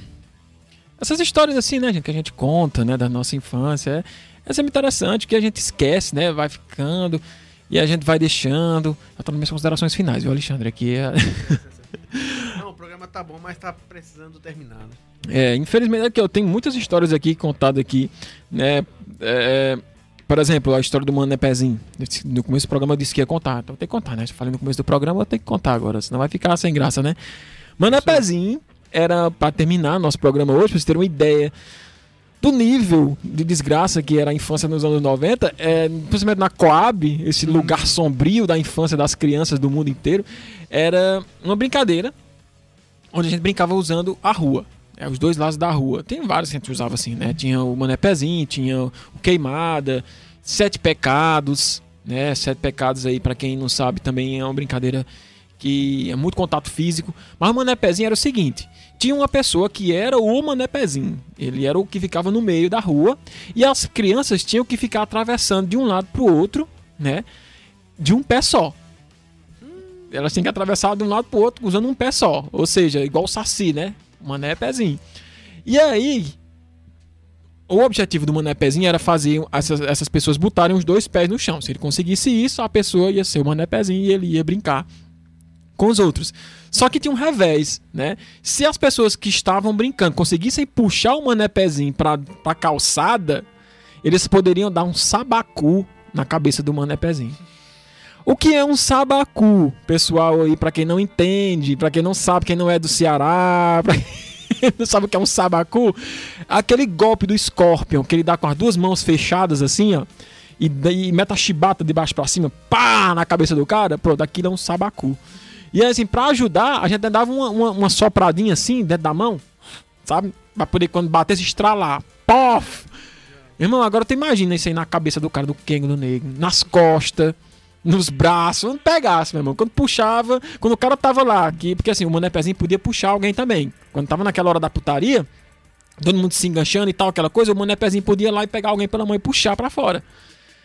Essas histórias assim, né, gente, que a gente conta, né, da nossa infância. É, é sempre interessante, que a gente esquece, né? Vai ficando e a gente vai deixando. Eu tô nas minhas considerações finais, viu, Alexandre? Aqui é. [LAUGHS] Não, o programa tá bom, mas tá precisando terminar, né? É, infelizmente, aqui, eu tenho muitas histórias aqui contadas aqui, né? É, por exemplo, a história do Mané Pezinho. No começo do programa eu disse que ia contar. Então tem que contar, né? Eu falei no começo do programa, eu tenho que contar agora, senão vai ficar sem graça, né? Mané Pezinho era para terminar nosso programa hoje, pra vocês terem uma ideia do nível de desgraça que era a infância nos anos 90, é, principalmente na Coab, esse lugar sombrio da infância das crianças do mundo inteiro, era uma brincadeira onde a gente brincava usando a rua. É, os dois lados da rua. Tem vários que a gente usava assim, né? Tinha o Mané Pezinho, tinha o Queimada, Sete Pecados, né? Sete Pecados aí, para quem não sabe, também é uma brincadeira que é muito contato físico. Mas o Mané Pezinho era o seguinte: tinha uma pessoa que era o Mané Pezinho. Ele era o que ficava no meio da rua. E as crianças tinham que ficar atravessando de um lado pro outro, né? De um pé só. Elas tinham que atravessar de um lado pro outro usando um pé só. Ou seja, igual o Saci, né? Mané Pezinho. E aí, o objetivo do Mané Pezinho era fazer essas, essas pessoas botarem os dois pés no chão. Se ele conseguisse isso, a pessoa ia ser o Mané Pezinho e ele ia brincar com os outros. Só que tinha um revés, né? Se as pessoas que estavam brincando conseguissem puxar o Mané Pezinho pra, pra calçada, eles poderiam dar um sabacu na cabeça do Mané Pezinho. O que é um sabacu, pessoal aí, para quem não entende, para quem não sabe, quem não é do Ceará, [LAUGHS] pra quem não sabe o que é um sabacu, aquele golpe do Scorpion, que ele dá com as duas mãos fechadas assim, ó, e, e mete a chibata de baixo para cima, pá, na cabeça do cara, pronto, aquilo é um sabacu. E assim, para ajudar, a gente dava uma, uma, uma, sopradinha assim, dentro da mão, sabe? Pra poder quando batesse estralar, pof! Irmão, agora tu imagina isso aí na cabeça do cara do Kengo do Negro, nas costas nos braços, não pegasse, meu irmão. Quando puxava, quando o cara tava lá, que, porque assim, o Mané Pezinho podia puxar alguém também. Quando tava naquela hora da putaria, todo mundo se enganchando e tal, aquela coisa, o Mané Pezinho podia ir lá e pegar alguém pela mão e puxar para fora.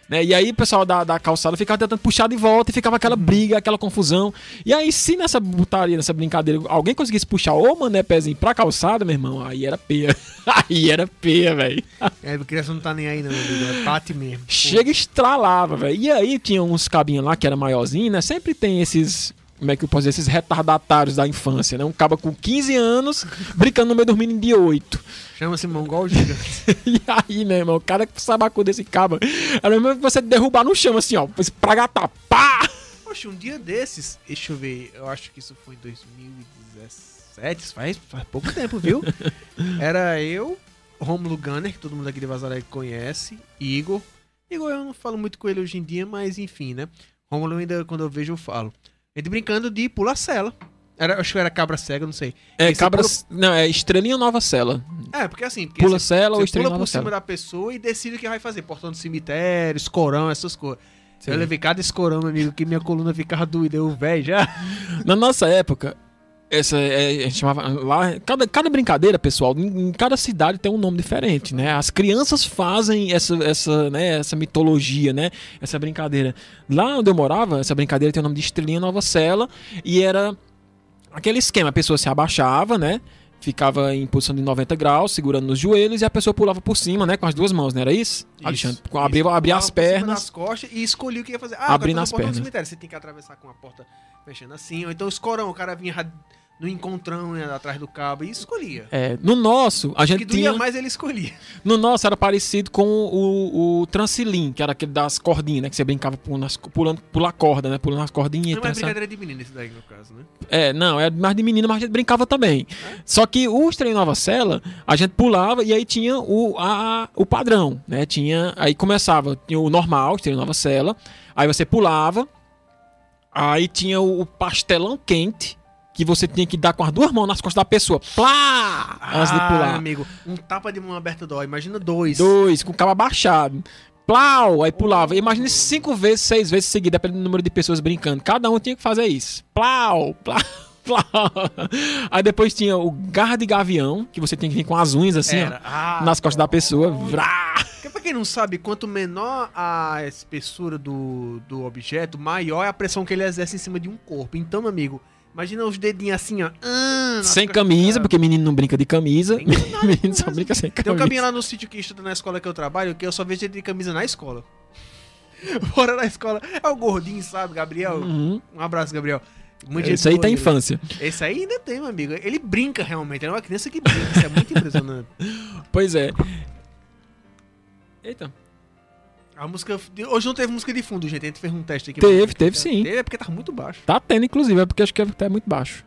Né? E aí o pessoal da, da calçada ficava tentando puxar de volta e ficava aquela uhum. briga, aquela confusão. E aí, se nessa putaria, nessa brincadeira, alguém conseguisse puxar o Mané Pezinho pra calçada, meu irmão, aí era peia. [LAUGHS] aí era peia, velho. É, a criança não tá nem aí, não, meu amigo. É pate mesmo. Chega e estralava, velho. E aí tinha uns cabinhos lá que era maiorzinho, né? Sempre tem esses como é que eu posso dizer, esses retardatários da infância, né? Um caba com 15 anos brincando no meio do menino de 8. Chama-se mongol gigante. [LAUGHS] e aí, meu irmão, o cara que sabacu desse caba, era mesmo você derrubar no chão, assim, ó, pra gatar, pá! Poxa, um dia desses, deixa eu ver, eu acho que isso foi em 2017, faz, faz pouco tempo, viu? [LAUGHS] Era eu, Romulo Gunner, que todo mundo aqui de Vazaré conhece, Igor. Igor, eu não falo muito com ele hoje em dia, mas enfim, né? Romulo ainda, quando eu vejo, eu falo. Ele brincando de pula cela. Era, acho que era cabra cega, não sei. É, cabra. Pula... Não, é estrelinha nova cela. É, porque assim. Porque pula cela ou estrelinha nova cela. Pula por cima da pessoa e decide o que vai fazer. Portão do cemitério, escorão, essas coisas. Sim. Eu levei cada escorão, meu amigo, que minha coluna ficava doida. Eu, velho, já. Na nossa época, essa é, a gente chamava lá cada, cada brincadeira pessoal em, em, cada cidade tem um nome diferente né as crianças fazem essa essa né essa mitologia né essa brincadeira lá onde eu morava essa brincadeira tem o nome de estrelinha nova cela e era aquele esquema a pessoa se abaixava né ficava em posição de 90 graus, segurando nos joelhos, e a pessoa pulava por cima, né? Com as duas mãos, não era isso? Alexandre, Isso, abria, isso. abria as pernas. das costas e escolhia o que ia fazer. Ah, Abrindo as pernas. cemitério. Você tem que atravessar com a porta fechando assim. Ou então escorão, o cara vinha no encontrão né, atrás do cabo e escolhia. É, no nosso, a O gente que doía tinha. mais ele escolhia. No nosso era parecido com o, o Transilim, que era aquele das cordinhas, né? Que você brincava pulando, pulando pular corda, né? Pulando as cordinhas. Não é brincadeira de menino esse daí, no caso, né? É, não, é mais de menina, mas a gente brincava também. É? Só que os trem Nova Cela, a gente pulava e aí tinha o, a, o padrão, né? Tinha, aí começava, tinha o normal, trem Nova Cela, aí você pulava, aí tinha o, o pastelão quente, que você tinha que dar com as duas mãos nas costas da pessoa, plá, antes de Ah, pular. amigo, um tapa de mão aberta dói. Imagina dois. Dois, com o cabo abaixado. Plau, aí pulava. Imagine cinco vezes, seis vezes seguidas, dependendo do número de pessoas brincando. Cada um tinha que fazer isso. Plau, [LAUGHS] plau, plau. Aí depois tinha o garra de gavião, que você tem que vir com as unhas assim, ó, Ah, nas costas da pessoa. Vrá. Porque pra quem não sabe, quanto menor a espessura do, do objeto, maior é a pressão que ele exerce em cima de um corpo. Então, meu amigo, imagina os dedinhos assim, ó. ah, Sem camisa, cara. porque menino não brinca de camisa. Nada, [LAUGHS] menino só brinca sem Tem um camisa. caminho lá no sítio que estuda na escola que eu trabalho, que eu só vejo ele de camisa na escola. [LAUGHS] Fora da escola. É o gordinho, sabe, Gabriel? Uhum. Um abraço, Gabriel. Muito Isso aí boa ele. infância. Esse aí ainda tem, meu amigo. Ele brinca realmente. Ele é uma criança que brinca. Isso é muito impressionante. [LAUGHS] Pois é. Eita. A música. Hoje não teve música de fundo, gente. A gente fez um teste aqui. Teve, teve sim. Teve, é porque tava muito baixo. Tá tendo, inclusive, é porque acho que é até muito baixo.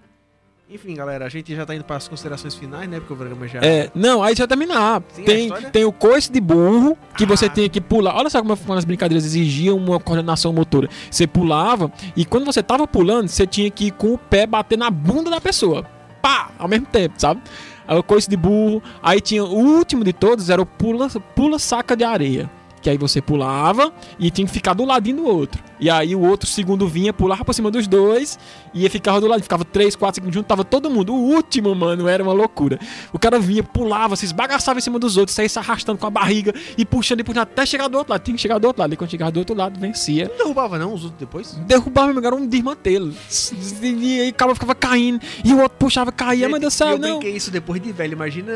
Enfim, galera, a gente já tá indo para as considerações finais, né? Porque o programa já. É, não, aí eu terminar. Sim, tem, tem o coice de burro, que você Ah. tinha que pular. Olha só como as brincadeiras exigiam uma coordenação motora. Você pulava e quando você tava pulando, você tinha que ir com o pé bater na bunda da pessoa. Pá! Ao mesmo tempo, sabe? Aí o coice de burro. Aí tinha o último de todos, era o pula, pula saca de areia. Que aí você pulava e tinha que ficar do ladinho do outro. E aí o outro segundo vinha, pulava por cima dos dois e ficava do lado. Ficava 3, 4 segundos junto, tava todo mundo. O último, mano, era uma loucura. O cara vinha, pulava, se esbagaçava em cima dos outros, saía se arrastando com a barriga e puxando e puxando até chegar do outro lado. Tinha que chegar do outro lado. E quando chegava do outro lado, vencia. Não derrubava, não, os outros depois? Derrubava, meu, era um desmantelo. E aí o cara ficava caindo. E o outro puxava, caía, mas do E céu, eu não. brinquei isso depois de velho. Imagina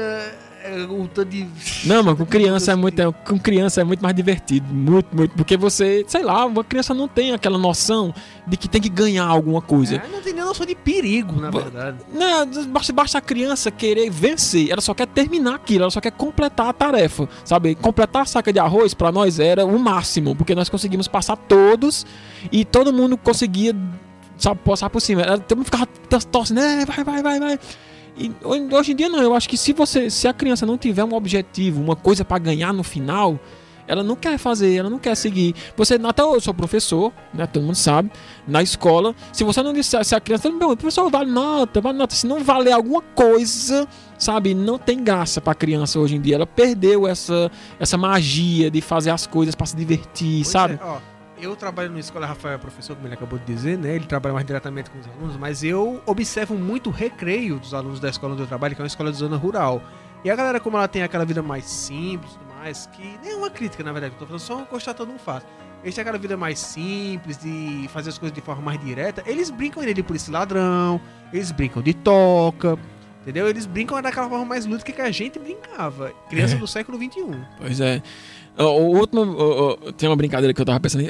o tanto de. Não, mano, com criança é muito, é, com criança é muito mais divertido, muito, muito, porque você, sei lá, uma criança não tem aquela noção de que tem que ganhar alguma coisa. É, não tem nem noção de perigo, na verdade. Não, basta, basta a criança querer vencer, ela só quer terminar aquilo, ela só quer completar a tarefa, sabe? Completar a saca de arroz pra nós era o máximo, porque nós conseguimos passar todos e todo mundo conseguia, sabe, passar por cima. Todo mundo ficava torcendo, é, vai, vai, vai, vai. E ho- hoje em dia não, eu acho que se você, se a criança não tiver um objetivo, uma coisa pra ganhar no final, ela não quer fazer, ela não quer seguir. Você, até eu sou professor, né? Todo mundo sabe, na escola. Se você não disser, se a criança me pergunta, professor, vale nota, vale nota. Se não valer alguma coisa, sabe, não tem graça pra criança hoje em dia. Ela perdeu essa, essa magia de fazer as coisas pra se divertir, Pois sabe? é, ó, eu trabalho na escola, Rafael é professor, como ele acabou de dizer, né? Ele trabalha mais diretamente com os alunos, mas eu observo muito o recreio dos alunos da escola onde eu trabalho, que é uma escola de zona rural. E a galera, como ela tem aquela vida mais simples e tudo mais, que nem é uma crítica, na verdade, eu tô falando só constatando um fato. Eles têm aquela vida mais simples, de fazer as coisas de forma mais direta. Eles brincam ainda de polícia ladrão, eles brincam de toca, entendeu? Eles brincam daquela forma mais lúdica que a gente brincava. Criança É. do século XXI. Pois é. O último. tem uma brincadeira que eu tava pensando.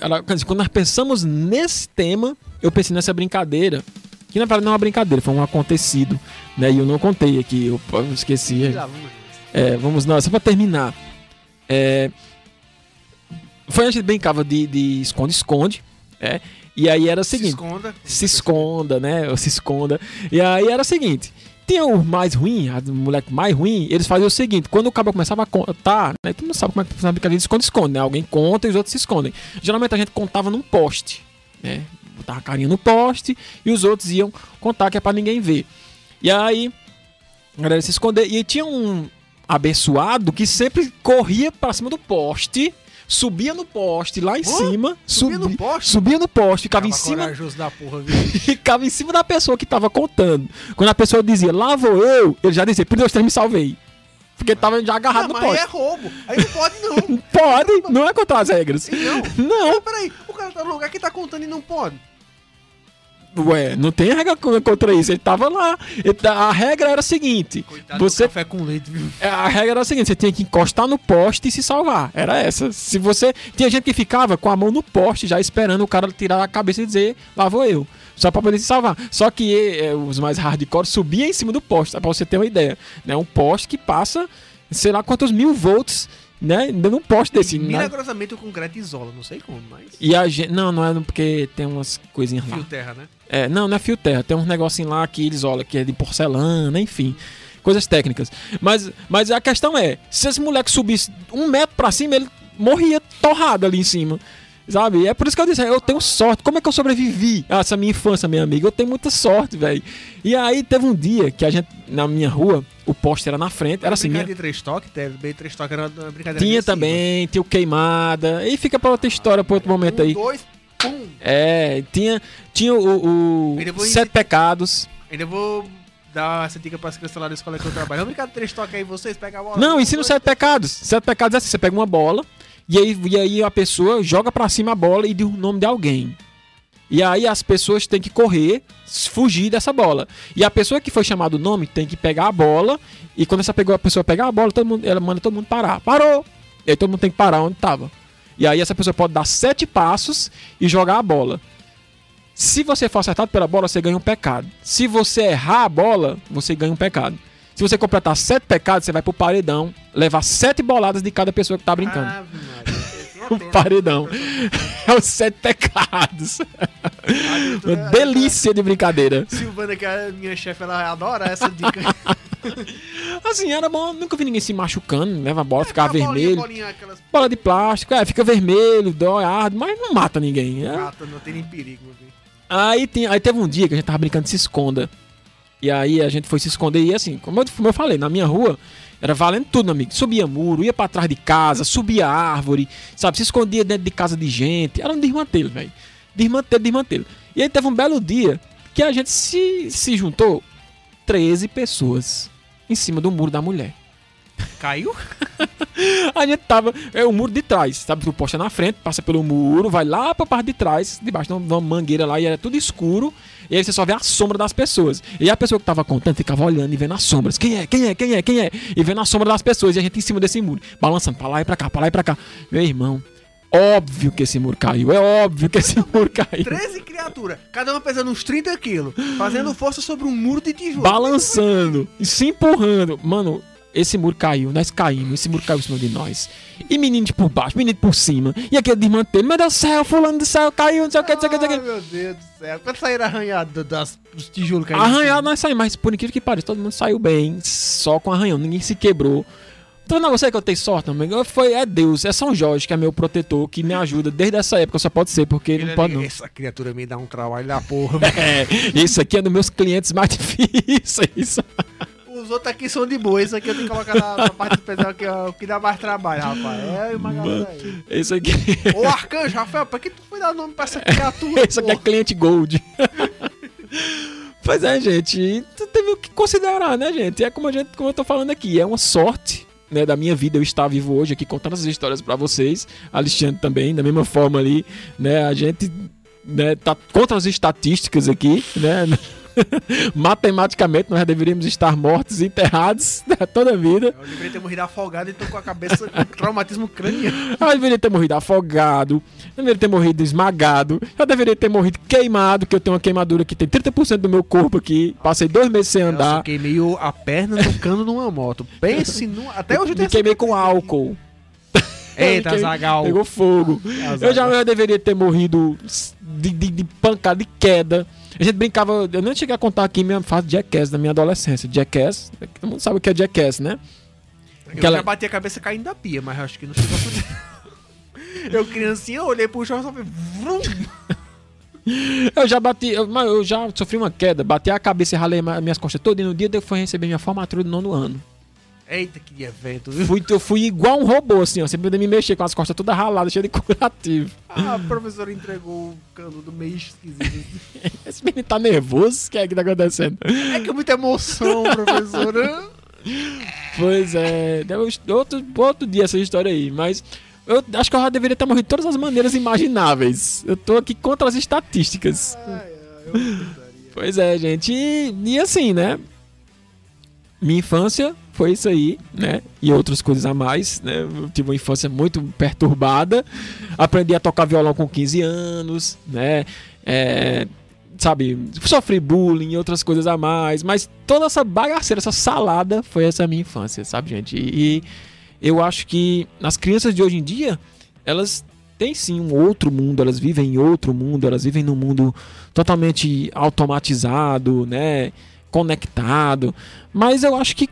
Quando nós pensamos nesse tema, eu pensei nessa brincadeira. Que na verdade não é uma brincadeira, foi um acontecido. Né? E eu não contei aqui, eu, eu esqueci. É, vamos lá, só pra terminar. É, foi a gente brincava de de esconde-esconde. é, e aí era o Se seguinte esconda. se esconda, né? Ou se esconda. E aí era o seguinte: tinha o mais ruim, a moleque mais ruim, eles faziam o seguinte: quando o cabo começava a contar, né? Tu não sabe como é que funciona a brincadeira de esconde-esconde, né? Alguém conta e os outros se escondem. Geralmente a gente contava num poste, né? Botava a carinha no poste e os outros iam contar que é pra ninguém ver. E aí, a galera se esconder. E tinha um abençoado que sempre corria pra cima do poste. Subia no poste lá em cima, Subia subi- no poste? subia no poste, ficava em cima da porra, [LAUGHS] ficava em cima da pessoa que tava contando. Quando a pessoa dizia, lá vou eu, ele já dizia, por Deus, me salvei. Porque ele tava já agarrado Ah, no mas aí poste. é roubo. Aí não pode, não. [LAUGHS] Pode, não é contra as regras. Não. Não. Mas peraí, o cara tá no lugar que tá contando e não pode. Ué, não tem regra co- contra isso. Ele tava lá. Ele tá- a regra era a seguinte: Coitado Você- café com leite, viu? é, a regra era a seguinte: você tinha que encostar no poste e se salvar. Era essa. Se você. Tinha gente que ficava com a mão no poste, já esperando o cara tirar a cabeça e dizer, lá vou eu. Só pra poder se salvar. Só que eh, os mais hardcore subiam em cima do poste, pra você ter uma ideia. Né? Um poste que passa, sei lá quantos mil volts, né? Num poste desse. Na- Milagrosamente o concreto isola, não sei como, mas. E a gente. Não, não é porque tem umas coisinhas lá. Fio terra, né? É, não, não é fio terra. Tem uns negocinho lá que eles olham que é de porcelana, enfim. Coisas técnicas. Mas, mas a questão é: se esse moleque subisse um metro pra cima, ele morria torrado ali em cima. Sabe? É por isso que eu disse, eu tenho sorte. Como é que eu sobrevivi a essa minha infância, minha amiga? Eu tenho muita sorte, velho. E aí teve um dia que a gente, na minha rua, o poste era na frente. Era assim, minha- de três toques, teve três toques, era uma brincadeira tinha de cima. também, tinha o queimada. E fica pra outra história, pra outro momento Um, aí. dois, pum! É, tinha, tinha o, o Sete Pecados. Ainda vou dar essa dica para as crianças lá da escola que eu trabalho. Vamos brincar de três toques aí, vocês pegam a bola. Não, ensina os sete pecados. Sete pecados é assim: você pega uma bola e aí, e aí a pessoa joga pra cima a bola e diz o nome de alguém. E aí as pessoas têm que correr, fugir dessa bola. E a pessoa que foi chamado o nome tem que pegar a bola. E quando essa pegou, a pessoa pegar a bola, todo mundo, ela manda todo mundo parar. Parou! E aí todo mundo tem que parar onde tava. E aí essa pessoa pode dar sete passos e jogar a bola. Se você for acertado pela bola, você ganha um pecado. Se você errar a bola, você ganha um pecado. Se você completar sete pecados, você vai pro paredão, levar sete boladas de cada pessoa que tá brincando. Maria, [LAUGHS] esse é paredão. [LAUGHS] É os sete pecados. [LAUGHS] Uma delícia de brincadeira. Silvana, que é a minha chefe, ela adora essa dica. Assim, era bom. Nunca vi ninguém se machucando, leva a bola, ficar bolinha, vermelho. bolinha, aquelas Bola de plástico, é, fica vermelho, dói, arde, mas não mata ninguém. É. gatas, não tem nem perigo. Aí, tem, aí teve um dia que a gente tava brincando de se esconda. E aí a gente foi se esconder e assim, como eu, como eu falei, na minha rua era valendo tudo, amigo. Subia muro, ia pra trás de casa, subia árvore, sabe? Se escondia dentro de casa de gente. Era um desmantelo, velho. Desmantelo, desmantelo. E aí teve um belo dia que a gente se, se juntou 13 pessoas em cima do muro da mulher. Caiu? [LAUGHS] A gente tava. É o muro de trás, sabe? O poste é na frente, passa pelo muro, vai lá pra parte de trás, debaixo de uma- de uma mangueira lá, e era tudo escuro. E aí você só vê a sombra das pessoas. E a pessoa que tava contando ficava olhando e vendo as sombras. Quem é? Quem é? Quem é? Quem é? E vendo a sombra das pessoas. E a gente em cima desse muro, balançando pra lá e pra cá, pra lá e pra cá. Meu irmão, óbvio que esse muro caiu. É óbvio que esse muro caiu. 13 criaturas, cada uma pesando uns 30 quilos, fazendo força sobre um muro de tijolo. balançando e se empurrando. Mano, esse muro caiu, nós caímos, esse muro caiu em cima de nós. E menino de por baixo, menino por cima. E aquele desmantelo, meu Deus do céu, fulano do céu, caiu, não sei o que, não sei o que, não sei o que. meu Deus do céu. Quando saíram arranhados das, dos tijolos caindo. Arranhado nós saímos, mas por incrível que pareça, todo mundo saiu bem, só com arranhão, ninguém se quebrou. Então não, você que eu tenho sorte, amigo. Foi, é Deus, é São Jorge que é meu protetor, que me ajuda desde essa época, só pode ser, porque Ele não pode não. ali, Essa criatura me dá um trabalho da porra. [LAUGHS] É, isso aqui é dos meus clientes mais [LAUGHS] difíceis. Os outros aqui são de boa. Isso aqui eu tenho que colocar na, na parte especial que, é que dá mais trabalho, rapaz. É uma galera aí. Isso aqui. [LAUGHS] Ô Arcanjo, Rafael, pra que tu foi dar nome pra essa criatura? Isso aqui é cliente gold. [LAUGHS] pois é, gente. Teve o que considerar, né, gente? É como, a gente, como eu tô falando aqui. É uma sorte. Né, da minha vida eu estar vivo hoje aqui contando essas histórias pra vocês, Alexandre também, da mesma forma ali, né, a gente né, tá contra as estatísticas aqui, né, [LAUGHS] matematicamente nós deveríamos estar mortos e enterrados [LAUGHS] toda a vida, Eu deveria ter morrido afogado e tô com a cabeça com [LAUGHS] traumatismo craniano. Eu deveria ter morrido afogado, eu deveria ter morrido esmagado, eu deveria ter morrido queimado, que eu tenho uma queimadura que tem 30% do meu corpo aqui, passei dois meses sem Eu andar, queimei o- a perna no cano numa moto. Pense no. Até hoje eu me queimei com álcool, Eita, queimei- Zagal. pegou fogo. Eu já eu deveria ter morrido de, de, de pancada, de queda. A gente brincava, eu não cheguei a contar aqui minha fase de Jackass da minha adolescência. Jackass, todo mundo sabe o que é Jackass, né? Eu Aquela- já bati a cabeça caindo da pia, mas acho que não chegou a fazer. [LAUGHS] Eu criancinha, eu olhei pro chão e só fui. vrum. [LAUGHS] Eu já bati, eu, eu já sofri uma queda, bati a cabeça e ralei minhas costas todas. E no dia que eu fui receber minha formatura do nono ano. Eita, que evento, viu? Fui, eu fui igual um robô, assim, ó. Sempre me mexer com as costas todas raladas, cheio de [LAUGHS] curativo. Ah, a professora entregou o canudo meio esquisito. [LAUGHS] Esse menino tá nervoso, o que é que tá acontecendo? É que é muita emoção, professora. Pois é, deu outro, outro dia essa história aí, mas eu acho que eu já deveria ter morrido de todas as maneiras imagináveis. Eu tô aqui contra as estatísticas. Ai, ai. Pois é, gente. E, e assim, né? Minha infância foi isso aí, né? E outras coisas a mais, né? Eu tive uma infância muito perturbada. Aprendi a tocar violão com 15 anos, né? É, sabe, sofri bullying e outras coisas a mais, mas toda essa bagaceira, essa salada foi essa minha infância, sabe, gente? E, e eu acho que as crianças de hoje em dia, elas têm sim um outro mundo, elas vivem em outro mundo, elas vivem num mundo totalmente automatizado, né? Conectado. Mas eu acho que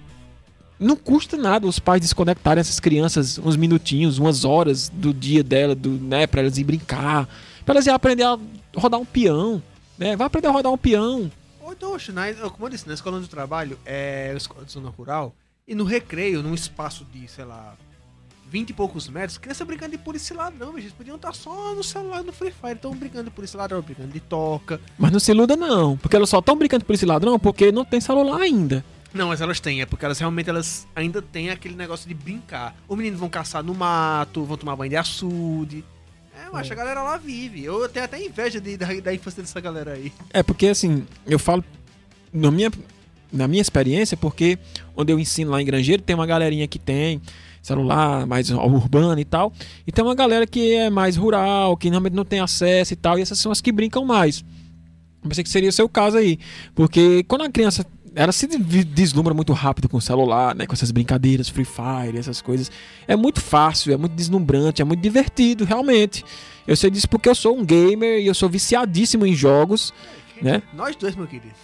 não custa nada os pais desconectarem essas crianças uns minutinhos, umas horas do dia dela, do, né, para elas ir brincar, para elas ir aprender a rodar um peão, né? Vai aprender a rodar um peão. Ou então, na, como eu disse, na escola de trabalho, é escola de zona rural, e no recreio, num espaço de, sei lá, 20 e poucos metros, criança brincando de polícia ladrão, eles podiam estar só no celular no Free Fire, estão brincando de polícia ladrão, brincando de toca. Mas não se iluda não, porque elas só estão brincando de polícia ladrão porque não tem celular ainda. Não, mas elas têm, é porque elas realmente elas ainda têm aquele negócio de brincar. Os meninos vão caçar no mato, vão tomar banho de açude. É, mas é. a galera lá vive. Eu tenho até inveja de, da, da infância dessa galera aí. É porque assim, eu falo na minha, na minha experiência, porque onde eu ensino lá em Grangeiro, tem uma galerinha que tem celular mais urbano e tal. E tem uma galera que é mais rural, que realmente não tem acesso e tal. E essas são as que brincam mais. Eu pensei que seria o seu caso aí. Porque quando a criança ela se deslumbra muito rápido com o celular, né? Com essas brincadeiras, Free Fire, essas coisas. É muito fácil, é muito deslumbrante, é muito divertido, realmente. Eu sei disso porque eu sou um gamer e eu sou viciadíssimo em jogos, é, né? Nós dois, meu querido.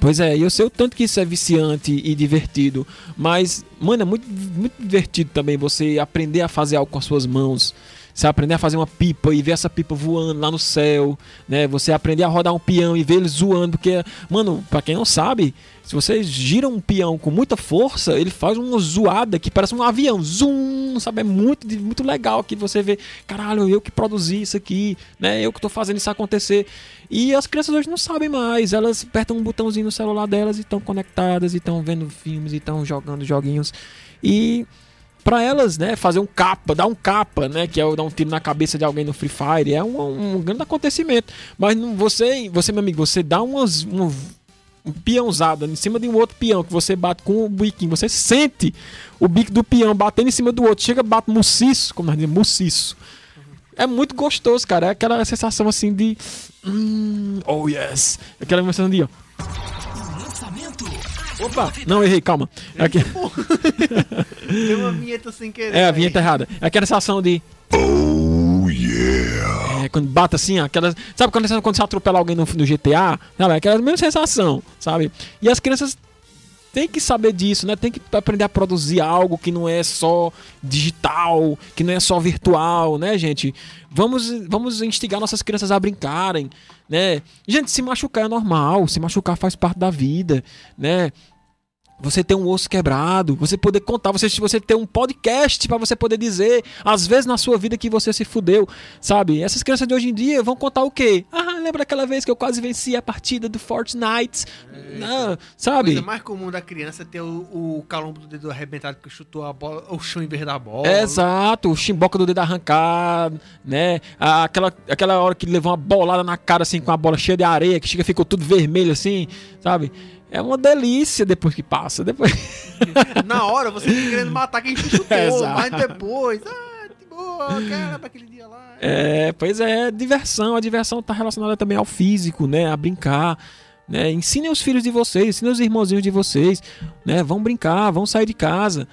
Pois é, eu sei o tanto que isso é viciante e divertido, mas, mano, é muito, muito divertido também você aprender a fazer algo com as suas mãos, você aprender a fazer uma pipa e ver essa pipa voando lá no céu, né? Você aprender a rodar um peão e ver ele zoando, porque, mano, para quem não sabe, se você gira um peão com muita força, ele faz uma zoada que parece um avião, zoom, sabe? É muito, muito legal que você vê, caralho, eu que produzi isso aqui, né? Eu que tô fazendo isso acontecer. E as crianças hoje não sabem mais, elas apertam um botãozinho no celular delas e estão conectadas, e estão vendo filmes, e estão jogando joguinhos. E para elas, né, fazer um capa, dar um capa, né, que é dar um tiro na cabeça de alguém no Free Fire, é um, um grande acontecimento. Mas não, você, você meu amigo, você dá umas um, um peãozada em cima de um outro peão que você bate com o biquinho, você sente o bico do peão batendo em cima do outro, chega bate muciço, como nós dizemos, muciço. É muito gostoso, cara. É aquela sensação assim de. Hum, oh yes! Aquela sensação de. Ó. Opa! Não, errei, calma. É aqui... [LAUGHS] Deu uma vinheta sem querer. É, a vinheta aí. errada. É aquela sensação de. Oh yeah! É, quando bate assim, aquela. Sabe quando, quando você atropela alguém no, no GTA? Sabe? É aquela mesma sensação, sabe? E as crianças tem que saber disso, né? Tem que aprender a produzir algo que não é só digital, que não é só virtual, né, gente? Vamos, vamos instigar nossas crianças a brincarem, né? Gente, se machucar é normal, se machucar faz parte da vida, né? Você ter um osso quebrado, você poder contar, você, você ter um podcast para você poder dizer, às vezes na sua vida que você se fudeu, sabe? Essas crianças de hoje em dia vão contar o quê? Ah, lembra aquela vez que eu quase venci a partida do Fortnite? Não, sabe? Coisa mais comum da criança ter o, o calombo do dedo arrebentado que chutou a bola, o chão em vez da bola. Exato, o chimboca do dedo arrancado, né? Aquela, aquela hora que levou uma bolada na cara assim com a bola cheia de areia, que chega ficou tudo vermelho assim, sabe? É uma delícia depois que passa. Depois... [LAUGHS] Na hora você fica querendo matar quem te chutou, [LAUGHS] Exato. mas depois. Ah, de boa, cara, aquele dia lá. É, pois é, diversão. A diversão está relacionada também ao físico, né? A brincar. Né? Ensinem os filhos de vocês, ensinem os irmãozinhos de vocês, né? Vão brincar, vão sair de casa.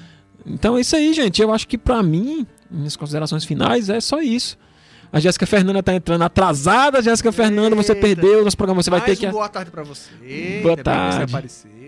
Então é isso aí, gente. Eu acho que para mim, minhas considerações finais, é só isso. A Jéssica Fernanda tá entrando atrasada. Jéssica Fernanda, você perdeu nosso programa. Você vai ter que. Boa tarde para você. Boa tarde.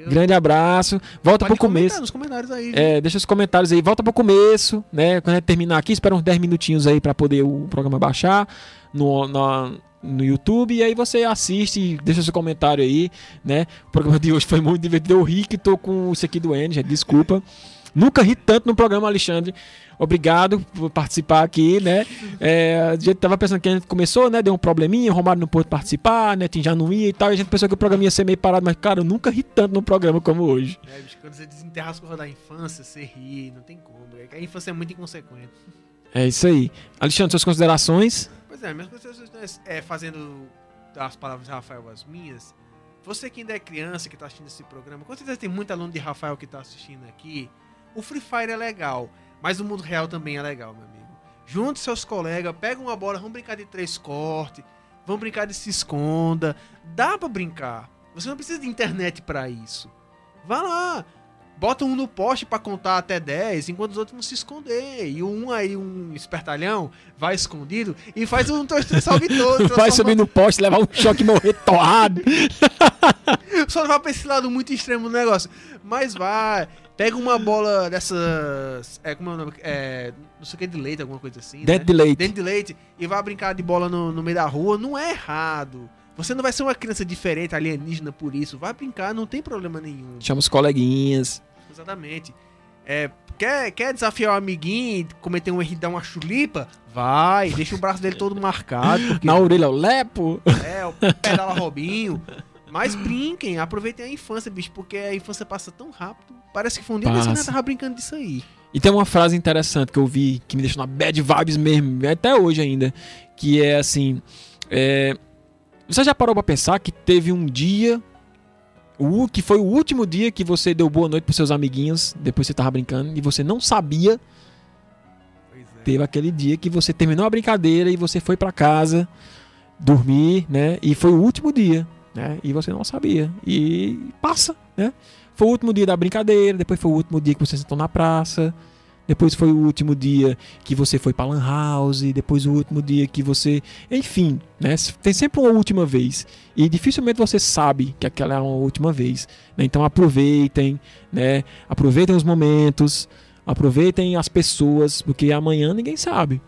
Grande abraço. Volta Pode pro começo. Nos comentários aí. É, deixa os comentários aí. Volta pro começo, né? Quando a gente terminar aqui, espera uns 10 minutinhos aí para poder o programa baixar no, no, no YouTube e aí você assiste, deixa seu comentário aí, né? O programa de hoje foi muito divertido. Eu ri que tô com isso aqui do Andy, desculpa. [LAUGHS] Nunca ri tanto no programa, Alexandre. Obrigado por participar aqui, né? É, a gente tava pensando que a gente começou, né? Deu um probleminha, o Romário não pôde participar, né? Já não ia e tal. E a gente pensou que o programa ia ser meio parado, mas, cara, eu nunca ri tanto no programa como hoje. É, bicho, quando você desenterra as coisas da infância, você ri, não tem como. É a infância é muito inconsequente. É isso aí. Alexandre, suas considerações? Pois é, minhas considerações é fazendo as palavras de Rafael às minhas, você que ainda é criança que está assistindo esse programa, com certeza tem muito aluno de Rafael que está assistindo aqui. O Free Fire é legal, mas o mundo real também é legal, meu amigo. Junte seus colegas, pega uma bola, vamos brincar de três cortes, vamos brincar de se esconda. Dá para brincar. Você não precisa de internet para isso. Vá lá, bota um no poste para contar até 10, enquanto os outros vão se esconder. E um aí, um espertalhão, vai escondido e faz um salve todo. [LAUGHS] vai subir no poste, levar um choque e morrer torrado. [LAUGHS] Só não vai pra esse lado muito extremo do negócio. Mas vai. Pega uma bola dessas. É, como é o nome? É, não sei o que de leite, alguma coisa assim. Dentro né? de leite. Dentro de leite. E vai brincar de bola no, no meio da rua. Não é errado. Você não vai ser uma criança diferente, alienígena por isso. Vai brincar, não tem problema nenhum. Chama os coleguinhas. Exatamente. É, quer, quer desafiar o um amiguinho, cometer um erro e dar uma chulipa? Vai, deixa o braço dele todo marcado. Porque... [LAUGHS] Na orelha, o lepo. É, o pedala Robinho. Mas brinquem, aproveitem a infância, bicho, porque a infância passa tão rápido. Parece que foi um dia que você tava brincando disso aí. E tem uma frase interessante que eu vi que me deixou na bad vibes mesmo, até hoje ainda, que é assim: é, Você já parou pra pensar que teve um dia o que foi o último dia que você deu boa noite pros seus amiguinhos, depois você tava brincando, e você não sabia. É. Teve aquele dia que você terminou a brincadeira e você foi para casa dormir, né? E foi o último dia, né? E você não sabia. E passa, né? Foi o último dia da brincadeira, depois foi o último dia que você sentou na praça, depois foi o último dia que você foi para lan house, depois o último dia que você, enfim, né? Tem sempre uma última vez e dificilmente você sabe que aquela é uma última vez. Né? Então aproveitem, né? Aproveitem os momentos, aproveitem as pessoas, porque amanhã ninguém sabe.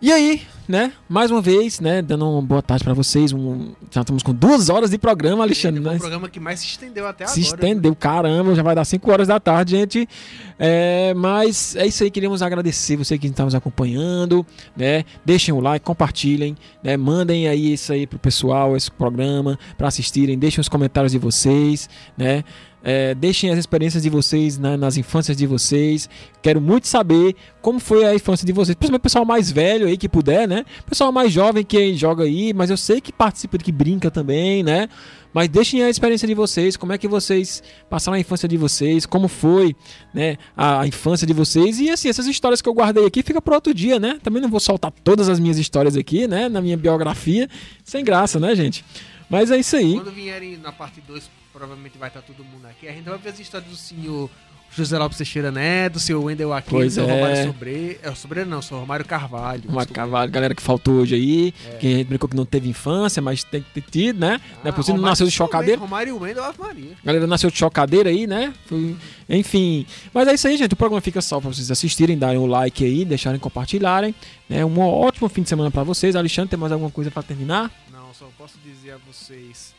E aí, né? Mais uma vez, né? Dando uma boa tarde para vocês. Um, já estamos com duas horas de programa, Alexandre. É um programa que mais se estendeu até se agora. Se estendeu, né? caramba, já vai dar 5 horas da tarde, gente. É, mas é isso aí, queríamos agradecer você que está nos acompanhando, né? Deixem o like, compartilhem, né? Mandem aí isso aí pro pessoal, esse programa, para assistirem. Deixem os comentários de vocês, né? É, deixem as experiências de vocês nas infâncias de vocês. Quero muito saber como foi a infância de vocês. Principalmente o pessoal mais velho aí que puder, né? Pessoal mais jovem que joga aí, mas eu sei que participa, que brinca também, né? Mas deixem a experiência de vocês, como é que vocês passaram a infância de vocês, como foi, né, a infância de vocês. E assim, essas histórias que eu guardei aqui fica para outro dia, né? Também não vou soltar todas as minhas histórias aqui, né, na minha biografia, sem graça, né, gente? Mas é isso aí. Quando vierem na parte 2 provavelmente vai estar todo mundo aqui. A gente vai ver as histórias do senhor José Lopes Teixeira Neto, do senhor Wendel aqui, pois do é. Romário Sobre... É, Sobreiro não, sou Romário Carvalho. Romário Carvalho, galera que faltou hoje aí, é. que a gente brincou que não teve infância, mas tem que ter tido, né? Ah, não é possível, não nasceu de chocadeira. Romário e Wendel, Ave Maria. Galera nasceu de chocadeira aí, né? Foi... Enfim, mas é isso aí, gente. O programa fica só para vocês assistirem, darem o um like aí, deixarem compartilharem. Né? Um ótimo fim de semana para vocês. Alexandre, tem mais alguma coisa para terminar? Não, só posso dizer a vocês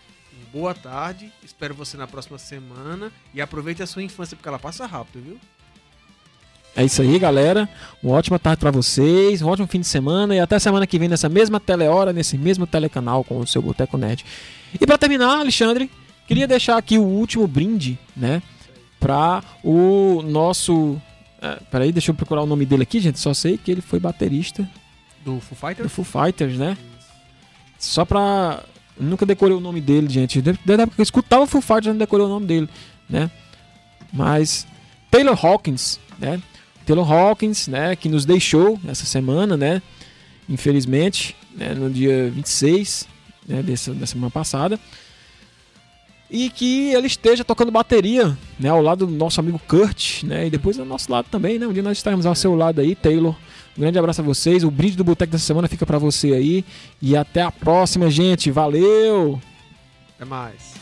boa tarde. Espero você na próxima semana. E aproveite a sua infância, porque ela passa rápido, viu? É isso aí, galera. Uma ótima tarde para vocês, um ótimo fim de semana e até semana que vem nessa mesma telehora, nesse mesmo telecanal com o seu Boteco Net. E para terminar, Alexandre, queria deixar aqui o último brinde, né, para o nosso é, peraí, deixa eu procurar o nome dele aqui, gente. Só sei que ele foi baterista do Foo Fighters, do Foo Fighters, né? Só pra nunca decorei o nome dele, gente. Desde a época que eu escutava Foo Fighters, eu não decorei o nome dele, né? Mas Taylor Hawkins, né? Taylor Hawkins, né, que nos deixou essa semana, né? Infelizmente, né, no dia 26, né, dessa, da semana passada. E que ele esteja tocando bateria, né, ao lado do nosso amigo Kurt, né? E depois ao nosso lado também, né? Um dia nós estaremos ao seu lado aí, Taylor. Grande abraço a vocês. O brinde do Boteco dessa semana fica para você aí. E até a próxima, gente. Valeu! Até mais.